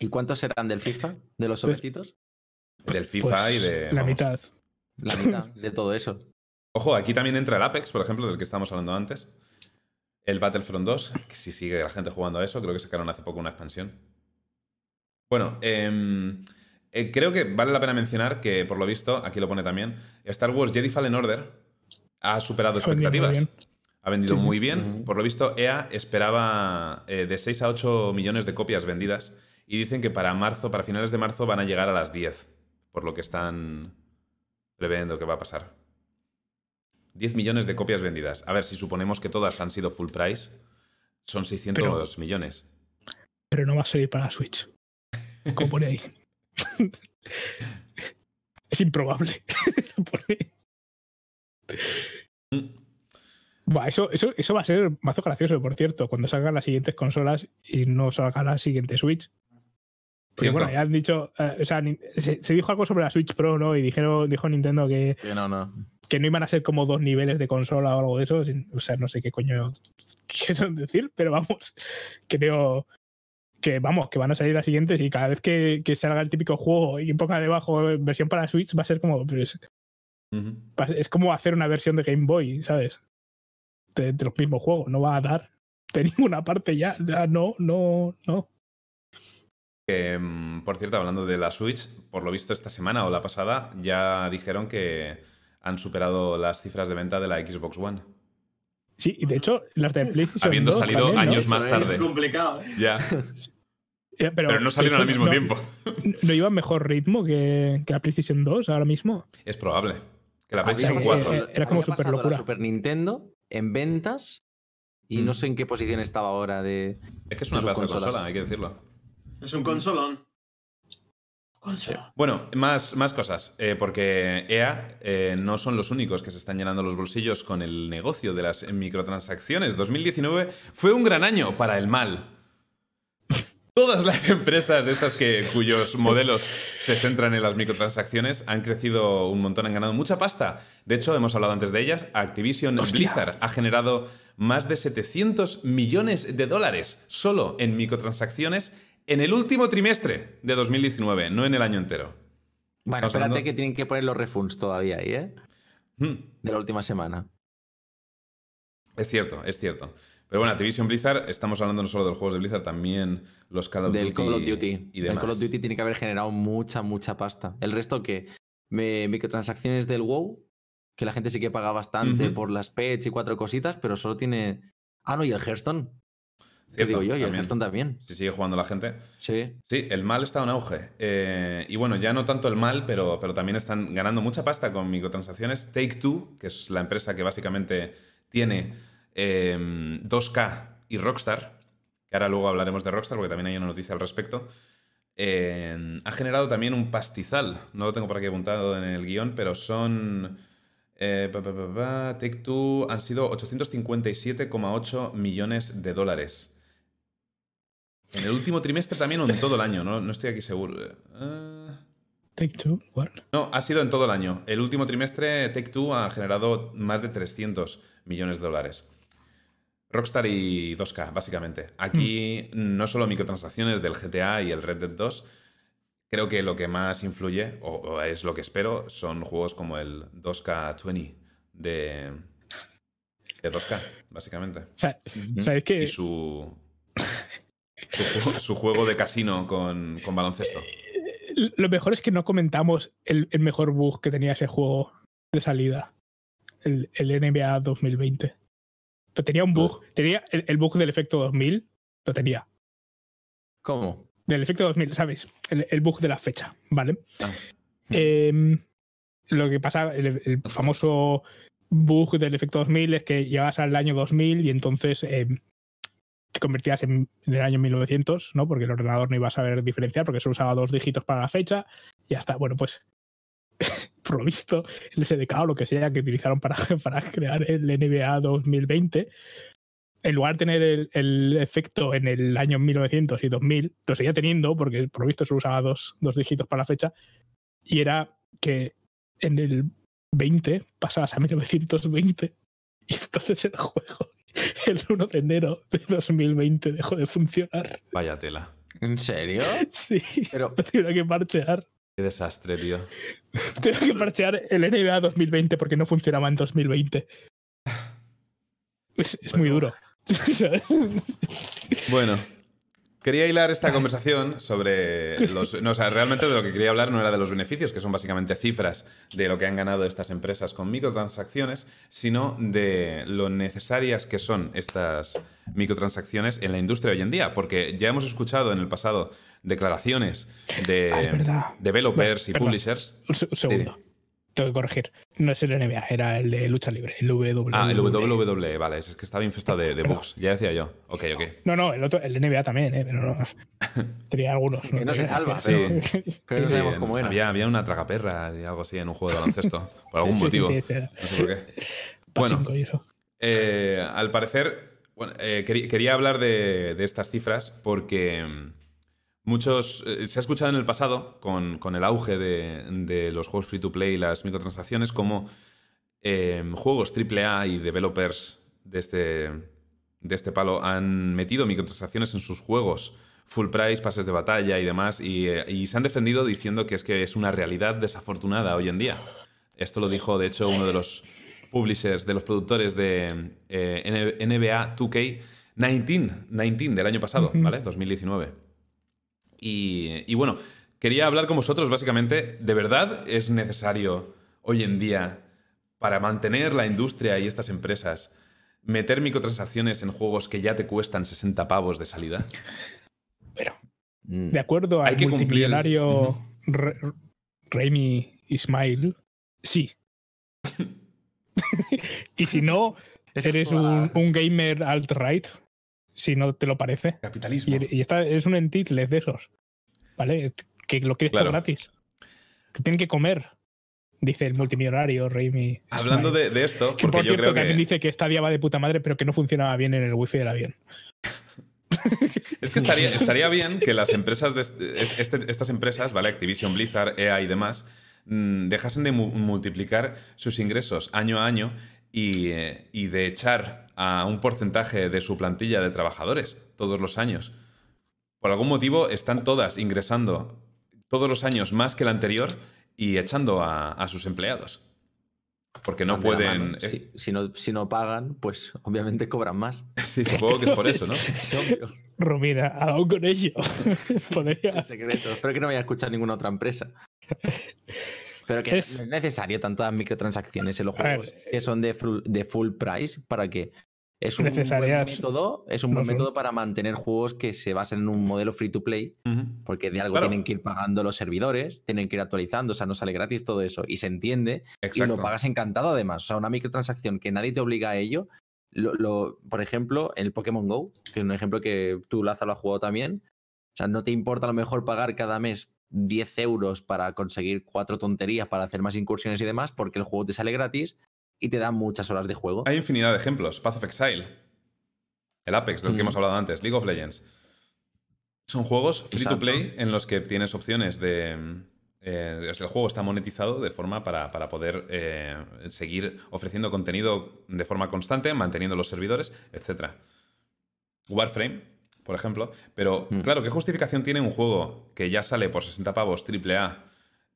¿Y cuántos serán del FIFA? ¿De los Pues- sobrecitos? Del FIFA Pues y de. la vamos. mitad. La mitad de todo eso. Ojo, aquí también entra el Apex, por ejemplo, del que estábamos hablando antes. El Battlefront 2, que si sigue la gente jugando a eso, creo que sacaron hace poco una expansión. Bueno, em, eh, creo que vale la pena mencionar que, por lo visto, aquí lo pone también, Star Wars Jedi Fallen Order ha superado Ha vendido muy expectativas. bien. Ha vendido Sí, muy bien. Por lo visto, EA esperaba eh, de 6 a 8 millones de copias vendidas y dicen que para marzo, para finales de marzo, van a llegar a las 10, por lo que están previendo que va a pasar. 10 millones de copias vendidas. A ver, si suponemos que todas han sido full price, son 600 millones. Pero no va a salir para Switch. Como pone ahí. es improbable. Mm. Eso, eso, eso va a ser mazo gracioso, por cierto, cuando salgan las siguientes consolas y no salga la siguiente Switch. Porque bueno, ya han dicho, eh, o sea, se, se dijo algo sobre la Switch Pro, ¿no? Y dijeron, dijo Nintendo que, Que no, no. que no iban a ser como dos niveles de consola o algo de eso. sin- O sea, no sé qué coño quieren decir, pero vamos, creo que vamos, que van a salir las siguientes y cada vez que, que salga el típico juego y ponga debajo versión para Switch va a ser como pues, va- es como hacer una versión de Game Boy, ¿sabes? De, de los mismos juegos, no va a dar de ninguna parte ya, ya no, no, no. Mm, por cierto, hablando de la Switch, por lo visto esta semana o la pasada ya dijeron que han superado las cifras de venta de la Xbox One. Sí, y de hecho las de PlayStation Habiendo 2 salido también, ¿no? años más Eso es tarde. complicado, ¿eh? Ya. Pero no salieron hecho, al mismo no- tiempo. ¿No iba a mejor ritmo que, que la PlayStation 2 ahora mismo? Es probable. Que la Había PlayStation pasado- 4. eh, era como había super locura. la Super Nintendo en ventas y Mm. no sé en qué posición estaba ahora de. Es que es una de pedazo de consolas. consola, hay que decirlo. Es un consolón. Consola. Bueno, más, más cosas, eh, porque EA eh, no son los únicos que se están llenando los bolsillos con el negocio de las microtransacciones. 2019 fue un gran año para el mal. Todas las empresas de estas que, cuyos modelos se centran en las microtransacciones han crecido un montón, han ganado mucha pasta. De hecho, hemos hablado antes de ellas, Activision Hostia. Blizzard ha generado más de 700 millones de dólares solo en microtransacciones en el último trimestre de 2019, no en el año entero. Bueno, Estamos espérate hablando- que tienen que poner los refunds todavía ahí, ¿eh? Hmm. De la última semana. Es cierto, es cierto. Pero bueno, Activision Blizzard, estamos hablando no solo de los juegos de Blizzard, también los Call of Del Duty. Call of Duty. Y el. Call of Duty tiene que haber generado mucha, mucha pasta. El resto que microtransacciones del WoW, que la gente sí que paga bastante por las pets y cuatro cositas, pero solo tiene. Ah, no, y el Hearthstone. ¿Qué Cierto, digo yo? Y el también. Hearthstone también. Si sigue jugando la gente. Sí. Sí, el mal está en auge. Eh, y bueno, ya no tanto el mal, pero, pero también están ganando mucha pasta con microtransacciones. Take Two, que es la empresa que básicamente tiene eh, 2K y Rockstar, que ahora luego hablaremos de Rockstar porque también hay una noticia al respecto, eh, ha generado también un pastizal. No lo tengo por aquí apuntado en el guion, pero son... eh, Take Two han sido 857,8 millones de dólares. En el último trimestre también o en todo el año, no, no estoy aquí seguro. Eh, Take Two, what? no, ha sido en todo el año. El último trimestre Take Two ha generado más de 300 millones de dólares. Rockstar y 2K, básicamente. Aquí no solo microtransacciones del GTA y el Red Dead 2. Creo que lo que más influye, o, o es lo que espero, son juegos como el 2K20 de, de 2K, básicamente. O sea, ¿sabéis que Y su, su, ju- su juego de casino con, con baloncesto. lo mejor es que no comentamos el, el mejor bug que tenía ese juego de salida? El, el NBA 2020. Pero tenía un bug. Tenía el, el bug del efecto 2000. Lo tenía. ¿Cómo? Del efecto 2000, ¿sabes? El, el bug de la fecha, ¿vale? Ah. Em, lo que pasa, el, el famoso bug del efecto 2000 es que llegabas al año 2000 y entonces em, te convertías en, en el año 1900, ¿no? Porque el ordenador no iba a saber diferenciar porque solo usaba dos dígitos para la fecha y ya está. Bueno, pues por lo visto, el SDK o lo que sea que utilizaron para, para crear el NBA 2020, en lugar de tener el, el efecto en el año 1900 y 2000, lo seguía teniendo porque por lo visto solo usaba dos, dos dígitos para la fecha, y era que en el 20 pasabas a 1920 y entonces el juego el 1 de enero de 2020 dejó de funcionar. Vaya tela. ¿En serio? Sí, Pero, lo tuvieron que parchear. Qué desastre, tío. Tengo que parchear el NBA 2020 porque no funcionaba en 2020. Es, es muy duro. Bueno, quería hilar esta conversación sobre los. No, o sea, realmente de lo que quería hablar no era de los beneficios, que son básicamente cifras de lo que han ganado estas empresas con microtransacciones, sino de lo necesarias que son estas microtransacciones en la industria hoy en día. Porque ya hemos escuchado en el pasado declaraciones de Ah, developers y Perdón. publishers. Un, se- un segundo. Tengo que corregir. No es el NBA, era el de lucha libre, el WWE. Ah, el WWE, vale, es que estaba infestado de, de bugs. Ya decía yo. Ok, ok. No, no, el otro, el NBA también, ¿eh? pero no. Tenía algunos. Que no se salva, Sí. pero no Sí, sabemos cómo era. Había, había una tragaperra y algo así en un juego de baloncesto. Por algún Sí, sí, motivo. sí, sí, sí. No sé por qué. Bueno. y eso. Eh, al parecer, bueno, eh, quería, quería hablar de, de estas cifras porque, Muchos. eh, se ha escuchado en el pasado, con, con el auge de, de los juegos free to play y las microtransacciones, como eh, juegos AAA y developers de este, de este palo han metido microtransacciones en sus juegos, full price, pases de batalla y demás, y, eh, y se han defendido diciendo que es que es una realidad desafortunada hoy en día. Esto lo dijo, de hecho, uno de los publishers, de los productores de eh, NBA 2K19, 19 del año pasado. ¿vale? 2019. Y, y bueno, quería hablar con vosotros básicamente, ¿de verdad es necesario hoy en día para mantener la industria y estas empresas meter microtransacciones en juegos que ya te cuestan 60 pavos de salida? Pero, Mm. de acuerdo Hay que cumplir- multimillonario Ujú. Re- Raimi Ismail, sí. y si no, eres un, un gamer alt-right, si no te lo parece. Capitalismo. Y, y está, es un entitled de esos, ¿vale? Que lo quieres Claro. todo gratis. Que tienen que comer, dice el multimillonario Raimi. Hablando de, de esto, Que porque por yo cierto creo que... también dice que Stadia va de puta madre, pero que no funcionaba bien en el wifi del avión. Es que estaría, estaría bien que las empresas, de este- este- estas empresas, ¿vale? Activision, Blizzard, EA y demás, mm, dejasen de mu- multiplicar sus ingresos año a año y, eh, y de echar a un porcentaje de su plantilla de trabajadores todos los años. Por algún motivo están todas ingresando todos los años más que el anterior y echando a, a sus empleados. Porque no la pueden... mano. Si, si no, si no pagan, pues obviamente cobran más. Sí, supongo que es por eso, ¿no? Es obvio. Romina, aún con ello. Podría- secreto. Espero que no vaya a escuchar ninguna otra empresa. Pero que Es- no es necesario tantas microtransacciones en los juegos que son de, full- de full price para que es un buen método, es un no buen son. método para mantener juegos que se basen en un modelo free to play, porque de algo Claro. tienen que ir pagando los servidores, tienen que ir actualizando, o sea, no sale gratis todo eso y se entiende y Exacto. lo pagas encantado además. O sea, una microtransacción que nadie te obliga a ello. Lo, lo- por ejemplo, el Pokémon Go, que es un ejemplo que tú, Laza, lo has jugado también. O sea, no te importa a lo mejor pagar cada mes 10 euros para conseguir cuatro tonterías, para hacer más incursiones y demás, porque el juego te sale gratis y te da muchas horas de juego. Hay infinidad de ejemplos. Path of Exile. El Apex, del que Mm. hemos hablado antes. League of Legends. Son juegos free to play en los que tienes opciones de. eh, el juego está monetizado de forma para, para poder eh, seguir ofreciendo contenido de forma constante, manteniendo los servidores, etc. Warframe, por ejemplo. Pero, Mm. claro, ¿qué justificación tiene un juego que ya sale por 60 pavos AAA?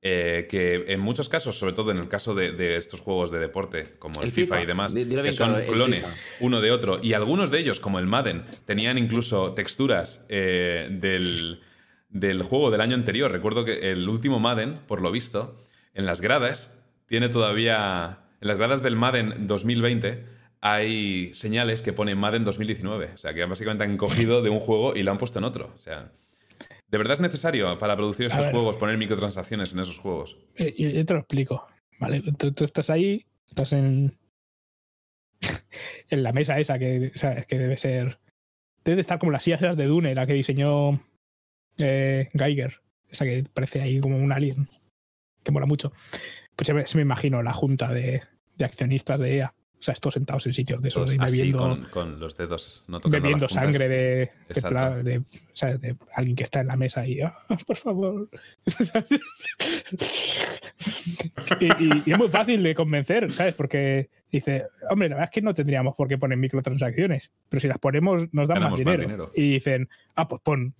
Eh, que en muchos casos, sobre todo en el caso de, de estos juegos de deporte, como el, El FIFA, FIFA, y demás, que son claro, clones uno de otro, y algunos de ellos, como el Madden, tenían incluso texturas eh, del, del juego del año anterior. Recuerdo que el último Madden, por lo visto, en las gradas, tiene todavía. En las gradas del Madden 2020 hay señales que ponen Madden 2019. O sea, que básicamente han cogido de un juego y lo han puesto en otro. O sea. ¿De verdad es necesario para producir estos ver. juegos poner microtransacciones en esos juegos? Eh, yo, yo te lo explico. Vale, tú, tú estás ahí, estás en. en la mesa esa que, sabes, que debe ser. Debe de estar como las sillas de Dune, la que diseñó eh, Geiger. Esa que parece ahí como un alien. Que mola mucho. Pues se me, se me imagino la junta de, de accionistas de EA. O sea, estos sentados en sitios de esos Todos y bebiendo, con, con los dedos no tocando bebiendo sangre de, alguien que está en la mesa y, "Ah, por favor. y, y- y es muy fácil de convencer, ¿sabes? Porque dice, hombre, la verdad es que no tendríamos por qué poner microtransacciones, pero si las ponemos nos dan más dinero. Y dicen, ah, pues pon.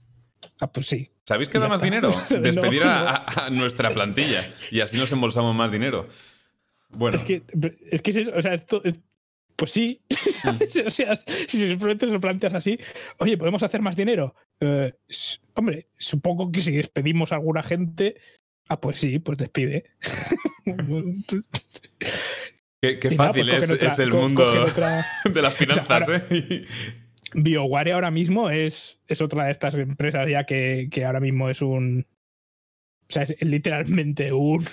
Ah, pues sí. ¿Sabéis qué Y da más está. dinero? Despedir no. a, a- a nuestra plantilla y así nos embolsamos más dinero. Bueno, Es que, es que es eso, o sea, esto. es- Pues sí, ¿sabes? O sea, si simplemente se lo planteas así, oye, ¿podemos hacer más dinero? Eh, hombre, supongo que si despedimos a alguna gente, ah, pues sí, pues despide. qué, nada, fácil pues es, otra- es el mundo otra- de las finanzas, ahora- ¿eh? BioWare ahora mismo es, es otra de estas empresas ya que, que ahora mismo es un. O sea, es literalmente un.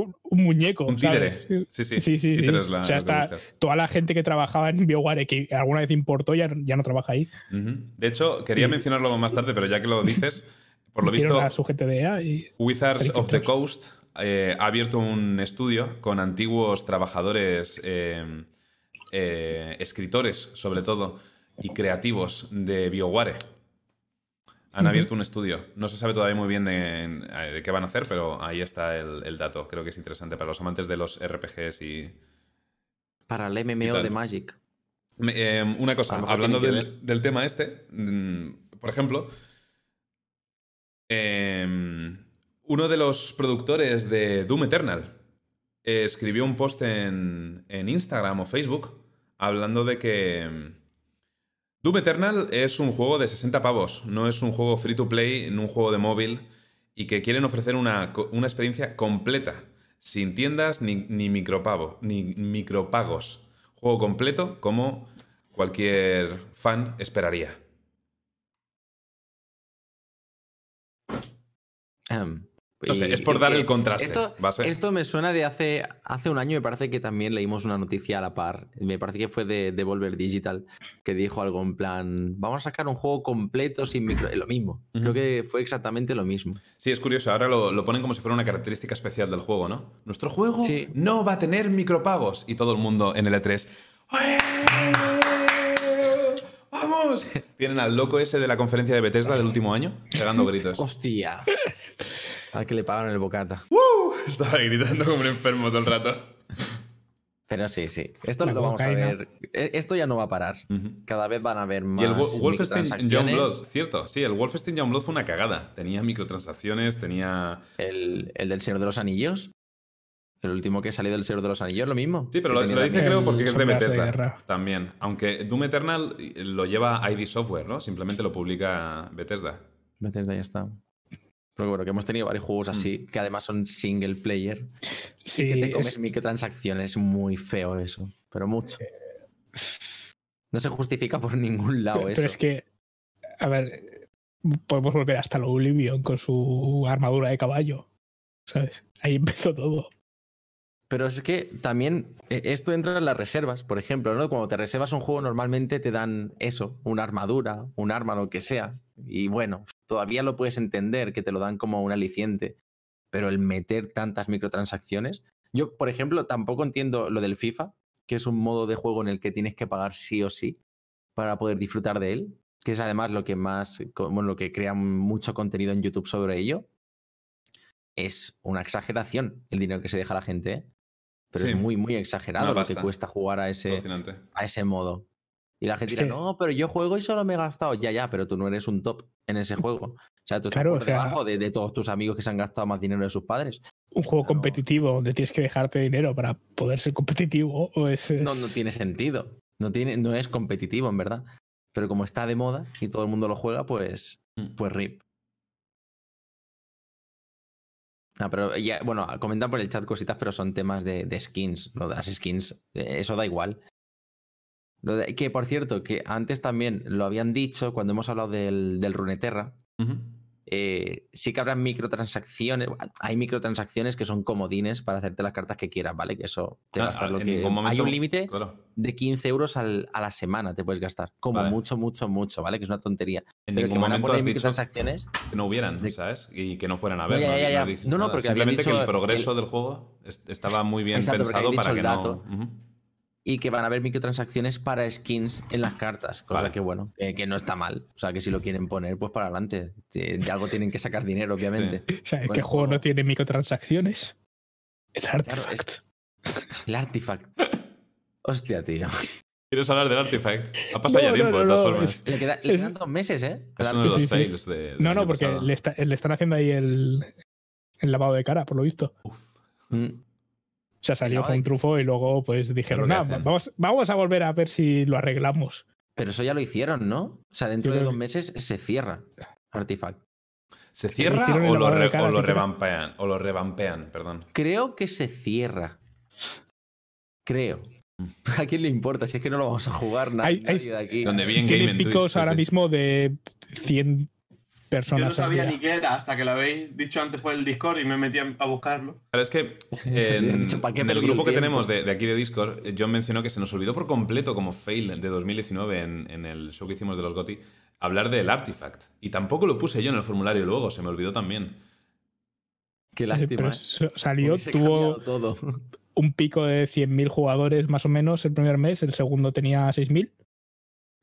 Un, un muñeco. Un títere. ¿sabes? Sí, sí. Sí, sí, títere sí. es la- O sea, buscas. Toda la gente que trabajaba en BioWare que alguna vez importó ya, ya no trabaja ahí. De hecho, quería mencionarlo más tarde, pero ya que lo dices, por lo visto, EA y. Wizards of the. Coast eh, ha abierto un estudio con antiguos trabajadores, eh, eh, escritores sobre todo, y creativos de BioWare. Han abierto un estudio. No se sabe todavía muy bien de, de qué van a hacer, pero ahí está el, el dato. Creo que es interesante para los amantes de los RPGs y. Para el ¿Qué MMO de Magic. Me- eh, una cosa, hablando del, del tema este, mm, por ejemplo, em, uno de los productores de Doom Eternal eh, escribió un post en, en Instagram o Facebook hablando de que em, Doom Eternal es un juego de 60 pavos, no es un juego free to play, no un juego de móvil, y que quieren ofrecer una, una experiencia completa, sin tiendas ni, ni, micropago- ni micropagos. Juego completo como cualquier fan esperaría. No sé, es por dar el contraste. Esto, me suena de hace, hace un año, me parece que también leímos una noticia a la par. Me parece que fue de Devolver Digital, que dijo algo en plan, vamos a sacar un juego completo sin micro... Lo mismo. Creo que fue exactamente lo mismo. Sí, es curioso. Ahora lo, lo ponen como si fuera una característica especial del juego, ¿no? Nuestro juego Sí. no va a tener micropagos. Y todo el mundo en el E3. ¡Eh! ¡Vamos! Tienen al loco ese de la conferencia de Bethesda del último año pegando gritos. ¡Hostia! Al que le pagaron el bocata. Estaba gritando como un enfermo todo el rato. Pero sí, sí. Esto lo vamos a ver. E- Esto ya no va a parar. Cada vez van a haber más. Y el Wo- Wolfenstein microtransacciones. Youngblood, cierto, sí, el Wolfenstein Youngblood fue una cagada. Tenía microtransacciones, tenía... El, el del Señor de los Anillos. El último que salió del Señor de los Anillos, lo mismo. Sí, pero lo, dice creo porque es de Bethesda también. Aunque Doom Eternal lo lleva ID Software, ¿no? Simplemente lo publica Bethesda. Bethesda ya está. Pero bueno, que hemos tenido varios juegos así, Mm. que además son single player. Sí, que te es- comes microtransacciones, muy feo eso. Pero mucho. No se justifica por ningún lado pero, eso. pero es que, a ver, podemos volver hasta lo Oblivion con su armadura de caballo. ¿Sabes? Ahí empezó todo. Pero es que también eh, esto entra en las reservas, por ejemplo, ¿no? Cuando te reservas un juego normalmente te dan eso, una armadura, un arma, lo que sea. Y bueno, todavía lo puedes entender, que te lo dan como un aliciente. Pero el meter tantas microtransacciones... Yo, por ejemplo, tampoco entiendo lo del FIFA, que es un modo de juego en el que tienes que pagar sí o sí para poder disfrutar de él, que es además lo que más, como lo que crea mucho contenido en YouTube sobre ello. Es una exageración el dinero que se deja la gente, ¿eh? pero Sí. es muy, muy exagerado lo que cuesta jugar a ese, a ese modo. Y la gente dirá, no, pero yo juego y solo me he gastado. Ya, ya, pero tú no eres un top en ese juego. O sea, tú estás Claro, por o sea- debajo de, de todos tus amigos que se han gastado más dinero de sus padres. Un juego competitivo donde tienes que dejarte dinero para poder ser competitivo. O es, No, es- no tiene sentido. No, tiene, no es competitivo, en verdad. Pero como está de moda y todo el mundo lo juega, pues, Mm. pues rip. Ah, pero ya, bueno, comentan por el chat cositas, pero son temas de, de skins. Lo de las skins, eh, eso da igual. Lo de- que por cierto, que antes también lo habían dicho cuando hemos hablado del, del Runeterra. Eh, sí que habrá microtransacciones. Hay microtransacciones que son comodines para hacerte las cartas que quieras, ¿vale? Que eso te Ah, gastas lo que. Hay un límite Claro. de 15 euros al- a la semana te puedes gastar. Como Vale. mucho, mucho, mucho, ¿vale? Que es una tontería. En Pero ningún momento has dicho microtransacciones. que no hubieran, de- ¿sabes? Y que no fueran a No, ver. ya, ya, ya. dijiste No, no, nada. porque Simplemente que dicho el progreso el- del juego est- estaba muy bien Exacto, pensado para dicho que no. Ujú. Y que van a haber microtransacciones para skins en las cartas. Cosa Vale. que, bueno, que, que no está mal. O sea, que si lo quieren poner, pues para adelante. De de algo tienen que sacar dinero, obviamente. o sea, es que el juego no tiene microtransacciones. El es- artifact. El artifact. Hostia, tío. ¿Quieres hablar del Artifact? Ha pasado No, ya tiempo, no, de no, todas no, formas. es- Le, queda- le Es- quedan dos meses, ¿eh? Es uno de los Sí, sí. de, No, no, porque le, está- le están haciendo ahí el, el lavado de cara, por lo visto. Mm. O sea, salió de- un trufo y luego pues dijeron, "Ah, vamos, vamos a volver a ver si lo arreglamos. Pero eso ya lo hicieron, ¿no? O sea, dentro de dos meses se cierra Artifact. ¿Se cierra o lo, re- cara, o revampean? O lo revampean, perdón. Creo que se cierra. Creo. ¿A quién le importa? Si es que no lo vamos a jugar na- Hay- hay- nadie de aquí. Donde vi en Tiene Twitch, picos ahora sí. mismo de 100 Yo no sabía ni qué era hasta que lo habéis dicho antes por el Discord y me metí a buscarlo. Pero es que en, dicho, ¿para qué en el grupo el que tenemos de, de aquí de Discord, eh, John mencionó que se nos olvidó por completo como fail de 2019 en, en el show que hicimos de los GOTY hablar del Artifact. Y tampoco lo puse yo en el formulario luego, se me olvidó también. Qué Eh, lástima. Pero ¿eh? salió, tuvo todo. un pico de 100.000 jugadores más o menos el primer mes, el segundo tenía 6.000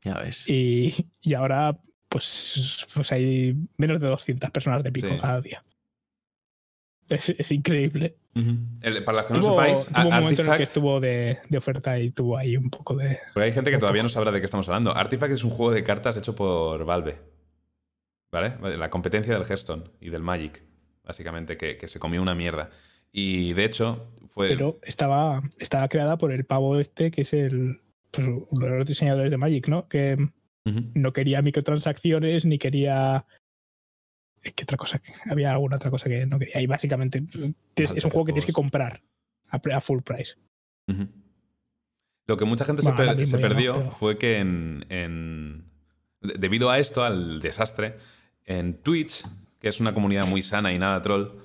Ya ves. y, y ahora pues, pues hay menos de 200 personas de pico Sí. cada día. Es, es increíble. El- para los que no tuvo sepáis, tuvo un momento en el que estuvo de, de oferta y tuvo ahí un poco de. porque hay gente que todavía no sabrá de qué estamos hablando. Artifact es un juego de cartas hecho por Valve. ¿Vale? La competencia del Hearthstone y del Magic, básicamente, que, que se comió una mierda. Y de hecho, fue. Pero estaba, estaba creada por el pavo este, que es el. Pues, uno de los diseñadores de Magic, ¿no? Que No quería microtransacciones ni quería. Es que otra cosa, había alguna otra cosa que no quería. Y básicamente tienes- es un juego que tienes que comprar a, full price. Lo que mucha gente Bueno, se, per- no, perdió pero- fue que en, en- de- debido a esto, al desastre, en Twitch, que es una comunidad muy sana y nada troll,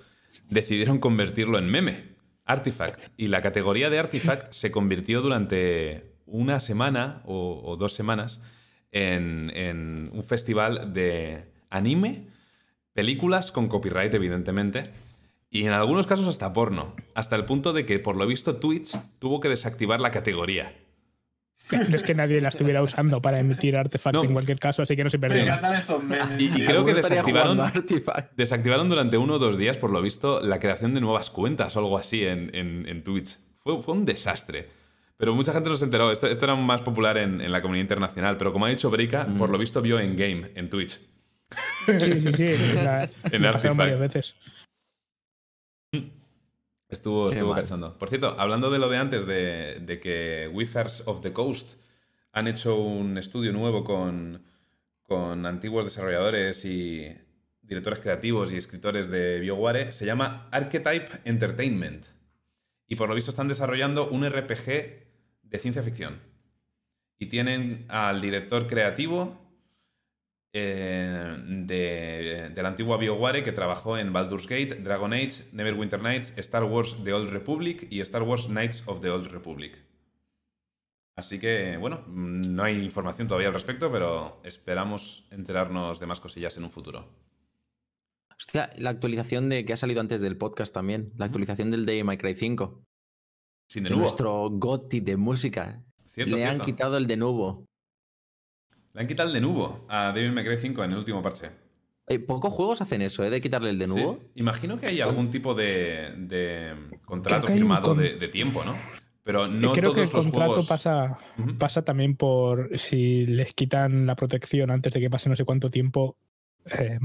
decidieron convertirlo en meme, Artifact. Y la categoría de Artifact se convirtió durante una semana o, o dos semanas en, en un festival de anime, películas con copyright, evidentemente, y en algunos casos hasta porno, hasta el punto de que, por lo visto, Twitch tuvo que desactivar la categoría. No es que nadie la estuviera usando para emitir artefacto No. en cualquier caso, así que no se estos memes. Y- y creo que desactivaron-. Desactivaron durante uno o dos días, por lo visto, la creación de nuevas cuentas o algo así en, en- en Twitch. Fue, fue un desastre. Pero mucha gente no se enteró. Esto, esto era más popular en, en la comunidad internacional. Pero como ha dicho Breika, Mm. por lo visto vio en game en Twitch. Sí, sí, sí. la- En Artifact. varias veces. Estuvo, Qué estuvo mal. cachondo. Por cierto, hablando de lo de antes, de, de que Wizards of the Coast han hecho un estudio nuevo con, con antiguos desarrolladores y directores creativos y escritores de BioWare, se llama Archetype Entertainment. Y por lo visto están desarrollando un RPG de ciencia ficción. Y tienen al director creativo eh, de, de la antigua BioWare que trabajó en Baldur's Gate, Dragon Age, Neverwinter Nights, Star Wars The Old Republic y Star Wars Knights of the Old Republic. Así que, bueno, no hay información todavía al respecto, pero esperamos enterarnos de más cosillas en un futuro. Hostia, la actualización de que ha salido antes del podcast también. La actualización del de My Cry 5. Sin de nuevo. nuestro GOTY de música. Cierto, Le han quitado el de nuevo. Le han quitado el de nuevo a Devil May Cry 5 en el último parche. Eh, pocos juegos hacen eso, ¿eh? De quitarle el de Sí. nuevo. Imagino que hay algún tipo de, de contrato que firmado con- de, de tiempo, ¿no? Pero no Creo que todos el los contrato juegos... pasa, Ujú. pasa también por si les quitan la protección antes de que pase no sé cuánto tiempo, eh,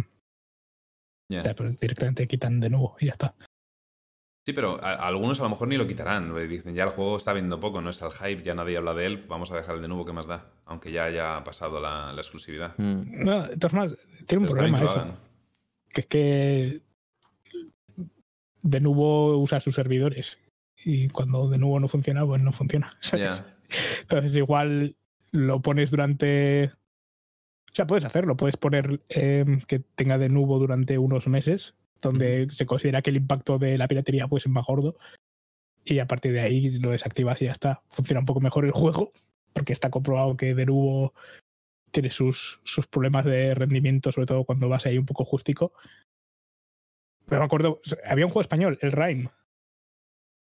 pues directamente quitan de nuevo y ya está. Sí, pero a- a algunos a lo mejor ni lo quitarán. Dicen, ya el juego está viendo poco, no es al hype, ya nadie habla de él, vamos a dejar el de nuevo que más da. Aunque ya haya pasado la, la exclusividad. Mm. No, de todas maneras, tiene un Pero problema eso. Que es que de nuevo usa sus servidores. Y cuando de nuevo no funciona, pues no funciona. Entonces igual lo pones durante... O sea, puedes hacerlo, puedes poner em, que tenga de nuevo durante unos meses, donde se considera que el impacto de la piratería pues, es más gordo. Y a partir de ahí lo desactivas y ya está. Funciona un poco mejor el juego, porque está comprobado que de nuevo tiene sus, sus problemas de rendimiento, sobre todo cuando vas ahí un poco justico. Pero me acuerdo, había un juego español, el Rhyme,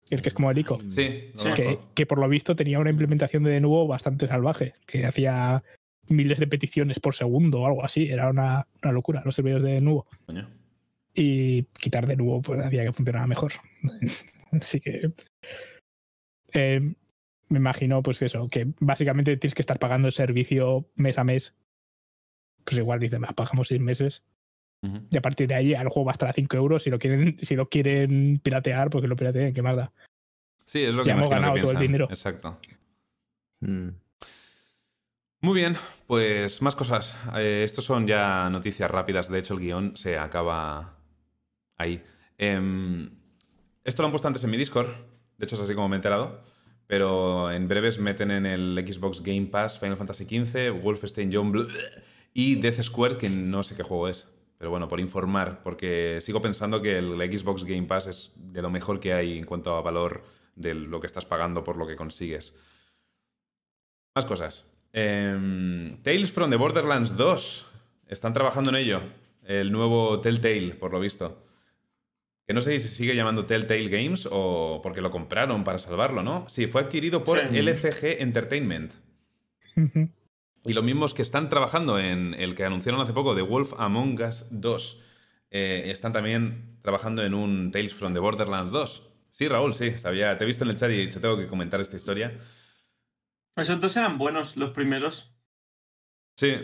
el que es como el ICO Sí, que, que por lo visto tenía una implementación de de nuevo bastante salvaje, que hacía miles de peticiones por segundo o algo así. Era una, una locura los servidores de de nuevo. Coño. Y quitar de nuevo pues hacía que funcionara mejor. así que eh, me imagino pues eso, que básicamente tienes que estar pagando el servicio mes a mes. Pues igual dicen, "Va, pagamos seis meses. Y a partir de ahí el juego va a estar a 5 euros. Si lo quieren, si lo quieren piratear, porque lo pirateen, ¿qué más da? Sí, es lo que Ya hemos que ganado todo el dinero. Exacto. Mm. Muy bien, pues más cosas. Eh, estos son ya noticias rápidas. De hecho, el guion se acaba ahí. Em, esto lo han puesto antes en mi Discord. De hecho, es así como me he enterado. Pero en breves meten en el Xbox Game Pass Final Fantasy XV, Wolfenstein Youngblood y Death Square, que no sé qué juego es. Pero bueno, por informar, porque sigo pensando que el Xbox Game Pass es de lo mejor que hay en cuanto a valor de lo que estás pagando por lo que consigues. Más cosas. Em, Tales from the Borderlands 2. Están trabajando en ello. El nuevo Telltale, por lo visto. Que no sé si se sigue llamando Telltale Games o porque lo compraron para salvarlo, ¿no? Sí, fue adquirido por Sí. LCG Entertainment. Y los mismos que están trabajando en el que anunciaron hace poco, The Wolf Among Us 2, eh, están también trabajando en un Tales from the Borderlands 2. Sí, Raúl, sí, sabía, te he visto en el chat y he dicho, tengo que comentar esta historia. Esos dos eran buenos, los primeros. Sí.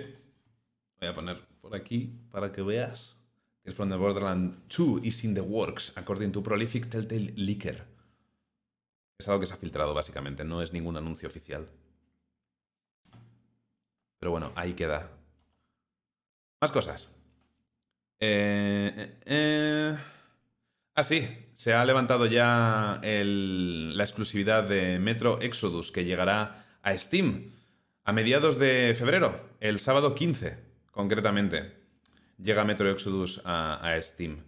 Voy a poner por aquí para que veas. Tales from the Borderlands 2 is in the works, according to Prolific Telltale Leaker. Es algo que se ha filtrado, básicamente, no es ningún anuncio oficial. Pero bueno, ahí queda. Más cosas. Eh, eh, eh. Ah, sí, se ha levantado ya la exclusividad de Metro Exodus que llegará a Steam a mediados de febrero, el sábado 15, concretamente. Llega Metro Exodus a, a Steam.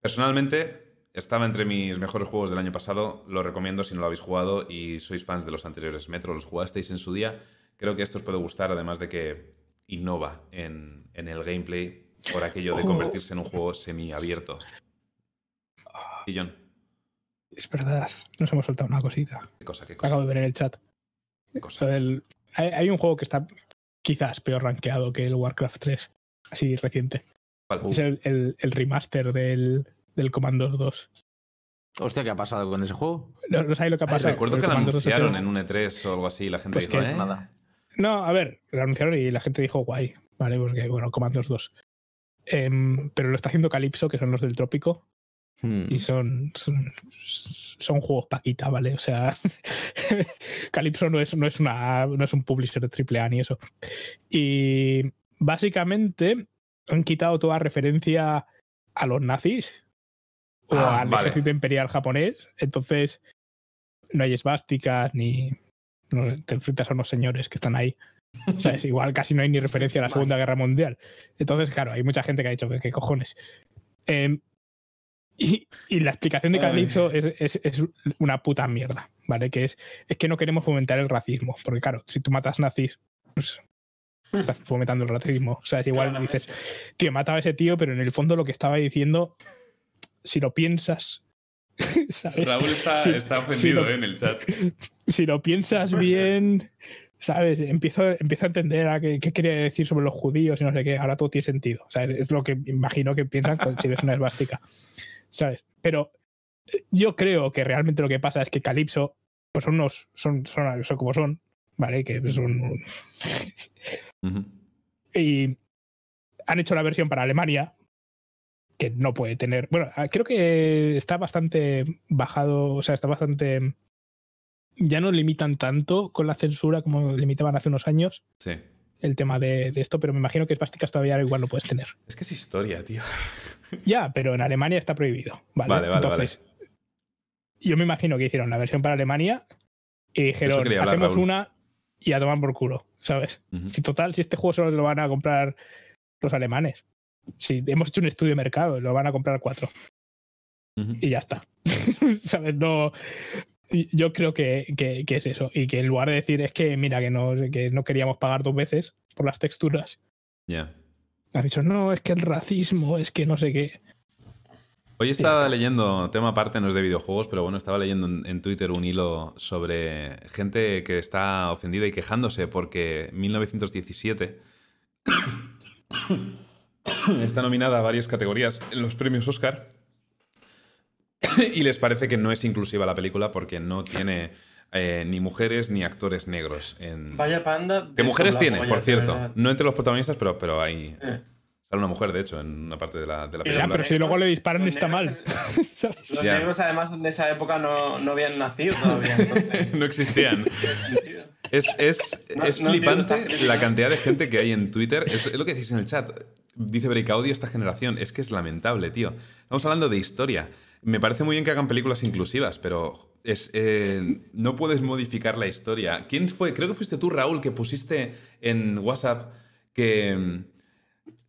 Personalmente, estaba entre mis mejores juegos del año pasado, lo recomiendo si no lo habéis jugado y sois fans de los anteriores Metro, los jugasteis en su día. Creo que esto os puede gustar, además de que innova en, en el gameplay por aquello de Oh. convertirse en un juego semiabierto. Y John, Es verdad, nos hemos soltado una cosita. ¿qué cosa? ¿Qué Acabo de ver en el chat. ¿Qué cosa? Del- hay, hay un juego que está quizás peor rankeado que el Warcraft 3, así reciente. ¿Cuál? Es el, el- el remaster del, del Commandos 2. Hostia, ¿qué ha pasado con ese juego? No, no sabéis lo que ha Ay, pasado. recuerdo El que lo Commandos 2 anunciaron en un E3 o algo así y la gente Pues dijo, que "Eh". nada. No, a ver, lo anunciaron y la gente dijo guay, ¿vale? Porque, bueno, Commandos 2. Em, pero lo está haciendo Calypso, que son los del trópico, Hmm. y son, son, son juegos paquita, ¿vale? O sea, Calypso no es, no, es una, no es un publisher de AAA ni eso. Y básicamente han quitado toda referencia a los nazis o Ah, al vale. ejército imperial japonés. Entonces, no hay esvásticas ni. No sé, te enfrentas a unos señores que están ahí. ¿Sabes? Igual casi no hay ni referencia a la Segunda Guerra Mundial. Entonces, claro, hay mucha gente que ha dicho, ¿qué, qué cojones? Em, y, y la explicación de. Calypso es, es- es una puta mierda, ¿vale? Que es, es que no queremos fomentar el racismo. Porque, claro, si tú matas nazis, pues estás fomentando el racismo. O sea, es igual Claramente. dices, tío, mataba a ese tío, pero en el fondo lo que estaba diciendo, si lo piensas, ¿sabes? Raúl está, Sí, está ofendido lo- eh, en el chat. si lo piensas bien, ¿sabes? Empiezo, empiezo a entender a qué, qué quería decir sobre los judíos y no sé qué. Ahora todo tiene sentido. O sea, es lo que imagino que piensan si ves una esvástica. ¿Sabes? Pero eh, yo creo que realmente lo que pasa es que Calypso, pues son unos, son, son, son como son, ¿vale? Que son. Ujú. Y han hecho la versión para Alemania, que no puede tener. Bueno, ah, creo que está bastante bajado, o sea, está bastante. Ya no limitan tanto con la censura como limitaban hace unos años Sí. el tema de, de esto, pero me imagino que esvásticas todavía igual no puedes tener. Es que es historia, tío. Ya, pero en Alemania está prohibido. Vale, Vale, vale, Entonces, yo me imagino que hicieron la versión para Alemania y dijeron, hablar, hacemos Raúl. una y a tomar por culo, ¿sabes? Si total, si este juego solo lo van a comprar los alemanes. Si hemos hecho un estudio de mercado, lo van a comprar cuatro y ya está. ¿Sabes? No. Yo creo que, que- que es eso. Y que en lugar de decir es que, mira, que no, que no queríamos pagar dos veces por las texturas, Ya. han dicho, no, es que el racismo, es que no sé qué. Hoy estaba leyendo, tema aparte, no es de videojuegos, pero bueno, estaba leyendo en, en Twitter un hilo sobre gente que está ofendida y quejándose porque 1917 está nominada a varias categorías en los premios Oscar y les parece que no es inclusiva la película porque no tiene eh, ni mujeres ni actores negros. En... Vaya panda. Que de mujeres tiene, por cierto. No entre los protagonistas, pero, pero hay. Eh. Sale una mujer, de hecho, en una parte de la, de la Ya, película. pero si luego le disparan Los está negros mal. Los Ya. negros, además, en esa época no, no habían nacido todavía. entonces, no existían. Es, es, No- es no flipante la cantidad de gente que hay en Twitter. Es, es lo que decís en el chat. Dice Breakaudio esta generación. Es que es lamentable, tío. Estamos hablando de historia. Me parece muy bien que hagan películas inclusivas, pero es, eh, no puedes modificar la historia. ¿Quién fue? Creo que fuiste tú, Raúl, que pusiste en WhatsApp que, mm,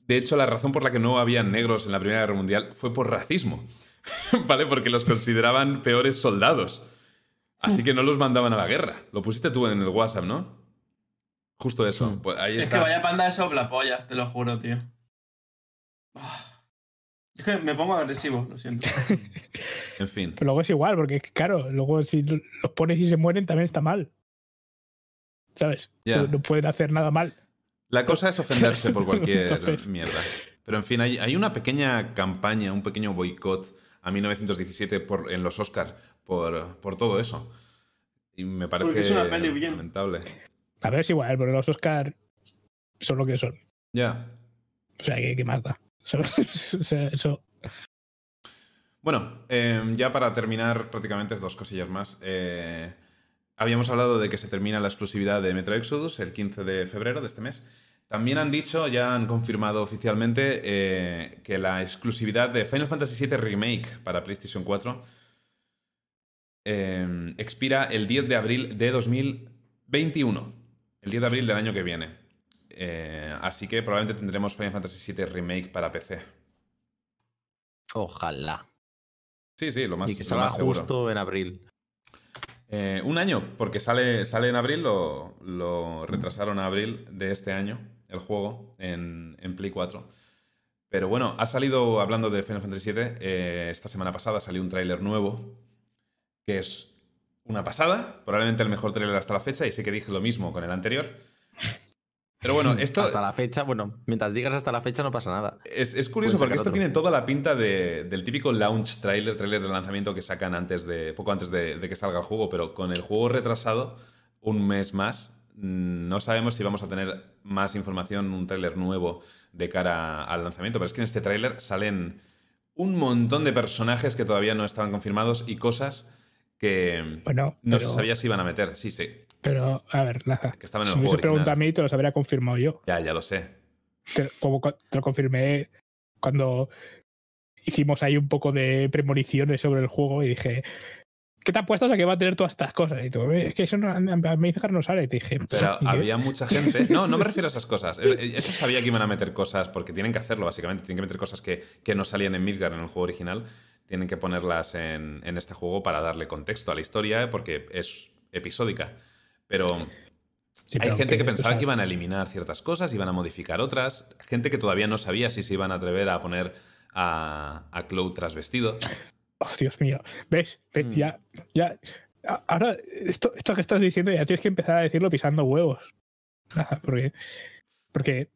de hecho, la razón por la que no habían negros en la Primera Guerra Mundial fue por racismo. ¿Vale? Porque los consideraban peores soldados. Así que no los mandaban a la guerra. Lo pusiste tú en el WhatsApp, ¿no? Justo eso. Pues ahí Es está. que vaya panda de soplapollas, te lo juro, tío. Ah. Es que me pongo agresivo, lo siento. En fin. Pero luego es igual, porque claro, luego si los pones y se mueren también está mal. ¿sabes? No pueden hacer nada mal. La cosa es ofenderse por cualquier Entonces- mierda. Pero en fin, hay, hay una pequeña campaña, un pequeño boicot a 1917 por, en los Oscars por, por todo eso. Y me parece Porque es una peli bien. lamentable. A ver, es igual, pero los Oscar son lo que son. Ya. O sea, ¿qué, qué más da? ¿Sabes? O sea, eso. Bueno, eh, ya para terminar, prácticamente es dos cosillas más. Eh, habíamos hablado de que se termina la exclusividad de Metro Exodus el 15 de febrero de este mes. También han dicho, ya han confirmado oficialmente, eh, que la exclusividad de Final Fantasy VII Remake para PlayStation 4 eh, expira el 10 de abril de 2021. El 10 de abril del año que viene. Eh, así que probablemente tendremos Final Fantasy VII Remake para PC. Ojalá. Sí, sí, lo más, y que salga justo en abril. Eh, un año, porque sale, sale en abril, lo, lo retrasaron a abril de este año, el juego, en, en Play 4. Pero bueno, ha salido, hablando de Final Fantasy VII, eh, esta semana pasada salió un tráiler nuevo, que es una pasada, probablemente el mejor tráiler hasta la fecha, y sé que dije lo mismo con el anterior. Pero bueno, esto... Hasta la fecha, bueno, mientras digas hasta la fecha no pasa nada. Es, es curioso Pueden porque esto otro. tiene toda la pinta de- del típico launch trailer, trailer de lanzamiento que sacan antes de, poco antes de, de que salga el juego, pero con el juego retrasado un mes más, no sabemos si vamos a tener más información, un trailer nuevo de cara al lanzamiento, pero es que en este trailer salen un montón de personajes que todavía no estaban confirmados y cosas que Bueno, no pero, se sabía si iban a meter. Sí, sí, pero a ver, que en Si me hubiese preguntado a mí, te los habría confirmado yo. Ya, ya lo sé. Te, como co- te lo confirmé cuando hicimos ahí un poco de premoniciones sobre el juego y dije. ¿Qué te apuestas a que va a tener todas estas cosas? Y tú, "Eh, es que eso no, a Mazegar no sale. Y te dije, Pero "¿Y qué?". había mucha gente. No, no me refiero a esas cosas. Eh, Eso sabía que iban a meter cosas, porque tienen que hacerlo, básicamente. Tienen que meter cosas que, que no salían en Midgar en el juego original. Tienen que ponerlas en, en este juego para darle contexto a la historia, porque es episódica. Pero Sí, hay gente que pensaba que iban a eliminar ciertas cosas, iban a modificar otras. Gente que todavía no sabía si se iban a atrever a poner a, a Cloud trasvestido. Oh, Dios mío. ¿Ves? ¿Ves? Mm. Ya, ya. Ahora, esto, esto que estás diciendo ya tienes que empezar a decirlo pisando huevos. Porque. Porque.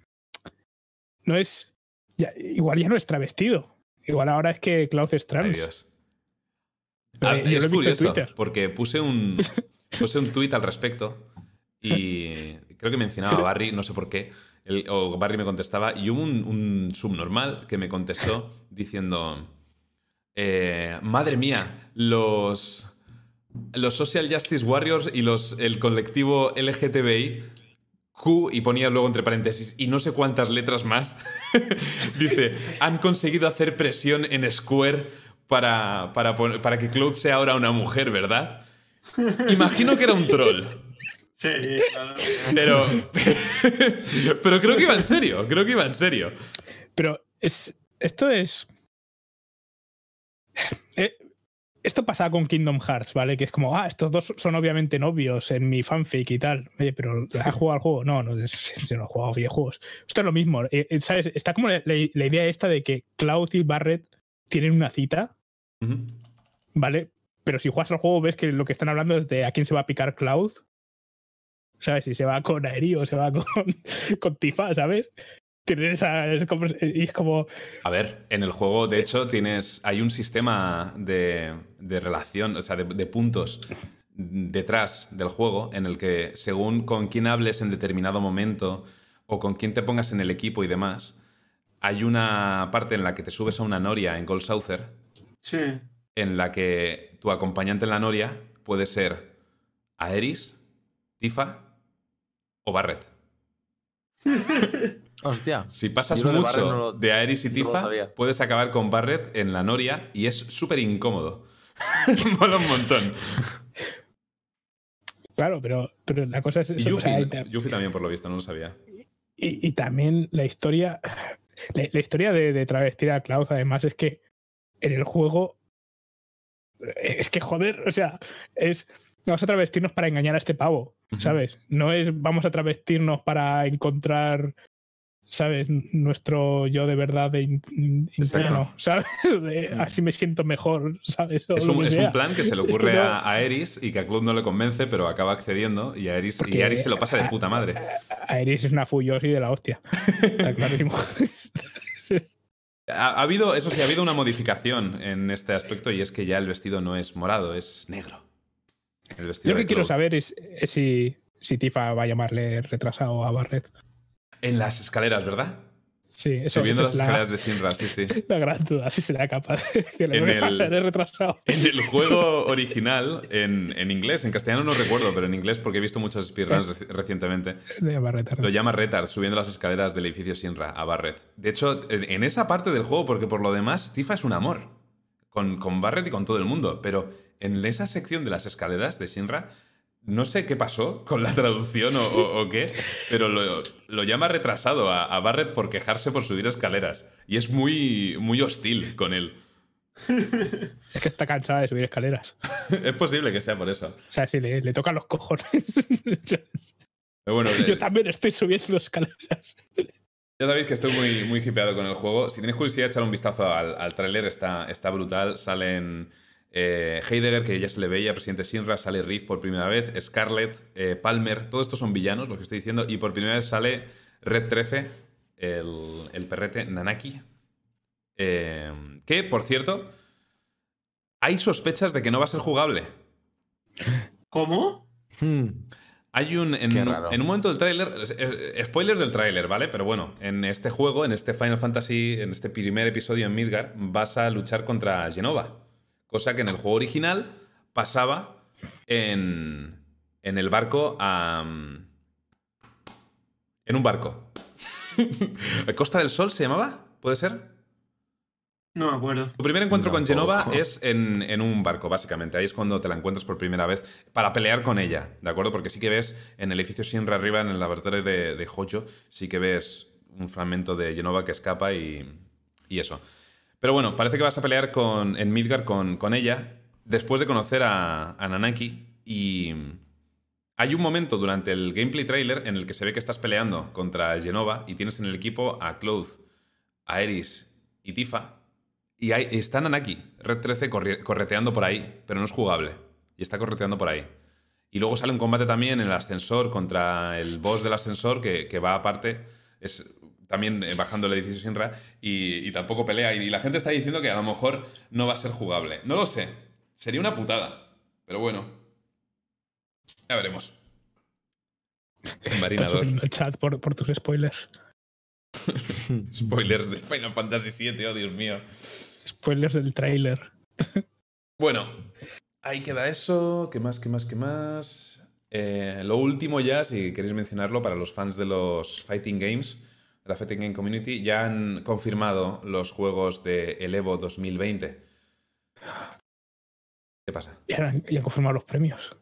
No es. ya- igual ya no es travestido. Igual ahora es que Cloud es Ay, trans. Dios. Pero Ah, yo lo he es en curioso, Twitter. porque puse un, puse un tweet al respecto y creo que mencionaba a Barry, no sé por qué, el- o Barry me contestaba, y hubo un, un subnormal que me contestó diciendo, eh, madre mía, los, los Social Justice Warriors y los, el colectivo LGTBI, Q, y ponía luego entre paréntesis, y no sé cuántas letras más, dice, han conseguido hacer presión en Square para, para, para que Cloud sea ahora una mujer, ¿verdad? Imagino que era un troll. Sí. Pero, pero creo que iba en serio, creo que iba en serio. Pero es, esto es. Eh, esto pasaba con Kingdom Hearts, ¿vale? Que es como, ah, estos dos son obviamente novios en mi fanfic y tal. Oye, pero ¿has jugado al juego? No, no, es- yo no he jugado a videojuegos. Esto es lo mismo. eh, eh, ¿Sabes? Está como la, la- la idea esta de que Cloud y Barrett tienen una cita. ¿vale? Pero si juegas al juego ves que lo que están hablando es de a quién se va a picar Cloud. ¿Sabes? Si se va con Aeri o se va con, con Tifa, ¿sabes? Tienen esa, es como- y es como, A ver, en el juego, de hecho, tienes. Hay un sistema de, de relación, o sea, de, de puntos detrás del juego en el que, según con quién hables en determinado momento o con quién te pongas en el equipo y demás, hay una parte en la que te subes a una noria en Gold Saucer Sí. en la que tu acompañante en la noria puede ser Aeris, Tifa o Barret. Hostia. Si pasas de mucho no lo- de Aeris y Tifa, puedes acabar con Barret en la noria y es súper incómodo. Mola un montón. claro, pero, pero la cosa es Y eso, o Yuffie, sea, y, ta- Yuffie también, por lo visto, no lo sabía. y- y también la historia, la, la historia de, de travestir a Cloud, además, es que en el juego, es que joder, o sea, es, vamos a travestirnos para engañar a este pavo. ¿sabes? No es vamos a travestirnos para encontrar, ¿sabes? Nuestro yo de verdad de in- in- interno, ¿sabes? De, así me siento mejor, ¿sabes? O Es un, es plan que se le Es que ocurre a, a Eris y que a Club no le convence, pero acaba accediendo y a Eris, y a Eris se lo pasa de puta madre. Aeris es una Fuyoshi de la hostia. Está clarísimo. Ha, ha habido, eso sí, ha habido una modificación en este aspecto y es que ya el vestido no es morado, es negro. El vestido Yo lo que quiero saber es, es si, si Tifa va a llamarle retrasado a Barret. En las escaleras, ¿verdad? Sí, eso, Subiendo las es la, escaleras de Sinra, sí, sí. la gran duda, si será capaz de decirle, En ¿qué el- retrasado. En el juego original, en, en inglés, en castellano no recuerdo, pero en inglés porque he visto muchos speedruns reci- recientemente, De Barret, lo llama Retard subiendo las escaleras del edificio Sinra a Barret. De hecho, en esa parte del juego, porque por lo demás, Tifa es un amor con, con Barret y con todo el mundo, pero en esa sección de las escaleras de Sinra, no sé qué pasó con la traducción o, o- o qué, pero lo, lo llama retrasado a, a Barret por quejarse por subir escaleras. Y es muy, muy hostil con él. Es que está cansada de subir escaleras. es posible que sea por eso. O sea, si le, le tocan los cojones. Pero bueno, Yo eh, también estoy subiendo escaleras. Ya sabéis que estoy muy, muy hipeado con el juego. Si tenéis curiosidad, echar un vistazo al, al tráiler, está, está brutal. Salen eh, Heidegger, que ya se le veía, presidente Sinra, sale Riff por primera vez, Scarlett, eh, Palmer, todos estos son villanos, lo que estoy diciendo, y por primera vez sale Red 13, el, el perrete Nanaki. Eh, que, por cierto, hay sospechas de que no va a ser jugable. ¿Cómo? Hmm. Hay un. En, Qué raro. en un momento del tráiler. Spoilers del tráiler, ¿vale? Pero bueno, en este juego, en este Final Fantasy, en este primer episodio en Midgar, vas a luchar contra Genova. Cosa que en el juego original pasaba en. En el barco a. En un barco. ¿Costa del Sol se llamaba? ¿Puede ser? No me acuerdo. Tu primer encuentro con. Genova es en, en un barco, básicamente. Ahí es cuando te la encuentras por primera vez para pelear con ella, ¿de acuerdo? Porque sí que ves en el edificio Sinra arriba, en el laboratorio de, de Hojo, sí que ves un fragmento de Genova que escapa y, y eso. Pero bueno, parece que vas a pelear con, en Midgar con, ella después de conocer a, Nanaki y hay un momento durante el gameplay trailer en el que se ve que estás peleando contra Genova y tienes en el equipo a Cloud, a Eris y Tifa. Y está Nanaki, Red 13, corri- correteando por ahí, pero no es jugable. Y está correteando por ahí. Y luego sale un combate también en el ascensor contra el boss del ascensor que, que va aparte. Es también eh, bajando el edificio Sinra y, y tampoco pelea. Y la gente está diciendo que a lo mejor no va a ser jugable. No lo sé. Sería una putada. Pero bueno. Ya veremos. Marinador. el chat por, por tus spoilers. Spoilers de Final Fantasy VII, oh Dios mío. Spoilers del tráiler. Bueno, ahí queda eso. ¿Qué más, qué más, qué más? Eh, lo último ya, si queréis mencionarlo, para los fans de los Fighting Games, la Fighting Game Community, ya han confirmado los juegos de el Evo 2020. ¿Qué pasa? Y han, y han confirmado los premios.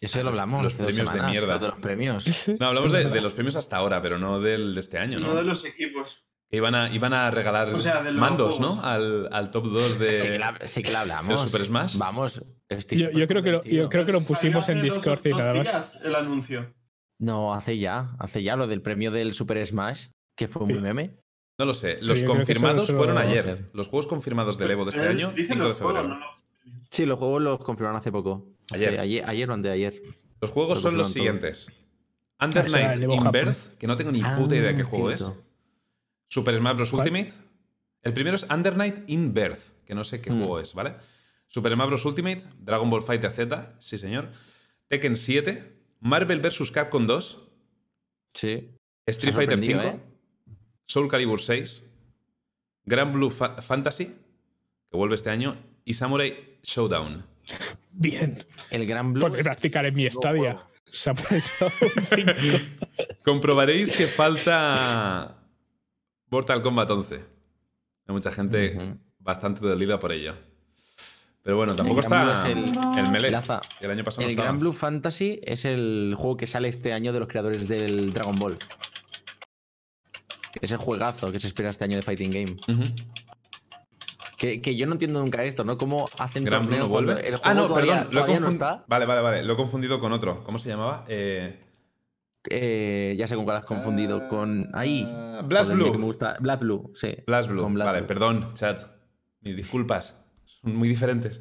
Eso ya lo hablamos. Los premios de mierda. De los premios. No, hablamos de, los premios hasta ahora, pero no del de este año, No ¿no? de los equipos. Que iban a, iban a regalar O sea, mandos, juegos. ¿no? Al, al top 2 de... Sí que, la, sí que la hablamos. ¿El Super Smash? Vamos. estoy Yo, yo creo que lo, yo creo que lo pusimos en Discord dos- y nada más. el anuncio. No, hace ya. Hace ya lo del premio del Super Smash, que fue muy Sí. meme. No lo sé. Los confirmados fueron ayer. Los juegos confirmados del Evo de este año, dicen 5 de los juegos, febrero. no Sí, los juegos los confirmaron hace poco. Ayer. ayer, ayer o anteayer. Los juegos son los siguientes. Under Ah, será Night el Evo in Japón. Birth, que no tengo ni puta idea qué Ah, juego es. Super Smash Bros. ¿Cuál? Ultimate. El primero es Under Night in Birth, que no sé qué Mm. juego es, ¿vale? Super Smash Bros. Ultimate, Dragon Ball Fighter Z, sí señor. Tekken 7, Marvel vs. Capcom 2, Sí. Street Fighter 5, sorprendido, Soul Calibur 6, Grand Blue Fa- Fantasy, que vuelve este año, y Samurai Showdown. Bien. El Gran Blue. Porque es- practicar en mi nuevo Stadia. juego. Samurai Shodown 5. Comprobaréis que falta Mortal Kombat 11. Hay mucha gente bastante dolida por ello. Pero bueno, tampoco El está es el, Melee. Laza, El año pasado El. Gran Blue Fantasy es el juego que sale este año de los creadores del Dragon Ball. Es el juegazo que se espera este año de Fighting Game. Que, que yo no entiendo nunca esto, ¿no? ¿Cómo hacen Gran no cuando vuelve. el Ah, juego no, todavía, perdón. Lo he todavía no está? Vale, vale, vale. Lo he confundido con otro. ¿Cómo se llamaba? Eh, Eh, ya sé con cuál has confundido. Con. Ahí. Ah, Blast Joder, Blue. me gusta. Blast Blue, sí. Blast Blue. Con Blast vale, Blue. perdón, chat. Mis disculpas. Son muy diferentes.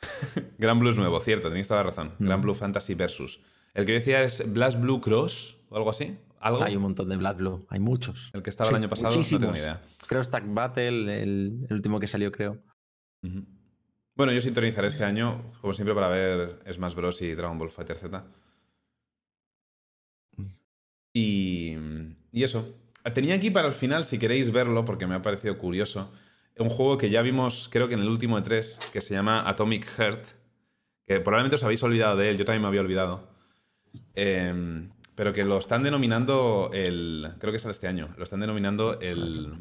Gran Blue es nuevo, cierto, tenéis toda la razón. Gran Mm. Blue Fantasy Versus. El que yo decía es Blast Blue Cross o algo así. ¿Algo? Hay un montón de Blast Blue. Hay muchos. El que estaba Sí, el año pasado, no tengo ni idea. Creo Stack Battle, el, el último que salió, creo. Bueno, yo sintonizaré este año, como siempre, para ver Smash Bros. y Dragon Ball Fighter Z. Y, y eso. Tenía aquí para el final, si queréis verlo, porque me ha parecido curioso, un juego que ya vimos, creo que en el último de tres, que se llama Atomic Heart, que probablemente os habéis olvidado de él, yo también me había olvidado. Em, pero que lo están denominando el. Creo que sale este año. Lo están denominando el.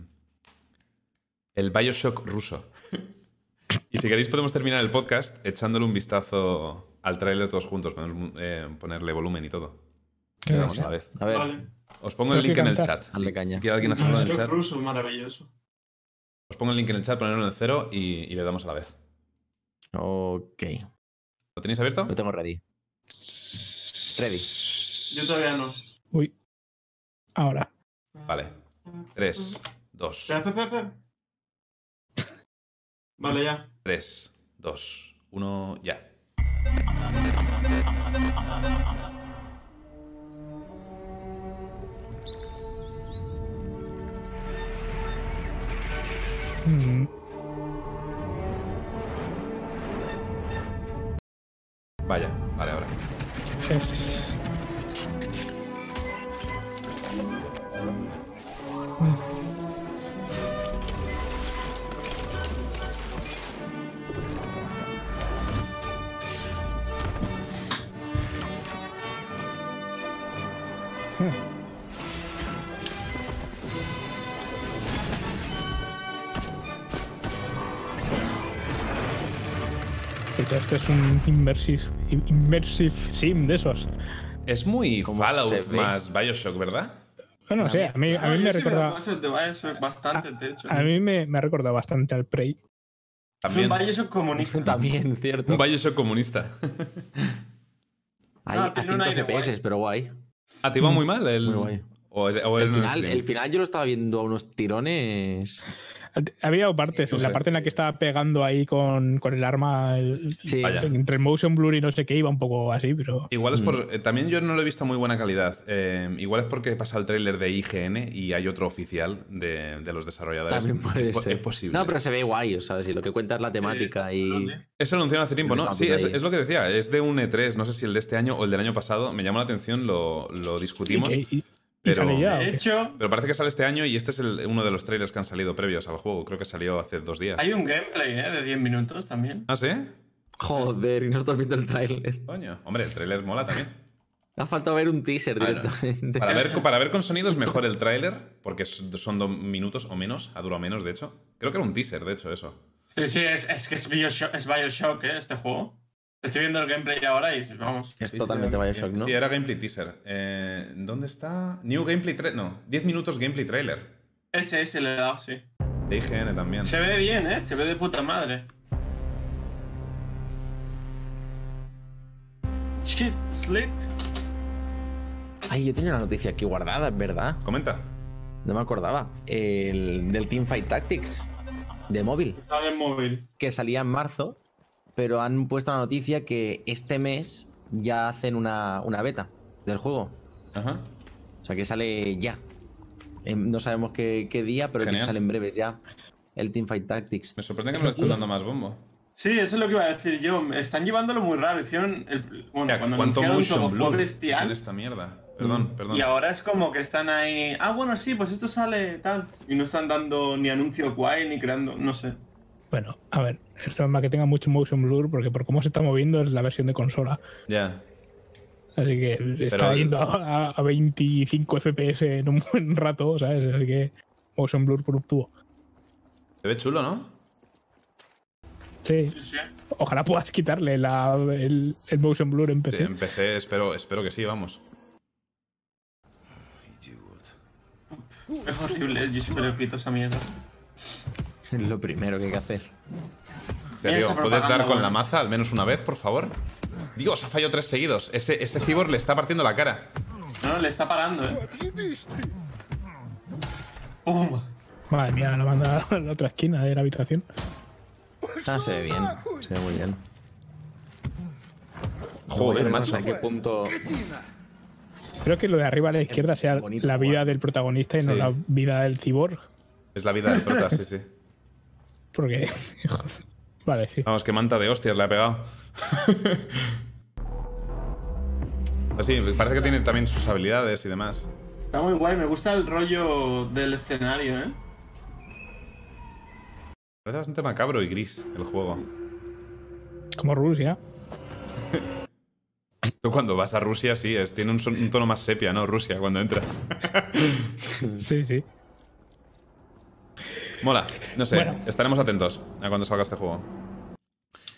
El Bioshock ruso. Y si queréis podemos terminar el podcast echándole un vistazo al tráiler todos juntos, poner- eh, ponerle volumen y todo. Qué Le damos bien. a la vez. A ver, Vale. Os pongo Tengo el link en el chat. Hazle Si- caña. Si quiere alguien hacerlo en el Bioshock chat, ruso, maravilloso. os pongo el link en el chat, ponerlo en el cero y, y le damos a la vez. ok. ¿Lo tenéis abierto? Lo tengo ready. Ready. Yo todavía no. Uy. Ahora. Vale. 3, 2, Espera, espera, espera. Vale, ya. 3, 2, 1, ya. Immersive, immersive sim de esos. Es muy ¿Cómo Fallout más Bioshock, ¿verdad? Bueno, no sé, a mí, a mí No, me sí recuerda. cosas de Bioshock bastante, de hecho. A mí me, me ha recordado bastante al Prey. Es un También. Bioshock comunista. También, cierto. Un Bioshock comunista. Hay No, a tiene un 5 aire FPS, guay. pero guay. ¿Ah, te iba Mm. muy mal el. Muy guay. O, es- o El final, el final yo lo estaba viendo a unos tirones. Había partes, No la parte en la que estaba pegando ahí con, con el arma, el- Sí. Vaya. entre el motion blur y no sé qué, iba un poco así, pero. Igual es Mm. por. eh, también yo no lo he visto a muy buena calidad. Eh, igual es porque pasa el tráiler de IGN y hay otro oficial de, de los desarrolladores. También puede es, ser. es posible. No, pero se ve guay, o sea, si lo que cuenta es la temática y. Eso lo anunciaron hace tiempo, ¿no? Sí, es, lo que decía. Es de un E3, no sé si el de este año o el del año pasado. Me llamó la atención, lo, lo Y, discutimos. y- y pero- sale ya. ¿o De qué? hecho, Pero parece que sale este año y este es el- uno de los trailers que han salido previos al juego. Creo que salió hace dos días. hay un gameplay ¿eh? de 10 minutos también. ¿Ah, sí? Joder, y no estás viendo el tráiler. Coño. Hombre, el trailer mola también. Ha faltado ver un teaser directamente. Para ver, para ver con sonido es mejor el tráiler, porque son son dos minutos o menos, ha durado menos, de hecho. Creo que era un teaser, de hecho, eso. Sí, sí, es, es que es Bioshock, es Bioshock ¿eh? este juego. Estoy viendo el gameplay ahora y vamos. Es totalmente Bioshock, ¿no? Sí, era gameplay teaser. Eh, ¿Dónde está? New gameplay trailer. No, 10 minutos gameplay trailer. Ese, ese le he dado, sí. De IGN también. Se ve bien, ¿eh? Se ve de puta madre. Shit, slit. Ay, yo tenía una noticia aquí guardada, es verdad. Comenta. No me acordaba. El del Teamfight Tactics de móvil, Sale en móvil. que salía en marzo, pero han puesto la noticia que este mes ya hacen una, una beta del juego. Ajá. O sea que sale ya. Em, No sabemos qué, qué día, pero que sale en breves ya. El Teamfight Tactics. Me sorprende que no le estén dando más bombo. Sí, eso es lo que iba a decir yo. Me Están llevándolo muy raro. Hicieron. El, bueno, Ya, cuando ¿Cuánto anunciaron todo fue bestial. esta mierda? Perdón, perdón. Y ahora es como que están ahí. Ah, bueno, sí, pues esto sale tal. Y no están dando ni anuncio guay ni creando. No sé. Bueno, a ver, es normal que tenga mucho motion blur porque por cómo se está moviendo es la versión de consola. Ya. Así que está Pero- yendo a, a 25 FPS en un buen rato, ¿sabes? Así que motion blur por un tubo. Se ve chulo, ¿no? Sí, Sí, sí. ojalá puedas quitarle la- el, el motion blur en Sí, PC. empecé, espero, espero que sí, vamos. Es horrible. Yo siempre le quito esa mierda. Es lo primero que hay que hacer. Te digo, ¿puedes dar con la maza al menos una vez, por favor? Dios, ha fallado tres seguidos. Ese, ese cibor le está partiendo la cara. No, le está parando, ¿eh? ¡Pum! Madre mía, la manda a la otra esquina de la habitación. Ah, se ve bien. Se ve muy bien. Joder, no macho. sé a qué punto. Creo que lo de arriba a la izquierda sea bonito la vida del protagonista y no la vida del cyborg. Es la vida del prota, sí, sí. Porque. vale, sí. Vamos, qué manta de hostias le ha pegado. Pues sí, parece que tiene también sus habilidades y demás. Está muy guay, me gusta el rollo del escenario, ¿eh? Parece bastante macabro y gris el juego. Como Rusia. Tú cuando vas a Rusia, sí, es, tiene un tono más sepia, ¿no? Rusia, cuando entras. Sí, sí. Mola, no sé, Bueno. estaremos atentos a cuando salga este juego.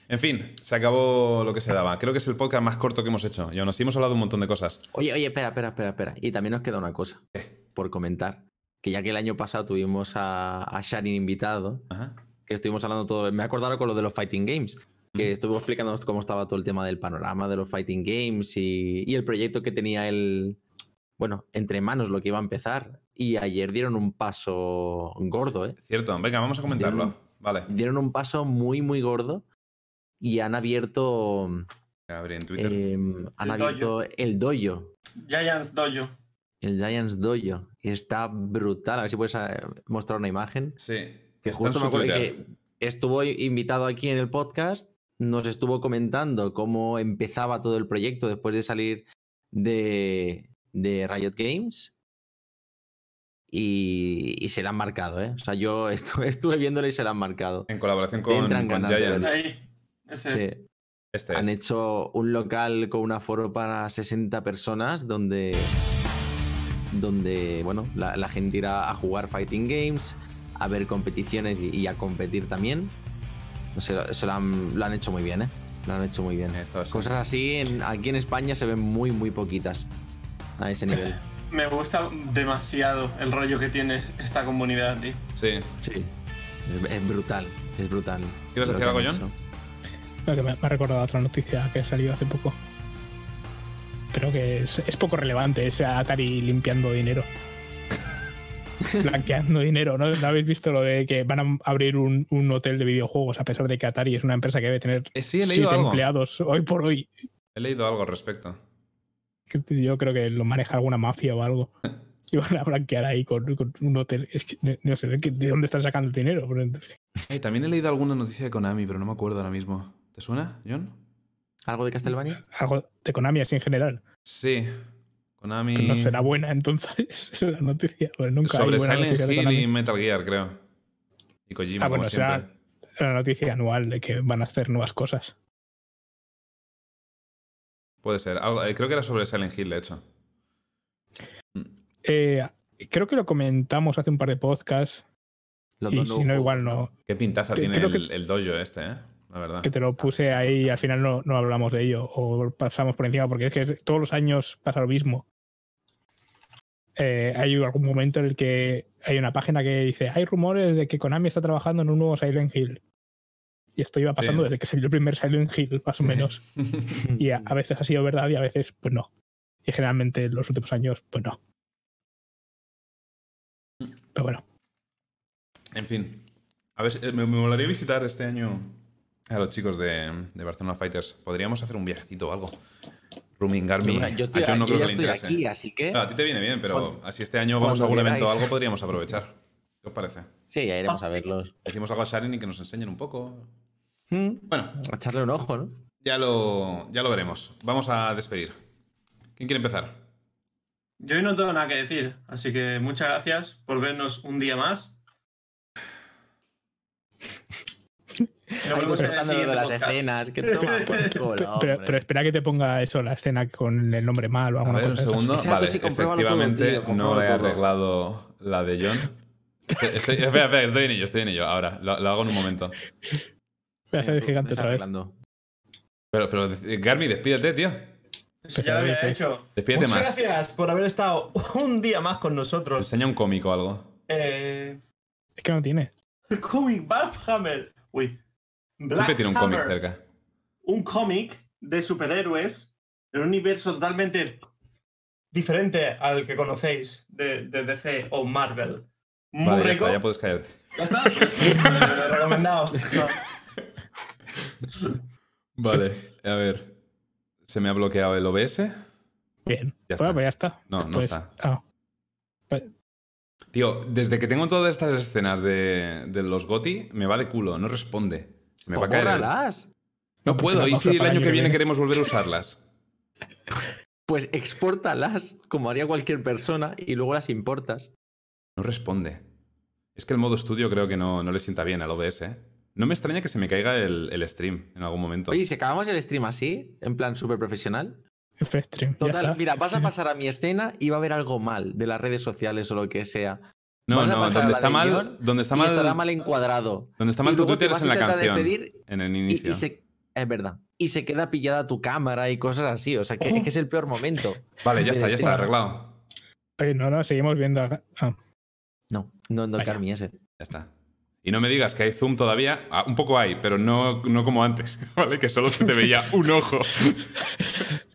En fin, se acabó lo que se daba. Creo que es el podcast más corto que hemos hecho. Y aún así hemos hablado de un montón de cosas. Oye, oye, espera, espera, espera, espera. Y también nos queda una cosa por comentar. Que ya que el año pasado tuvimos a, a Sharin invitado, Ajá. que estuvimos hablando todo. Me he acordado con lo de los Fighting Games. Que estuvimos explicando cómo estaba todo el tema del panorama de los Fighting Games y, y el proyecto que tenía él, bueno, entre manos lo que iba a empezar. Y ayer dieron un paso gordo, ¿eh? Cierto, venga, vamos a comentarlo. Vale. Dieron un paso muy, muy gordo y han abierto. Abrí en Twitter. em, han El abierto el dojo. Giants Dojo. El Giants Dojo. Y está brutal. A ver si puedes eh, mostrar una imagen. sí. Que está en justo su me acuerdo que estuvo invitado aquí en el podcast. Nos estuvo comentando cómo empezaba todo el proyecto después de salir de, de Riot Games. Y, y se la han marcado, ¿eh? O sea, yo estuve, estuve viéndolo y se la han marcado. En colaboración con, con Giants. verlo. Ahí. Ese. Sí. Este Han es. hecho un local con un aforo para 60 personas donde, donde bueno, la, la gente irá a jugar fighting games, a ver competiciones y, y a competir también. No sé, eso lo han, lo han hecho muy bien, ¿eh? Lo han hecho muy bien. Esto es- Cosas así en- aquí en España se ven muy, muy poquitas a ese nivel. Me gusta demasiado el rollo que tiene esta comunidad, tío. Sí. Sí. Es, es brutal, es brutal. ¿Quieres que algo, John? que me, me ha recordado otra noticia que ha salido hace poco. Creo que es, es poco relevante, es Atari limpiando dinero. Blanqueando dinero, ¿no? ¿No habéis visto lo de que van a abrir un, un hotel de videojuegos a pesar de que Atari es una empresa que debe tener Eh, sí, he leído siete algo. empleados hoy por hoy? He leído algo al respecto. Que Yo creo que lo maneja alguna mafia o algo. Y van a blanquear ahí con, con un hotel. Es que no, no sé de, qué- de dónde están sacando el dinero. también he leído alguna noticia de Konami, pero no me acuerdo ahora mismo. ¿Te suena, John? ¿Algo de Castlevania? Algo de Konami así en general. Sí. Konami. No será buena entonces la noticia. Pues nunca hay Sobre buena Silent noticia de Hill Konami. y Metal Gear, creo. Y Kojima, Ah, bueno, como será la noticia anual de que van a hacer nuevas cosas. Puede ser. Algo- eh, creo que era sobre Silent Hill, de hecho. Eh, creo que lo comentamos hace un par de podcasts y si no, igual no. Qué pintaza Que- tiene el, el dojo este, ¿eh? La verdad. Que te lo puse ahí y al final no, no hablamos de ello o pasamos por encima porque es que todos los años pasa lo mismo. Eh, hay algún momento en el que hay una página que dice hay rumores de que Konami está trabajando en un nuevo Silent Hill. Y esto iba pasando Sí. desde que salió el primer Silent Hill, más o menos. Y a, a veces ha sido verdad y a veces, pues no. Y generalmente en los últimos años, pues no. Pero bueno, En fin. A ver, eh, me, me molaría visitar este año a los chicos de, de Barcelona Fighters. Podríamos hacer un viajecito o algo. Rooming Garmi. Mira, yo, a no yo creo ya que le estoy interese. aquí, así que. Claro, a ti te viene bien, pero así este año vamos a algún evento o algo, podríamos aprovechar. ¿Qué os parece? Sí, ya iremos a verlos. Decimos algo a Sharon y que nos enseñen un poco. Mm, Bueno, A echarle un ojo, ¿no? ya lo, ya lo veremos. Vamos a despedir. ¿Quién quiere empezar? Yo hoy no tengo nada que decir, así que muchas gracias por vernos un día más. Nos Ahí vemos en el comentando lo de siguiente las podcast. escenas. Que toma por culo, pero, pero- hombre. pero espera que te ponga eso, la escena con el nombre mal o A alguna ver, un cosa de esas. segundo. Exacto, vale, sí, compruébalo todo, efectivamente tío, no he arreglado la de John. Estoy, estoy- espera, espera, estoy en ello, estoy en ello. Ahora, lo, lo hago en un momento. Voy a ser Tú, gigante otra vez. Pero, pero, Garmi, despídete, tío. Eso ya lo había hecho. Despídete Muchas más. gracias por haber estado un día más con nosotros. Enseña un cómico o algo. Eh, Es que no tiene. cómic Hammer. Uy. Black Siempre tiene un cómic cerca. Un cómic de superhéroes en un universo totalmente diferente al que conocéis de, de DC o Marvel. Muy Vale, ya rico. está, ya puedes caerte. ¿Ya está? Recomendado. Vale, a ver. ¿Se me ha bloqueado el OBS? Bien. Ya bueno, está. pues ya está. No, no Pues, está. ah, Tío, desde que tengo todas estas escenas de, de los GOTI, me va de culo, no responde. Se me va a caer. el-. No puedo, ¿y si el año que viene queremos volver a usarlas? Pues expórtalas, como haría cualquier persona, y luego las importas. No responde. Es que el modo estudio creo que no, no le sienta bien al OBS, ¿eh? No me extraña que se me caiga el, el stream en algún momento. Oye, ¿y si acabamos el stream así, en plan súper profesional. F-Stream. Total, mira, vas a pasar a mi escena y va a haber algo mal de las redes sociales o lo que sea. no, no, donde está mal, guion donde está y mal, estará mal encuadrado. donde está Y mal tu luego te Twitter es vas en la canción, en el y- inicio. y se- es verdad. Y se queda pillada tu cámara y cosas así. O sea, que, es que es el peor momento. Vale, ya está, ya está, arreglado. Oye, no, no, seguimos viendo acá. Ah, No, no, no. Carmi, ese. Ya está. Y no me digas que hay zoom todavía. Ah, un poco hay, pero no, no como antes, ¿vale? Que solo se te veía un ojo.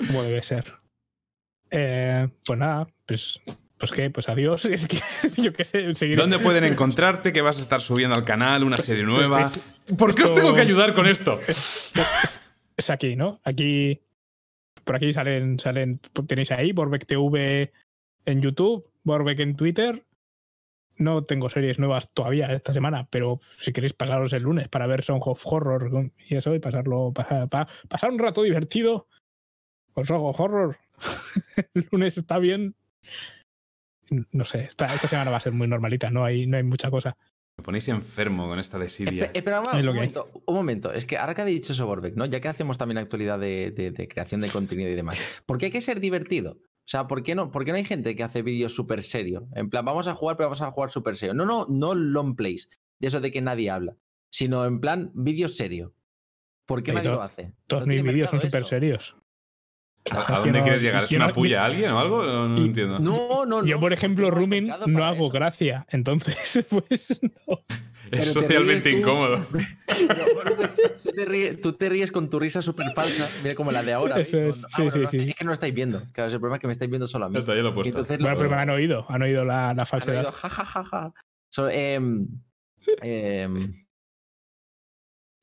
como debe ser. Eh, pues nada, pues, pues qué, pues adiós. Es que yo qué sé, seguiré. ¿Dónde pueden encontrarte? Que vas a estar subiendo al canal una serie nueva. pues, ¿Por qué os tengo que ayudar con esto? Es, es aquí, ¿no? Aquí. Por aquí salen, salen. Tenéis ahí, Borbeck TV en YouTube, Borbeck en Twitter. No tengo series nuevas todavía esta semana, pero si queréis pasaros el lunes para ver Song of Horror y eso, y pasarlo, pasar, pa- pasar un rato divertido con Song of Horror. el lunes está bien. No sé, esta, esta semana va a ser muy normalita, no hay, no hay mucha cosa. Me ponéis enfermo con esta desidia. Espe- Espera, un, Es lo un momento, un momento. Es que ahora que ha dicho eso Borbeck, ¿no? Ya que hacemos también actualidad de, de- de creación de contenido y demás, ¿por qué hay que ser divertido? O sea, ¿por qué no, por qué no hay gente que hace vídeos súper serio? En plan, vamos a jugar, pero vamos a jugar súper serio. No, no, no long plays, de eso de que nadie habla, sino en plan vídeos serio. ¿Por qué Oye, nadie to- lo hace? Todos No mis vídeos son súper serios. ¿A, a Yo dónde no- quieres llegar? ¿Es yo una no- puya a alguien o algo? No, no Y- entiendo. No, no, Yo, no, por porque ejemplo, mercado no hago eso. gracia. Entonces, pues no. Es te socialmente incómodo. tú, te ríes, tú te ríes con tu risa súper falsa, mira como la de ahora. Eso ¿veis? es, Ah, sí, bueno, sí, no, sí. Es que no lo estáis viendo. Claro, el problema es que me estáis viendo solo a mí. Ya está, ya lo he puesto. Entonces, Bueno, lo- pero me han oído, han oído la, la han oído, falsedad. ja, ja, ja, ja. So, em, em,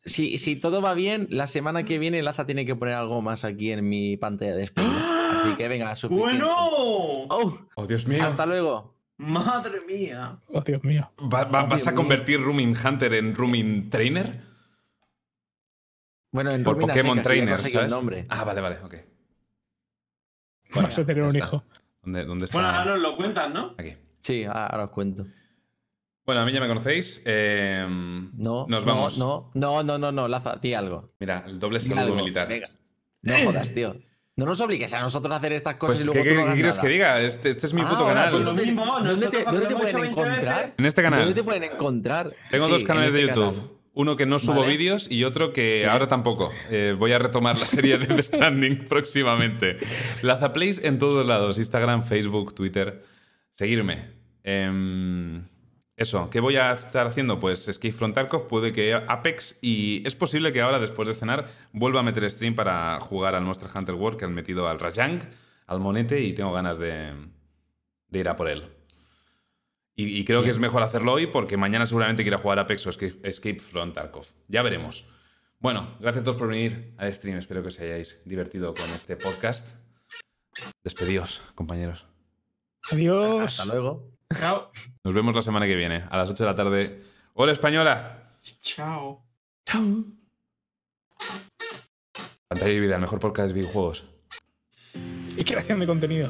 si, si todo va bien, la semana que viene Laza tiene que poner algo más aquí en mi pantalla de spoiler. Así que venga, suficiente. ¡Bueno! Oh, Oh, Dios mío. hasta luego. ¡Madre mía! Oh, Dios mío. Va- va- ¿Vas a mío. convertir Rumin Hunter en Rumin Trainer? Bueno, en Por Pokémon secas, Trainer, ¿sabes? el nombre. Ah, vale, vale, ok. Vas a tener un está. hijo. ¿Dónde, dónde está? Bueno, ahora nos lo cuentan, ¿no? Aquí. Sí, ahora os cuento. Bueno, a mí ya me conocéis. eh, No, Nos no, vamos. No, no, no, no, no, Laza, di algo. Mira, el doble saludo militar. venga. No jodas, tío. No nos obligues a nosotros a hacer estas cosas Pues, y ¿qué, luego qué- tú no qué hagas quieres nada. que diga? Este, este es mi Ah, puto ahora, canal. pues lo ¿Dónde- mismo, ¿Dónde te, dónde pueden hecho 20 encontrar? veces. En este ¿Dónde canal. te pueden encontrar? Tengo Sí, dos canales de este YouTube. canal. Uno que no subo Vale. vídeos y otro que ahora tampoco. Eh, voy a retomar la serie de The Standing próximamente. Lazaplays en todos lados: Instagram, Facebook, Twitter. Seguirme. Em, eso, ¿qué voy a estar haciendo? Pues Escape from Tarkov, puede que Apex y es posible que ahora, después de cenar, vuelva a meter stream para jugar al Monster Hunter World que han metido al Rajang, al Monete y tengo ganas de, de ir a por él. Y, y creo que es mejor hacerlo hoy porque mañana seguramente quiera jugar Apex o Escape, Escape from Tarkov. Ya veremos. Bueno, gracias a todos por venir al stream. Espero que os hayáis divertido con este podcast. Despedíos, compañeros. Adiós. Hasta luego. Chao. Nos vemos la semana que viene, a las 8 de la tarde. ¡Hola, española! Chao. Pantalla y vida, el mejor podcast de videojuegos. Y creación de contenido.